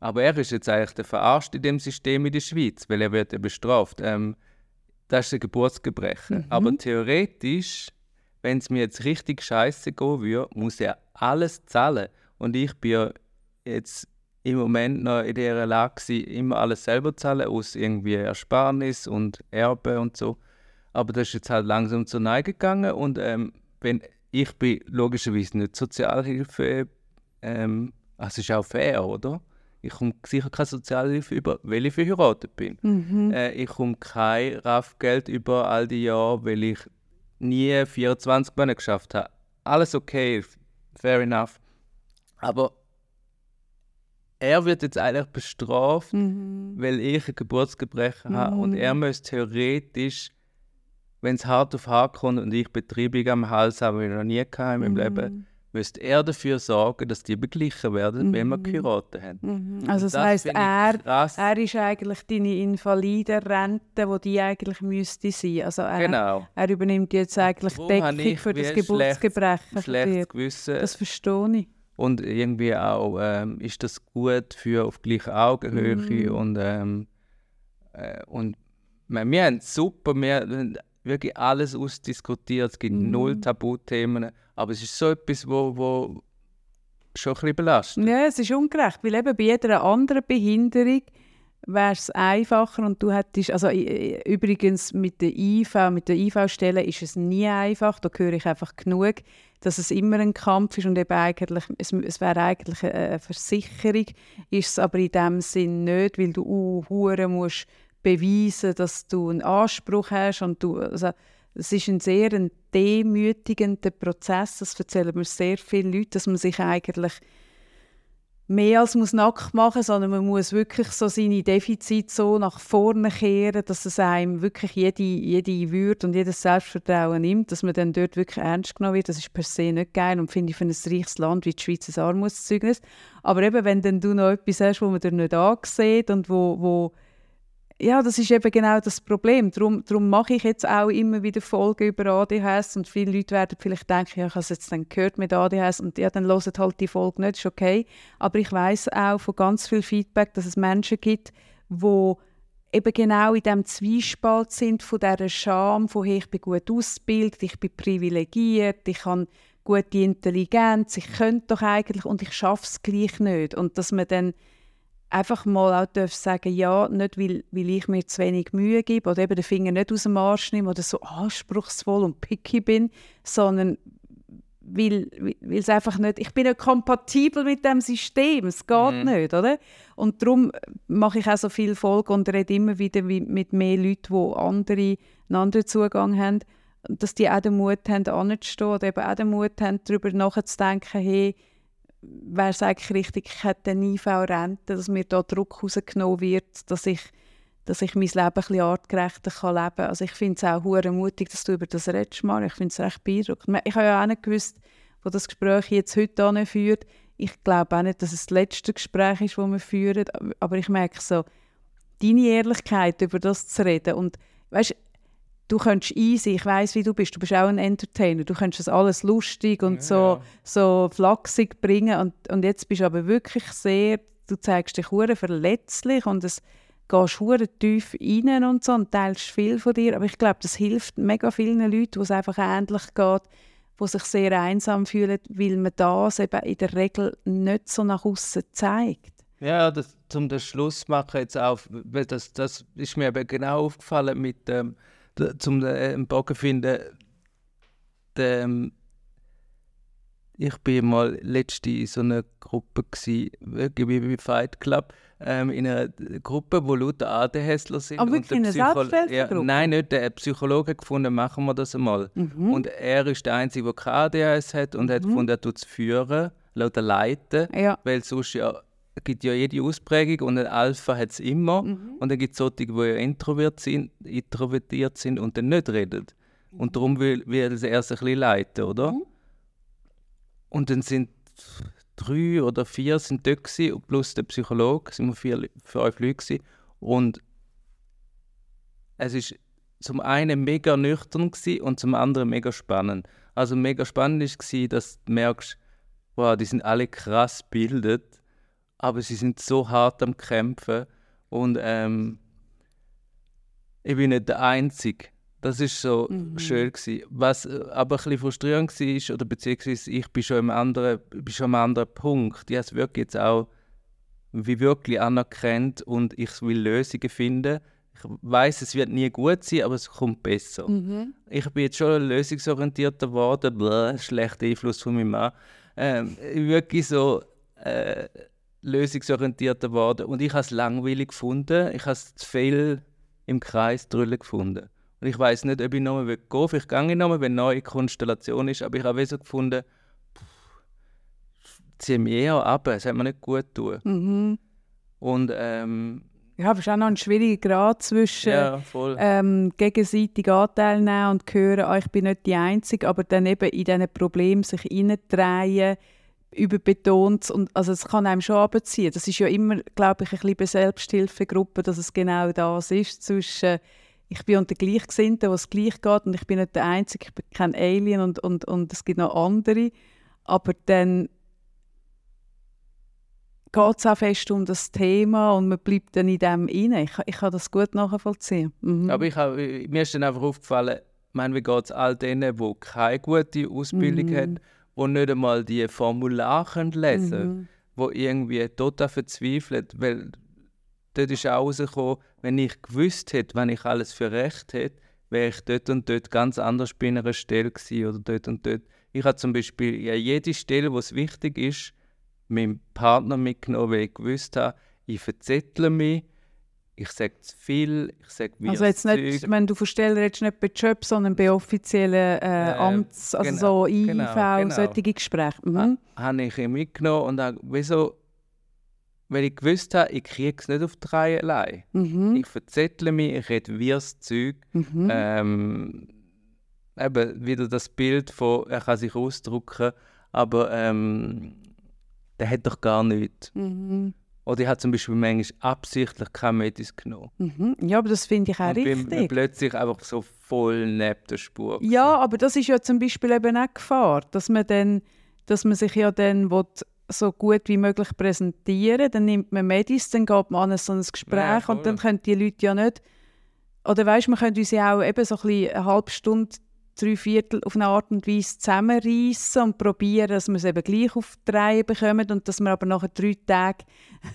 aber er ist jetzt eigentlich der Verarscht in dem System in der Schweiz, weil er wird ja bestraft. Ähm, das ist ein Geburtsgebrechen. Mhm. Aber theoretisch, wenn es mir jetzt richtig scheiße gehen würde, muss er alles zahlen. Und ich bin ja jetzt im Moment noch in der Lage, gewesen, immer alles selber zu zahlen, aus irgendwie Ersparnis und Erbe und so. Aber das ist jetzt halt langsam zur Neige gegangen und ähm, wenn, ich bin logischerweise nicht Sozialhilfe, ähm, also ist auch fair, oder? Ich komme sicher keine Sozialhilfe über, weil ich verheiratet bin. Mhm. Äh, ich komme kein RAF-Geld über all die Jahre, weil ich nie 24 Monate geschafft habe. Alles okay, fair enough. Aber er wird jetzt eigentlich bestraft, Mhm. weil ich ein Geburtsgebrechen habe und Mhm. er müsste theoretisch, wenn es hart auf hart kommt und ich Betriebung am Hals habe, wie ich noch nie hatte in meinem Mhm. Leben, müsste er dafür sorgen, dass die beglichen werden, wenn wir Mhm. geheiratet haben. Mhm. Also das, heisst, finde ich er, krass. er ist eigentlich deine Invalidenrente, die die eigentlich müsste sein. Also er, genau. er übernimmt jetzt eigentlich Darum Deckung für das Geburtsgebrechen Schlechtes. Gewissen. Das verstehe ich. Und irgendwie auch, ähm, ist das gut für auf gleicher Augenhöhe Mhm. und, ähm, äh, und wir, wir haben super, wir wirklich alles ausdiskutiert, es gibt Mhm. null Tabuthemen, aber es ist so etwas, wo, wo schon ein bisschen belastet. Ja, es ist ungerecht, weil eben bei jeder anderen Behinderung wäre es einfacher und du hättest, also übrigens mit der IV, mit der IV-Stelle ist es nie einfach, da höre ich einfach genug, dass es immer ein Kampf ist und eben eigentlich, es, es wäre eigentlich eine eine Versicherung, ist es aber in dem Sinn nicht, weil du uh, musst beweisen, dass du einen Anspruch hast und du, also, es ist ein sehr ein demütigender Prozess, das erzählen mir sehr viele Leute, dass man sich eigentlich mehr als muss nackt machen, sondern man muss wirklich so seine Defizite so nach vorne kehren, dass es einem wirklich jede, jede Würde und jedes Selbstvertrauen nimmt, dass man dann dort wirklich ernst genommen wird. Das ist per se nicht geil und finde ich für ein reiches Land wie die Schweiz ein Armutszeugnis. Aber eben, wenn dann du noch etwas hast, wo man dir nicht ansieht und wo, wo ja, das ist eben genau das Problem. Darum, darum mache ich jetzt auch immer wieder Folgen über ADHS und viele Leute werden vielleicht denken, ja, ich habe es jetzt dann gehört mit ADHS und ja, dann hören halt die Folge nicht, ist okay. Aber ich weiß auch von ganz viel Feedback, dass es Menschen gibt, wo eben genau in dem Zwiespalt sind von dieser Scham, von hey, ich bin gut ausgebildet, ich bin privilegiert, ich habe gute Intelligenz, ich könnte doch eigentlich und ich schaffe es gleich nicht. Und dass man dann einfach mal auch darf sagen ja, nicht weil, weil ich mir zu wenig Mühe gebe oder eben den Finger nicht aus dem Arsch nehme oder so anspruchsvoll und picky bin, sondern weil, weil es einfach nicht, ich bin nicht kompatibel mit dem System, es geht mhm. nicht, oder? Und darum mache ich auch so viel Folgen und rede immer wieder mit mehr Leuten, die andere, einen anderen Zugang haben, dass die auch den Mut haben, anzustehen oder eben auch den Mut haben, darüber nachzudenken, hey, wäre es eigentlich richtig, ich hätte eine IV-Rente, dass mir da Druck rausgenommen wird, dass ich, dass ich mein Leben ein bisschen artgerechter kann leben kann. Also ich finde es auch hure mutig, dass du über das redest, Mar. Ich finde es recht beeindruckend. Ich habe ja auch nicht gewusst, wo das Gespräch jetzt heute führt. Ich glaube auch nicht, dass es das letzte Gespräch ist, das wir führen, aber ich merke so, deine Ehrlichkeit, über das zu reden und weißt, du könntest easy, ich weiß wie du bist, du bist auch ein Entertainer, du könntest das alles lustig und ja, so, ja. so flachsig bringen und, und jetzt bist du aber wirklich sehr, du zeigst dich hure verletzlich und es gehst hure tief rein und so und teilst viel von dir, aber ich glaube, das hilft mega vielen Leuten, wo es einfach ähnlich geht, die sich sehr einsam fühlen, weil man das eben in der Regel nicht so nach außen zeigt. Ja, das, zum den Schluss machen jetzt auch, das, das ist mir eben genau aufgefallen mit dem ähm zum äh, Bogen finden, ähm, ich bin mal letzte in so einer Gruppe gsi, wirklich wie bei Fight Club, ähm, in einer Gruppe, wo lauter ADHSler sind. Aber wirklich eine Selbsthilfegruppe? Ja, nein, nicht. Der Psychologe gefunden, machen wir das einmal. Mhm. Und er ist der Einzige, der keine ADHS hat und mhm. hat gefunden, er tut es führen, lauter leiten, ja. weil sonst ja gibt ja jede Ausprägung und ein Alpha hat es immer. Mhm. Und dann gibt es solche, die ja introvert sind, introvertiert sind und dann nicht reden. Mhm. Und darum will, will es erst ein bisschen leiten, oder? Mhm. Und dann sind drei oder vier sind dort gewesen, plus der Psychologe, sind wir vier, fünf Leute gewesen. Und es ist zum einen mega nüchtern und zum anderen mega spannend. Also mega spannend war, dass du merkst, wow, die sind alle krass gebildet aber sie sind so hart am Kämpfen und ähm, ich bin nicht der Einzige. Das ist so mhm. schön gewesen. Was äh, aber ein bisschen frustrierend war, oder beziehungsweise ich bin schon, im anderen, bin schon am anderen Punkt. Ich habe es wirklich jetzt auch wie wirklich anerkannt und ich will Lösungen finden. Ich weiß, es wird nie gut sein, aber es kommt besser. Mhm. Ich bin jetzt schon lösungsorientierter geworden, schlechter Einfluss von meinem Mann. Ähm, wirklich so äh, lösungsorientierter geworden und ich habe es langweilig gefunden. Ich habe es zu viel im Kreis drüllen gefunden. Und ich weiß nicht, ob ich nochmal gehen will. Vielleicht gehe ich nochmal, wenn eine neue Konstellation ist, aber ich habe so gefunden, ziehe mich eher ab, es hat mir nicht gut getan. Mhm. Und ähm, ja, aber es ist auch noch ein schwieriger Grad zwischen ja, ähm, gegenseitig Anteil nehmen und hören, ah, ich bin nicht die Einzige, aber dann eben in diesen Problemen sich hineindrehen, überbetont und also es kann einem schon abziehen. Das ist ja immer, glaube ich, ein bisschen bei Selbsthilfegruppen, dass es genau das ist zwischen ich bin unter Gleichgesinnten, was gleich geht und ich bin nicht der Einzige, ich bin kein Alien und, und, und es gibt noch andere. Aber dann geht es auch fest um das Thema und man bleibt dann in dem rein. Ich, ich kann das gut nachvollziehen. Mhm. Aber ich hab, mir ist dann einfach aufgefallen, ich meine, wie geht es all denen, die keine gute Ausbildung mhm. haben die nicht einmal die Formulare lesen können, mhm. wo irgendwie total verzweifelt, weil dort ist auch rausgekommen, wenn ich gewusst hätte, wenn ich alles für recht hätte, wäre ich dort und dort ganz anders bei einer Stelle gewesen oder dort und dort. Ich habe zum Beispiel ja jede Stelle, wo es wichtig ist, meinem Partner mitgenommen, weil ich gewusst habe, ich verzettle mich, ich sage zu viel, ich sage wie Also jetzt nicht, Zeug. wenn du verstellst, redest nicht bei Jobs, sondern bei offiziellen äh, äh, Amts, also genau, so IV, genau, genau. solche Gespräche. Mhm. Habe ich mitgenommen und habe, wieso weil ich gewusst habe, ich kriege es nicht auf drei allein. Mhm. Ich verzettle mich, ich rede wirres Zeug. Mhm. Ähm, eben wieder das Bild von, er kann sich ausdrücken, aber ähm, der hat doch gar nichts. Mhm. Oder ich habe zum Beispiel manchmal absichtlich keine Medis genommen. Mhm. Ja, aber das finde ich auch und richtig. Bin, bin plötzlich einfach so voll neben der Spur. Ja, aber das ist ja zum Beispiel eben auch Gefahr, dass man, dann, dass man sich ja dann will, so gut wie möglich präsentieren Dann nimmt man Medis, dann geht man an so ein Gespräch ja, und dann können die Leute ja nicht... Oder weißt, man könnte uns ja auch eben so ein eine halbe Stunde drei Viertel auf eine Art und Weise zusammenreißen und probieren, dass wir es eben gleich auf die Reihe bekommen und dass wir aber nach drei Tagen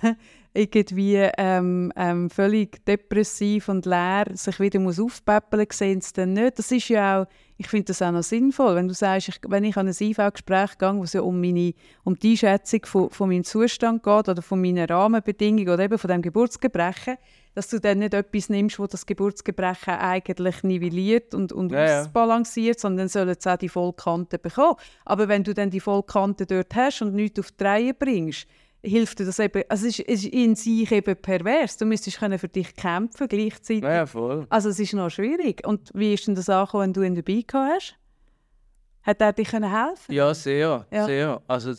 irgendwie ähm, ähm, völlig depressiv und leer sich wieder muss aufpäppeln muss, sehen sie dann nicht. Das ist ja auch, ich finde das auch noch sinnvoll, wenn du sagst, ich, wenn ich an ein IV-Gespräch gehe, wo es ja um, meine, um die Einschätzung von, von meinem Zustand geht oder von meinen Rahmenbedingungen oder eben von dem Geburtsgebrechen, dass du dann nicht etwas nimmst, wo das Geburtsgebrechen eigentlich nivelliert und, und ja, ausbalanciert, ja. sondern sollen es auch die Vollkante bekommen. Aber wenn du dann die Vollkante dort hast und nichts auf die Reihe bringst, hilft dir das eben, also es ist, es ist in sich eben pervers. Du müsstest können für dich kämpfen gleichzeitig. Ja, voll. Also es ist noch schwierig. Und wie ist denn das angekommen, wenn du ihn dabei gehabt hast? Hat er dir können helfen? Ja, sehr, ja. sehr. Also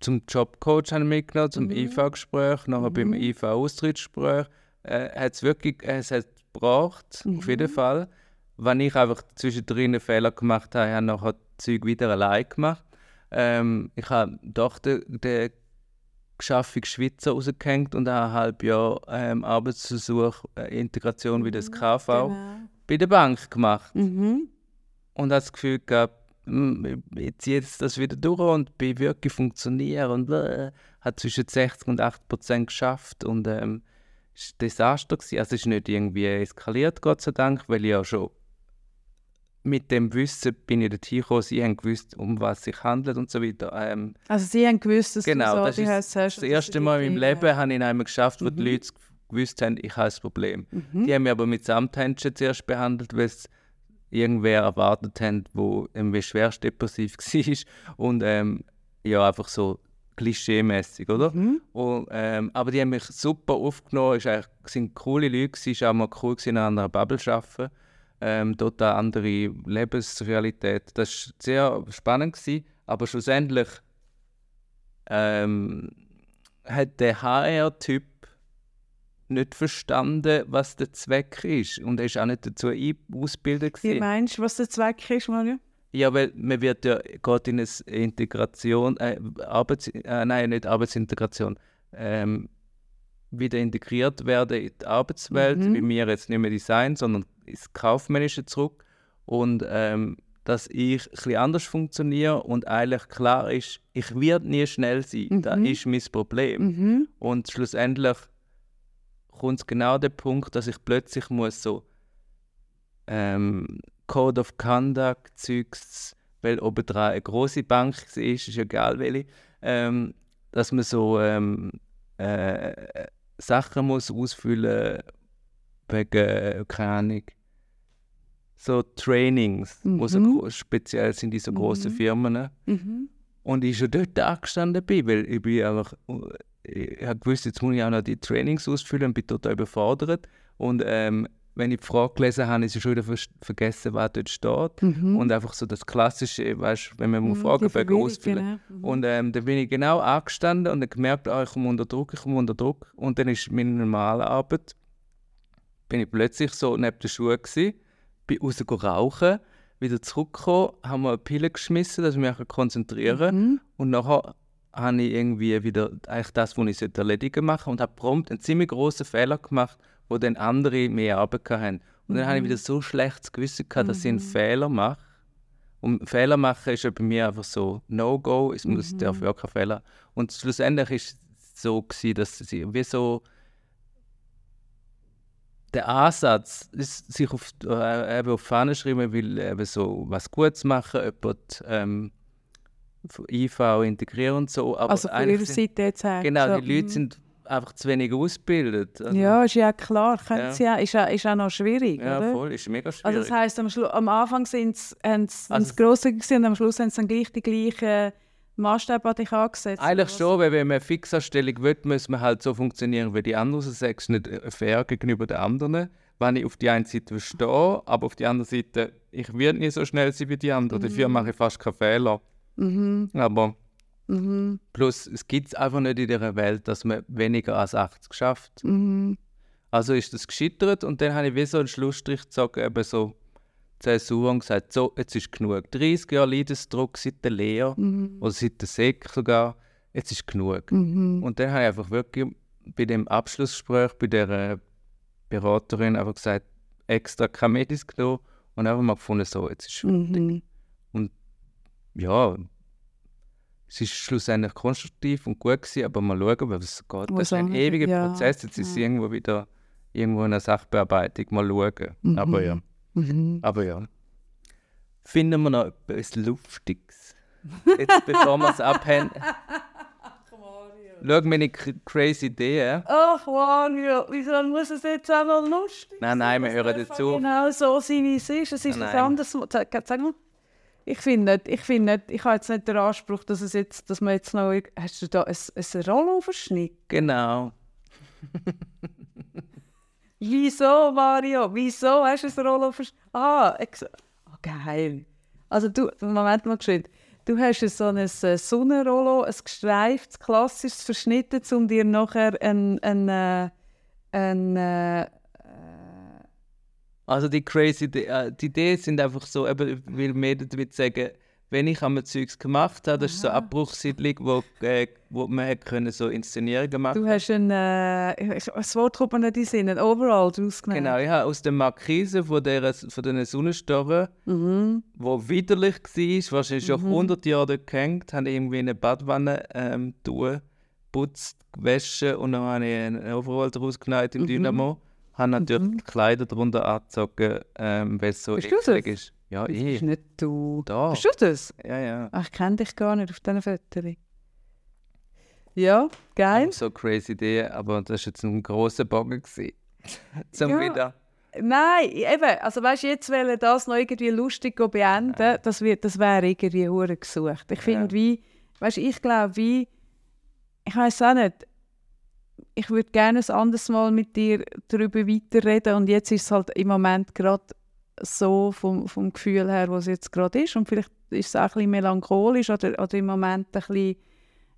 zum Jobcoach haben wir mitgenommen, zum mhm. IV-Gespräch, nachher mhm. beim IV-Austrittsgespräch äh, hat es wirklich es hat gebraucht, mhm. auf jeden. Fall. Wenn ich einfach zwischendrin einen Fehler gemacht habe, habe ich nachher Zeug wieder allein gemacht. Ähm, ich habe doch den, den Geschaffung Schweizer rausgehängt und ein halbes Jahr ähm, Arbeitsversuch, äh, Integration wie das mhm, KV genau. bei der Bank gemacht. Mhm. Und habe das Gefühl gehabt, hm, ich ziehe jetzt das wieder durch und bin wirklich funktionieren und äh, hat zwischen 60 und 80 Prozent geschafft und ähm, Desaster. Gewesen. Also es ist nicht irgendwie eskaliert, Gott sei Dank, weil ich ja schon mit dem Wissen bin ich dorthin gekommen, sie haben gewusst, um was es sich handelt und so weiter. Ähm, also sie haben gewusst, dass genau, du so das, hast, hast, das erste Mal in meinem Leben ja. habe ich einmal geschafft, wo mhm. die Leute gewusst haben, ich habe ein Problem. Mhm. Die haben mich aber mit Samthändchen zuerst behandelt, weil es irgendwer erwartet haben, wo irgendwie schwerst depressiv war und ähm, ja, einfach so klischeemäßig, oder? Mhm. Und, ähm, aber die haben mich super aufgenommen, es waren coole Leute, es war auch mal cool, in einer Bubble zu arbeiten. Ähm, total andere Lebensrealität. Das war sehr spannend, gewesen, aber schlussendlich ähm, hat der HR-Typ nicht verstanden, was der Zweck ist. Und er ist auch nicht dazu ausgebildet. Wie meinst du, was der Zweck ist, Mario? Ja, weil man wird ja gerade in eine Integration, äh, Arbeits, äh, nein, nicht Arbeitsintegration, ähm, wieder integriert werden in die Arbeitswelt, mhm. wie wir jetzt nicht mehr Design, sondern ins Kaufmännische zurück. Und ähm, dass ich etwas anders funktioniere und eigentlich klar ist, ich werde nie schnell sein. Mhm. Das ist mein Problem. Mhm. Und schlussendlich kommt es genau der Punkt, dass ich plötzlich muss so ähm, Code of Conduct Zeugs, weil obendran eine große Bank ist, ist egal welche, ähm, dass man so ähm, äh, Sachen muss ausfüllen wegen, keine Ahnung, so Trainings, mhm. wo so speziell sind in so großen mhm. Firmen. Mhm. Und ich schon dort angestanden bin, weil ich bin einfach, ich habe gewusst, jetzt muss ich auch noch die Trainings ausfüllen und bin total überfordert. Und ähm, wenn ich die Frage gelesen habe, ist ich schon wieder vergessen, was dort steht. Mhm. Und einfach so das Klassische, weißt, wenn man mhm, Fragebögen ausfüllen genau. mhm. Und ähm, dann bin ich genau angestanden und dann gemerkt, oh, ich komme unter Druck, ich komme unter Druck. Und dann ist meine normale Arbeit, bin ich plötzlich so neben den Schuhen gewesen, bin raus rauchen, wieder zurückgekommen, haben wir eine Pille geschmissen, dass ich mich konzentrieren. Mhm. Und nachher habe ich irgendwie wieder eigentlich das, was ich erledigen machen und habe prompt einen ziemlich großen Fehler gemacht, wo dann andere mehr Arbeit hatten. Und dann mhm. habe ich wieder so schlechtes Gewissen gehabt, dass ich einen mhm. Fehler mache. Und Fehler machen ist ja bei mir einfach so No-Go, es muss, mhm. darf ja kein Fehler. Und schlussendlich war es so, gewesen, dass sie wie so der Ansatz ist, sich auf, äh, eben auf die Fahne schreiben will, eben so was Gutes machen, jemand ähm, IV integrieren und so. Aber also von ihrer Seite jetzt her. Genau, so, die Leute mhm. sind einfach zu wenig ausgebildet. Also, ja, ist ja klar. Ja. Ja, ist, ja, ist auch noch schwierig, Ja, oder? voll, ist mega schwierig. Also das heisst, am, am Anfang sind sie also, grosse und am Schluss haben sie dann gleich die gleichen Maßstab an dich angesetzt? Eigentlich schon, weil wenn man eine Fixanstellung will, muss man halt so funktionieren wie die anderen. Also sagst nicht fair gegenüber den anderen. Wenn ich auf die eine Seite stehe, aber auf die andere Seite, ich werde nicht so schnell sein wie die anderen. Mhm. Dafür mache ich fast keine Fehler. Mhm. Aber mhm. plus, es gibt es einfach nicht in dieser Welt, dass man weniger als 80 schafft. Mhm. Also ist das gescheitert und dann habe ich wie so einen Schlussstrich gezogen, eben so Zäsur und gesagt, so, jetzt ist genug. 30 Jahre Leidensdruck seit der Lehre mhm. oder seit der Sek sogar, jetzt ist genug. Mhm. Und dann habe ich einfach wirklich bei dem Abschlussgespräch bei der Beraterin einfach gesagt, extra keine Medis genommen und einfach mal gefunden, so, jetzt ist es fertig. Mhm. Und ja, es ist schlussendlich konstruktiv und gut gewesen, aber mal schauen, was es geht. Was das ist ein ewiger ja, Prozess, jetzt ja. ist es irgendwo wieder irgendwo in der Sachbearbeitung, mal schauen. Mhm. Aber ja. Mhm. Aber ja. Finden wir noch etwas Lustiges? Jetzt, bevor wir es abhängen. Schau meine crazy Idee. Ach, Mario, wieso muss es jetzt auch noch lustig Nein, nein, wir hören dazu. genau so sein, wie es ist. Es ist nein, anderes. Sag, sag mal. Ich finde nicht, ich finde nicht, ich habe jetzt nicht den Anspruch, dass es jetzt, dass man jetzt noch, hast du da ein, ein Rolloverschnitt? Genau. Wieso, Mario? Wieso hast du ein Rolloverschnitt? Ah, oh, geil. Also du, Moment mal geschwind. Du hast so ein äh, Sonnenrollo, ein gestreiftes, klassisches verschnitten, um dir nachher ein, ein, ein, äh, ein äh, also die crazy, die, die Ideen sind einfach so, eben, will mehr damit sagen, wenn ich einmal Zeugs gemacht habe, das ist so eine Abbruchssiedlung, wo, äh, wo man können so Inszenierungen machen Du hast ein, äh, das Wort kommt mir nicht in ein Overall daraus genommen. Genau, ja, aus der Markise von, der, von diesen Sonnenstorren, mhm. wo widerlich war, wahrscheinlich schon mhm. 100 Jahre dort gehängt, habe ich irgendwie eine Badwanne ähm, tun, putzt, gewaschen und dann habe ich einen Overall daraus genommen im mhm. Dynamo. Habe natürlich mhm. die Kleider darunter angezogen, ähm, weil es so eklig ist. Ja, ich. ist nicht du. Da. Bist du das? Ja, ja. Ach, ich kenne dich gar nicht auf diesen Fotos. Ja, geil. So crazy Idee, aber das war jetzt ein grosser Bogen. Zum ja. wieder. Nein, eben, also weißt du, jetzt wollen das noch irgendwie lustig beenden, ja. das, das wäre irgendwie hure gesucht. Ich finde, ja. wie, weißt du, ich glaube, wie, ich weiß auch nicht, ich würde gerne ein anderes Mal mit dir darüber weiterreden und jetzt ist es halt im Moment gerade so vom, vom Gefühl her, was es jetzt gerade ist. Und vielleicht ist es auch ein bisschen melancholisch oder, oder im Moment ein bisschen,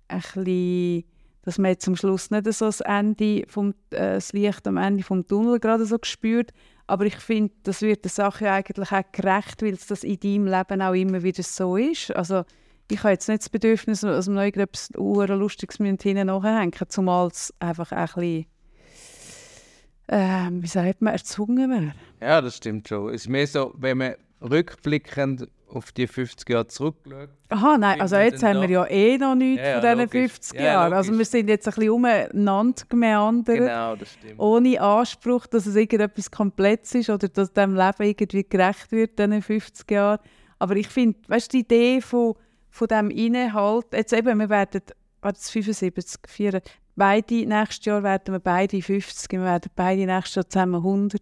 ein bisschen, dass man jetzt am Schluss nicht so das, Ende vom, äh, das Licht am Ende vom Tunnel gerade so spürt. Aber ich finde, das wird der Sache eigentlich auch gerecht, weil es das in deinem Leben auch immer wieder so ist. Also ich habe jetzt nicht das Bedürfnis, dass wir noch irgendetwas Lustiges hinten nachhängen, zumal es einfach ein bisschen ähm, wie sagt man, erzwungen wäre. Ja, das stimmt schon. Es ist mehr so, wenn man rückblickend auf die 50 Jahre zurückschaut. Aha, nein, also jetzt haben wir ja eh noch nichts ja, von diesen 50 ja, Jahren. Also wir sind jetzt ein bisschen umeinander gemeandert. Genau, das stimmt. Ohne Anspruch, dass es irgendetwas Komplettes ist oder dass dem Leben irgendwie gerecht wird, diesen 50 Jahren. Aber ich finde, weißt du, die Idee von, von diesem Inhalt, jetzt eben, wir werden, was 75, 84, beide, nächstes Jahr werden wir beide 50, wir werden beide nächstes Jahr zusammen 100.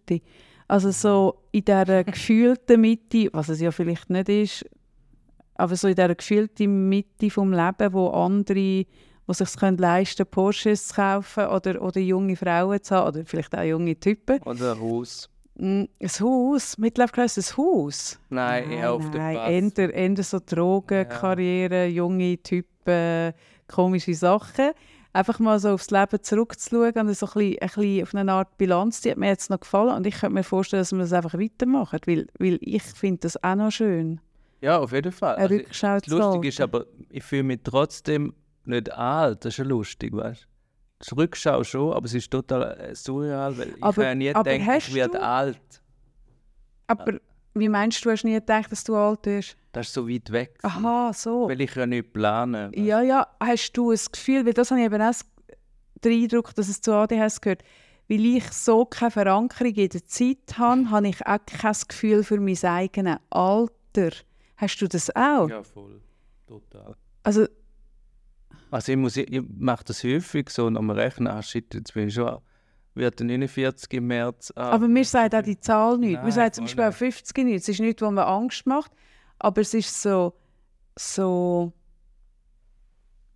Also so in dieser gefühlten Mitte, was es ja vielleicht nicht ist, aber so in dieser gefühlten Mitte vom Leben, wo andere, die sich es leisten können, Porsches zu kaufen oder, oder junge Frauen zu haben oder vielleicht auch junge Typen. Oder ein Haus. Mm, ein Haus? Mittlerweile heisst es ein Haus? Nein, eher auf der Nein, eher, eher so Drogenkarriere, ja. junge Typen, komische Sachen einfach mal so aufs Leben zurückzuschauen und so ein bisschen, ein bisschen auf eine Art Bilanz, die hat mir jetzt noch gefallen und ich könnte mir vorstellen, dass wir das einfach weitermachen, weil, weil ich finde das auch noch schön. Ja, auf jeden Fall. Eine Rückschau also, lustig ist aber, ich fühle mich trotzdem nicht alt, das ist ja lustig, weißt du? Die Rückschau schon, aber es ist total äh, surreal, weil aber, ich ja nie gedacht, ich werde alt. Aber wie meinst du, du hast nie gedacht, dass du alt bist? Das ist so weit weg. Aha, so. Weil ich ja nicht plane. Ja, ja. Hast du ein Gefühl, weil das habe ich eben auch den Eindruck, dass es zu ADHS gehört, weil ich so keine Verankerung in der Zeit habe, habe ich auch kein Gefühl für mein eigenes Alter. Hast du das auch? Ja, voll. Total. Also, also ich, muss, ich mache das häufig so und am Rechnen, ah shit, jetzt bin ich schon wird 49 im März. Ah, aber mir sagt auch die Zahl nicht. Nein, mir sagt zum Beispiel auch 50 nicht. Es ist nichts, wo mir Angst macht, aber es ist so, so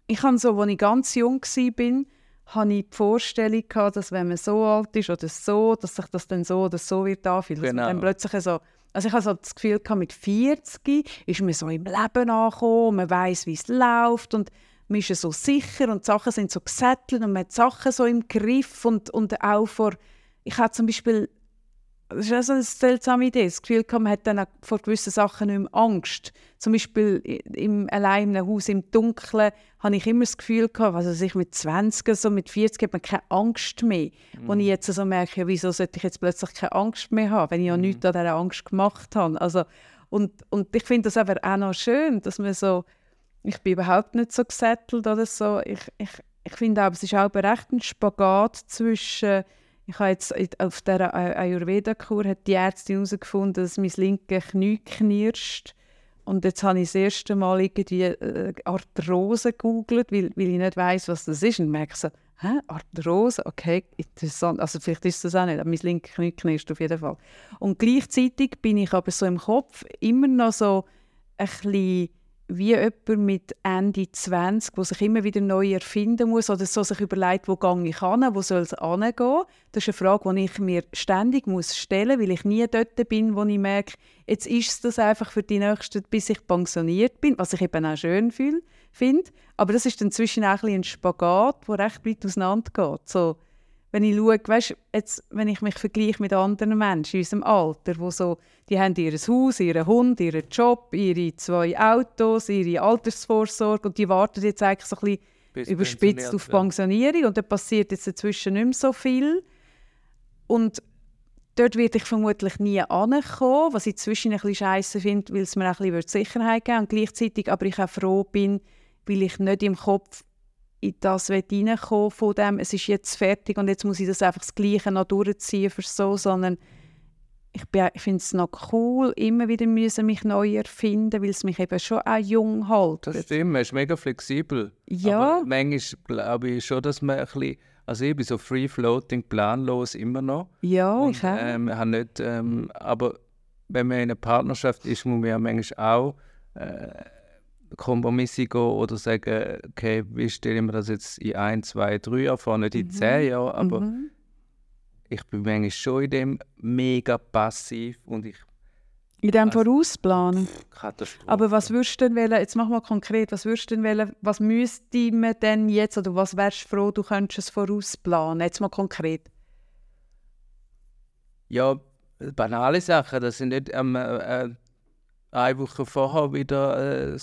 ich habe so, als ich ganz jung war, hatte ich die Vorstellung gehabt, dass wenn man so alt ist oder so, dass sich das dann so oder so wird anfühlen. Genau. Dann plötzlich so, also ich hatte so das Gefühl gehabt, mit 40 ist man so im Leben angekommen, man weiß, wie es läuft und man ist so sicher und die Sachen sind so gesettelt und man hat Sachen so im Griff und, und auch vor, ich hatte zum Beispiel das ist auch so eine seltsame Idee. Das Gefühl, man hat dann vor gewissen Sachen nicht mehr Angst. Zum Beispiel im, allein im Haus im Dunkeln habe ich immer das Gefühl gehabt, also sich mit 20, so mit 40 hat man keine Angst mehr. Mhm. Wo ich jetzt so merke, wieso sollte ich jetzt plötzlich keine Angst mehr haben, wenn ich ja mhm. nichts an dieser Angst gemacht habe. Also, und, und ich finde das aber auch noch schön, dass man so, ich bin überhaupt nicht so gesettelt oder so. Ich, ich, ich finde auch, es ist auch recht ein Spagat zwischen ich habe jetzt auf der Ayurveda-Kur hat die Ärztin herausgefunden, dass mein linkes Knie knirscht. Und jetzt habe ich das erste Mal irgendwie äh, Arthrose gegoogelt, weil, weil ich nicht weiß, was das ist. Und merke so, hä, Arthrose, okay, interessant. Also vielleicht ist das auch nicht, aber mein linkes Knie knirscht auf jeden Fall. Und gleichzeitig bin ich aber so im Kopf immer noch so ein bisschen wie jemand mit Ende 20, der sich immer wieder neu erfinden muss oder so sich überlegt, wo gehe ich hin, wo soll es hingehen. Das ist eine Frage, die ich mir ständig stellen muss, weil ich nie dort bin, wo ich merke, jetzt ist es das einfach für die Nächsten, bis ich pensioniert bin, was ich eben auch schön finde. Aber das ist dann zwischen auch ein, Spagat, der recht weit auseinander geht. So, wenn ich schaue, weißt, jetzt, wenn ich mich vergleiche mit anderen Menschen in unserem Alter, wo so, die haben ihr Haus, ihren Hund, ihren Job, ihre zwei Autos, ihre Altersvorsorge und die warten jetzt eigentlich so ein bisschen überspitzt auf Pensionierung und da passiert jetzt dazwischen nicht mehr so viel. Und dort werde ich vermutlich nie ankommen, was ich zwischen ein bisschen scheiße finde, weil es mir auch ein bisschen Sicherheit geben und gleichzeitig aber ich auch froh bin, weil ich nicht im Kopf in das reinkommen von dem, es ist jetzt fertig und jetzt muss ich das einfach das Gleiche noch durchziehen für so, sondern ich, ich finde es noch cool, immer wieder müssen mich neu erfinden, weil es mich eben schon auch jung hält. Das stimmt, man ist mega flexibel. Ja. Aber manchmal glaube ich schon, dass man ein bisschen, also ich bin so free-floating, planlos immer noch. Ja, und, ich auch. Ähm, habe nicht, ähm, aber wenn man in einer Partnerschaft ist, muss man ja manchmal auch äh, Kompromisse gehen oder sagen, okay, wie stelle ich mir das jetzt in ein, zwei, drei Jahren vor, nicht in mhm. zehn Jahren, aber mhm. ich bin manchmal schon in dem mega passiv und ich in dem Vorausplanen. Aber was würdest du denn wollen, jetzt mach mal konkret, was würdest du denn wollen, was müsste man denn jetzt, oder was wärst du froh, du könntest es vorausplanen? Jetzt mal konkret. Ja, banale Sachen, das sind nicht ähm, äh, eine Woche vorher wieder äh,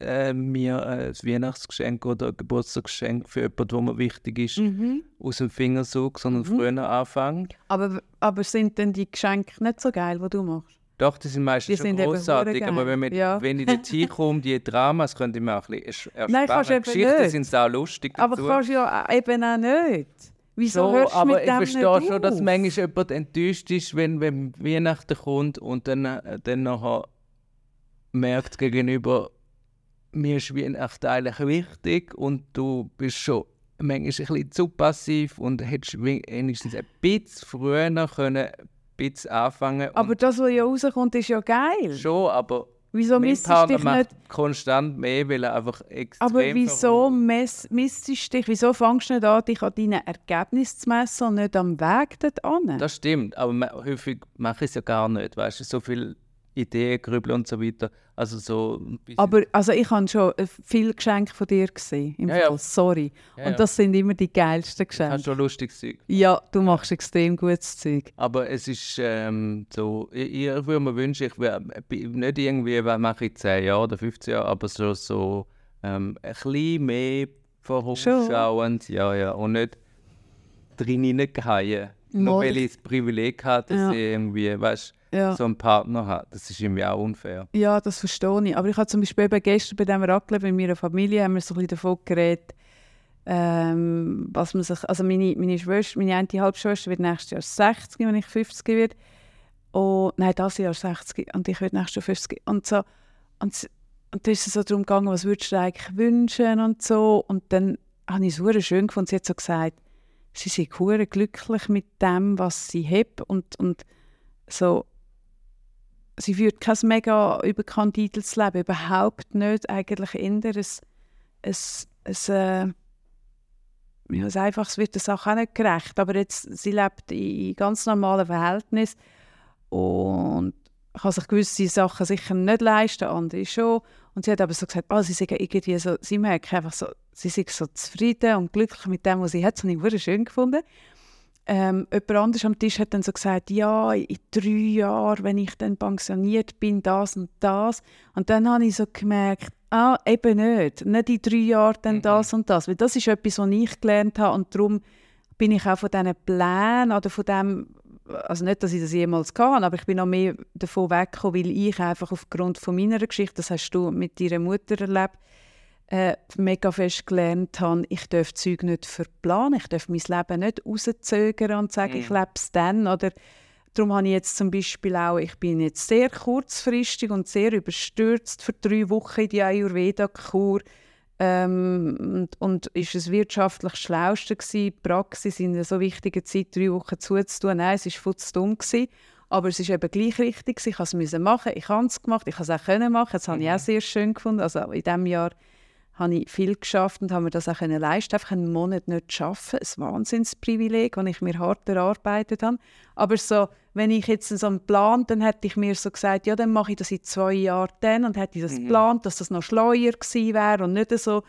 äh, mir äh, ein Weihnachtsgeschenk oder ein Geburtstagsgeschenk für jemanden, der mir wichtig ist, mhm. aus dem Fingersug, sondern mhm. früher anfangen. Aber, aber sind denn die Geschenke nicht so geil, die du machst? Doch, die sind meistens die schon sind großartig, aber wenn, wir, ja. wenn ich dort hinkomme, die Dramas, könnte ich mir auch ein bisschen ersparen. Nein, kannst Geschichten sind auch lustig dazu. Aber kannst du ja eben auch nicht. Wieso so, aber ich verstehe schon, dass manchmal jemand enttäuscht ist, wenn, wenn Weihnachten kommt und dann, äh, dann nachher merkt gegenüber, mir ist Weihnachten eigentlich wichtig und du bist schon manchmal ein bisschen zu passiv und hättest wenigstens ein bisschen früher können, ein bisschen anfangen Aber das, was ja rauskommt, ist ja geil. Schon, aber Wieso misst du dich nicht... konstant mehr, weil er einfach extrem... Aber wieso misst du dich, wieso fängst du nicht an, dich an deinen Ergebnissen zu messen und nicht am Weg dorthin? Das stimmt, aber häufig mache ich es ja gar nicht, weißt du, so viel Ideen, Grübeln und so weiter. Also so Aber also ich habe schon äh, viele Geschenke von dir gesehen, im ja, Fall. sorry. Ja, und das sind immer die geilsten Geschenke. Du hast schon lustiges Zeug. Ja, du machst extrem gutes Zeug. Aber es ist ähm, so, ich, ich würde mir wünschen, ich wäre nicht irgendwie, was mache ich 10 Jahre oder 15 Jahre, aber so, so ähm, ein bisschen mehr vorausschauend, ja, ja, und nicht drin hineingehen. Nur weil ich das Privileg hatte, dass ich irgendwie, weißt ja. so einen Partner hat. Das ist irgendwie auch unfair. Ja, das verstehe ich. Aber ich habe zum Beispiel eben gestern bei diesem Raclette bei meiner Familie haben wir so ein bisschen davon geredet, ähm, was man sich, also meine, meine Schwester, meine eine Halbschwester wird nächstes Jahr 60, wenn ich 50 werde. Und, nein, das Jahr 60 und ich werde nächstes Jahr 50. Und so, und, und da ist es so darum gegangen, was würdest du eigentlich wünschen und so. Und dann habe ich es schön gefunden, sie hat so gesagt, sie sind glücklich mit dem, was sie hat und, und so sie führt kein mega überkandideltes Leben, überhaupt nicht. Eigentlich eher ein es, es, äh, ja, es einfach, es wird der Sache auch nicht gerecht. Aber jetzt, sie lebt in ganz normalen Verhältnissen und kann sich gewisse Sachen sicher nicht leisten, andere schon. Und sie hat aber so gesagt, oh, sie, sei irgendwie so, sie merkt einfach so, sie sind so zufrieden und glücklich mit dem, was sie hat. Das habe ich schön gefunden. Ähm, jemand anderes am Tisch hat dann so gesagt, ja, in drei Jahren, wenn ich dann pensioniert bin, das und das. Und dann habe ich so gemerkt, ah, eben nicht. Nicht in drei Jahren dann mhm. das und das. Weil das ist etwas, was ich gelernt habe und darum bin ich auch von diesen Plänen oder von dem, also nicht, dass ich das jemals kann, aber ich bin noch mehr davon weggekommen, weil ich einfach aufgrund von meiner Geschichte, das hast du mit deiner Mutter erlebt, äh, mega fest gelernt habe, ich darf Zeug nicht verplanen, ich darf mein Leben nicht rauszögern und sagen, mm. ich mhm. lebe es dann. Oder darum habe ich jetzt zum Beispiel auch, ich bin jetzt sehr kurzfristig und sehr überstürzt für drei Wochen in die Ayurveda-Kur. Ähm, und, und ist es wirtschaftlich schlauste gewesen, Praxis in einer so wichtigen Zeit drei Wochen zuzutun? Nein, es war voll zu dumm. Gewesen. Aber es ist eben gleich richtig. Ich musste es machen, ich habe es gemacht, ich konnte es auch machen. Das habe ich auch mhm. sehr schön gefunden. Also in diesem Jahr habe ich viel geschafft und habe mir das auch können leisten. Einfach einen Monat nicht arbeiten, ein Wahnsinnsprivileg, das ich mir hart erarbeitet habe. Aber so, wenn ich jetzt so einen Plan, dann hätte ich mir so gesagt, ja, dann mache ich das in zwei Jahren dann und hätte ich das mhm. geplant, dass das noch schleuer gewesen wäre und nicht so.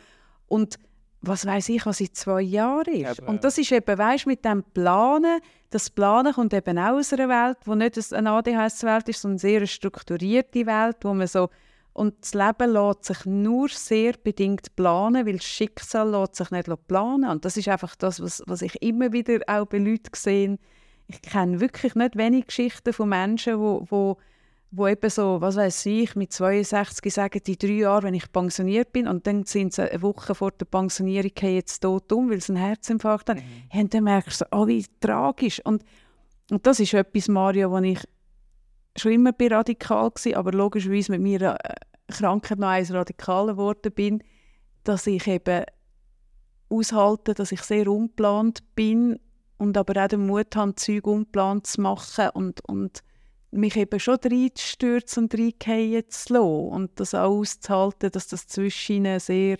Und was weiß ich, was in zwei Jahren ist. Ja, und das ist eben, weißt, mit dem Planen, das Planen kommt eben auch aus einer Welt, wo nicht eine ADHS-Welt ist, sondern eine sehr strukturierte Welt, wo man so und das Leben lässt sich nur sehr bedingt planen, weil das Schicksal lässt sich nicht planen. Und das ist einfach das, was, was ich immer wieder auch bei Leuten sehe. Ich kenne wirklich nicht wenig Geschichten von Menschen, wo, wo, wo eben so, was weiß ich, mit 62 sagen, die drei Jahre, wenn ich pensioniert bin, und dann sind sie eine Woche vor der Pensionierung jetzt tot um, weil sie einen Herzinfarkt haben. Mhm. Und dann merkst du, oh, wie tragisch. Und, und das ist etwas, Mario, wo ich schon immer bin radikal gewesen, aber logischerweise mit meiner äh, Krankheit noch eins radikaler geworden bin, dass ich eben aushalte, dass ich sehr unplant bin und aber auch den Mut habe, Zeug unplant zu machen und, und mich eben schon reinzustürzen und reingehen zu lassen und das auch auszuhalten, dass das zwischen sehr,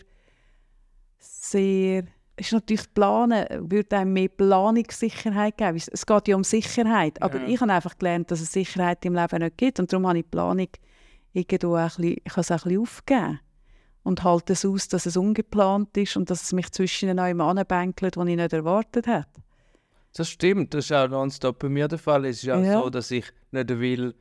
sehr ist natürlich Planen, würde einem mehr Planungssicherheit geben. Es geht ja um Sicherheit, aber ja. ich habe einfach gelernt, dass es Sicherheit im Leben nicht gibt und darum habe ich Planung irgendwo ein bisschen, ich habe es ein bisschen aufgeben und halte es aus, dass es ungeplant ist und dass es mich zwischen den neuen anbänkelt, die ich nicht erwartet habe. Das stimmt, das ist auch nonstop bei mir der Fall. Es ist ja, ja. so, dass ich nicht will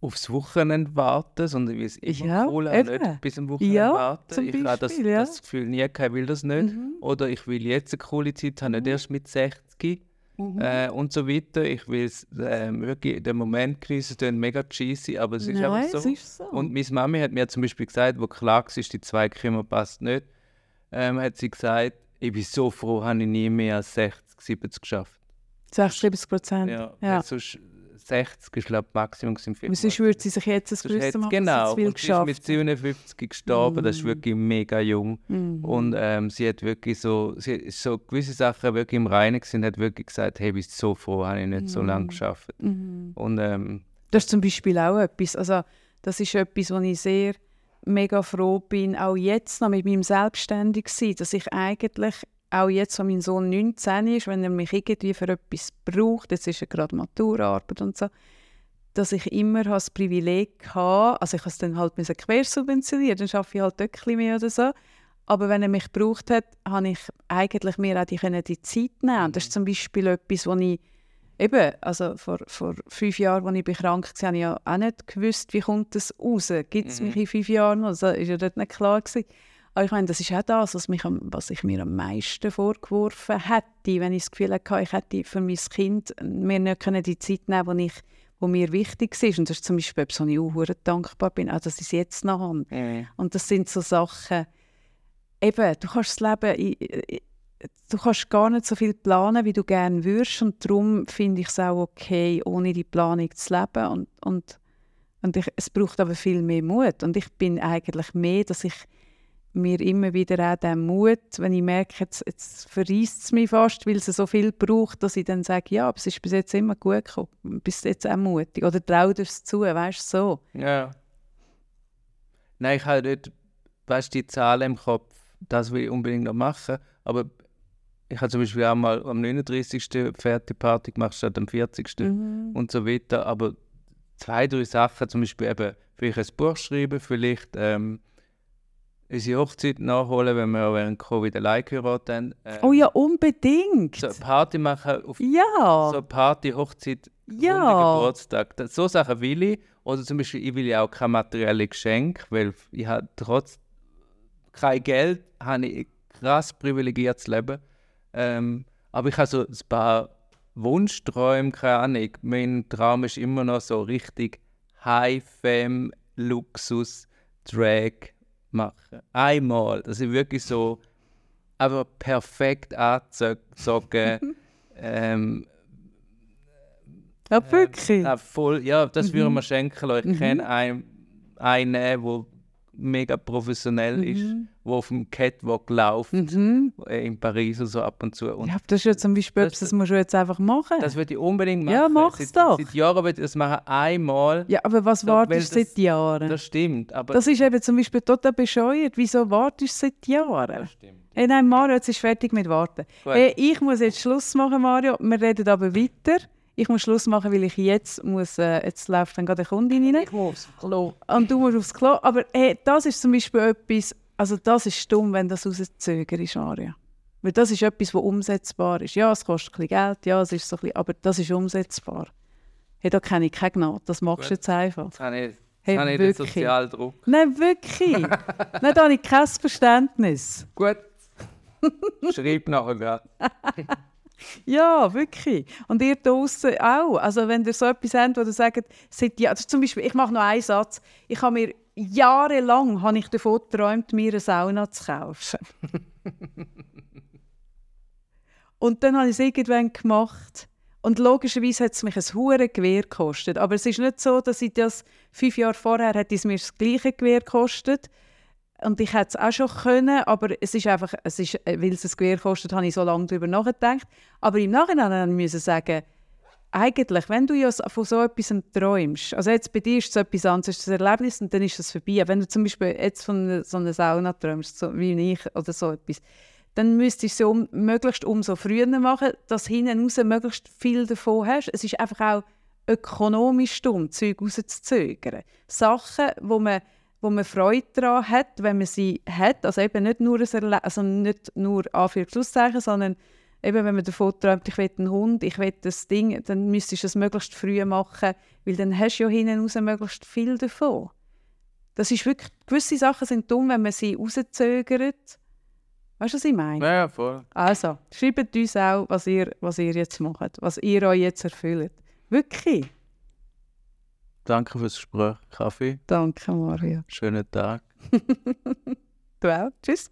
aufs Wochenende warten, sondern wie es immer ja, cool nicht bis zum Wochenende ja, warten. ich habe das, ja. das Gefühl nie, ich will das nicht. Mhm. Oder ich will jetzt eine coole Zeit haben, nicht mhm. erst mit 60 mhm. äh, und so weiter. Ich will äh, wirklich den Moment genießen, das ist mega cheesy, aber es ist Nein, einfach so. Ist so. Und meine Mami hat mir zum Beispiel gesagt, wo klar war, die zwei Kinder passt nicht, ähm, hat sie gesagt, ich bin so froh, habe ich nie mehr als 60, 70 geschafft. 60, 70 Prozent? Ja, ja. Sonst, 60 ist glaube Maximum im Film. Sonst würde sie sich jetzt ein Größer machen, Genau, sie und sie ist mit 57 gestorben, mm. das ist mm. wirklich mega jung. Mm. Und ähm, sie hat wirklich so, sie so gewisse Sachen wirklich im Reinen gesehen, hat wirklich gesagt, hey, bist so froh, habe ich nicht mm. so lange geschafft. Mm. Und, ähm, das ist zum Beispiel auch etwas, also das ist etwas, wo ich sehr mega froh bin, auch jetzt noch mit meinem Selbstständigsein, dass ich eigentlich auch jetzt, wo mein Sohn 19 ist, wenn er mich irgendwie für etwas braucht, jetzt ist er gerade Maturarbeit und so, dass ich immer das Privileg habe, also ich habe es dann halt quersubventioniert, dann arbeite ich halt ein mehr oder so, aber wenn er mich gebraucht hat, habe ich eigentlich mir auch die, die Zeit nehmen Das ist zum Beispiel etwas, wo ich eben, also vor, vor fünf Jahren, als ich krank war, habe ich ja auch nicht gewusst, wie kommt das raus. Gibt es mhm. mich in fünf Jahren? Das war ja dort nicht klar. Gewesen. Aber ich meine, das ist auch das, was, mich was ich mir am meisten vorgeworfen hätte, wenn ich das Gefühl hatte, ich hätte für mein Kind mir nicht die Zeit nehmen können, die wo mir wichtig ist. Und das ist zum Beispiel etwas, wo ich auch dankbar bin, auch dass ich es jetzt noch habe. Mhm. Und das sind so Sachen, eben, du kannst das Leben, du kannst gar nicht so viel planen, wie du gerne würdest. Und darum finde ich es auch okay, ohne die Planung zu leben. Und, und, und ich, es braucht aber viel mehr Mut. Und ich bin eigentlich mehr, dass ich mir immer wieder auch den Mut, wenn ich merke, jetzt, jetzt verreist es mich fast, weil es so viel braucht, dass ich dann sage, ja, aber es ist bis jetzt immer gut gekommen, bist jetzt auch mutig oder trau dir es zu, weißt du, so. Ja. Nein, ich habe dort weißt die Zahlen im Kopf, das will ich unbedingt noch machen. Aber ich habe zum Beispiel auch mal am 39. fertig Party gemacht statt am 40. Mhm. und so weiter. Aber zwei, drei Sachen, zum Beispiel eben vielleicht ein Buch schreiben, vielleicht ähm, unsere Hochzeit nachholen, wenn wir während Covid allein geheiratet haben. Ähm, oh ja, unbedingt! So eine Party machen auf ja. so eine Party, Hochzeit, ja. Geburtstag. Das, so Sachen will ich. Oder zum Beispiel, ich will ja auch kein materielles Geschenk, weil ich habe trotz kein Geld, habe ich ein krass privilegiertes Leben. Ähm, aber ich habe so ein paar Wunschträume, keine Ahnung. Mein Traum ist immer noch so richtig High-Fam, Luxus, Drag machen. Einmal, dass ich wirklich so aber perfekt anzogen. ähm, ja, wirklich? Äh, voll, ja, das mhm. würden wir schenken. Ich mhm. kenne einen, einen, der mega professionell mhm. ist, der auf dem Catwalk läuft, mhm. in Paris und so ab und zu. Und ja, das ist ja zum Beispiel das, das musst du jetzt einfach machen. Das würde ich unbedingt machen. Ja, mach es doch. Seit Jahren würde ich das machen, einmal. Ja, aber was wartest du seit Jahren? Das stimmt. Aber das ist eben zum Beispiel total bescheuert. Wieso wartest du seit Jahren? Das stimmt. Hey, nein, Mario, jetzt ist fertig mit Warten. Hey, ich muss jetzt Schluss machen, Mario. Wir reden aber weiter. Ich muss Schluss machen, weil ich jetzt muss, äh, jetzt läuft dann gerade eine Kundin rein. Ich muss aufs Klo. Und du musst aufs Klo. Aber hey, das ist zum Beispiel etwas, also das ist dumm, wenn das rauszögert ist, Aria. Weil das ist etwas, was umsetzbar ist. Ja, es kostet ein bisschen Geld, ja, es ist so ein bisschen, aber das ist umsetzbar. Hey, da kenne ich keine Gnade, das machst Gut. du jetzt einfach. Jetzt habe ich, hey, habe ich den Sozialdruck. Nein, wirklich. Nein, da habe ich kein Verständnis. Gut. Schreib nachher gerade. Ja, wirklich. Und ihr draußen auch. Also wenn ihr so etwas habt, wo ihr sagt, seit ja, zum Beispiel, ich mache noch einen Satz. Ich habe mir jahrelang habe ich davon geträumt, mir eine Sauna zu kaufen. und dann habe ich es irgendwann gemacht. Und logischerweise hat es mich ein hohes Gewehr gekostet. Aber es ist nicht so, dass ich das fünf Jahre vorher hätte es mir das gleiche Gewehr gekostet und ich hätte es auch schon können, aber es ist einfach, es ist, äh, weil es ein Gewehr kostet, habe ich so lange darüber nachgedacht. Aber im Nachhinein musste ich sagen, eigentlich, wenn du ja von so etwas träumst, also jetzt bei dir ist es etwas anderes, das Erlebnis und dann ist es vorbei. Wenn du zum Beispiel jetzt von so einer Sauna träumst, so wie ich oder so etwas, dann müsstest du es möglichst umso früher machen, dass hinten raus möglichst viel davon hast. Es ist einfach auch ökonomisch dumm, Zeug rauszuzögern. Sachen, wo man wo man Freude daran hat, wenn man sie hat. Also eben nicht nur, ein also nicht nur Anführungszeichen, sondern eben, wenn man davon träumt, ich will einen Hund, ich will das Ding, dann müsstest du es möglichst früh machen, weil dann hast du ja hinten raus möglichst viel davon. Das ist wirklich, gewisse Sachen sind dumm, wenn man sie rauszögert. Weißt du, was ich meine? Ja, ja, voll. Also, schreibt uns auch, was ihr, was ihr jetzt macht, was ihr euch jetzt erfüllt. Wirklich. Danke fürs Gespräch, Kaffee. Danke, Mario. Schönen Tag. du auch. Tschüss.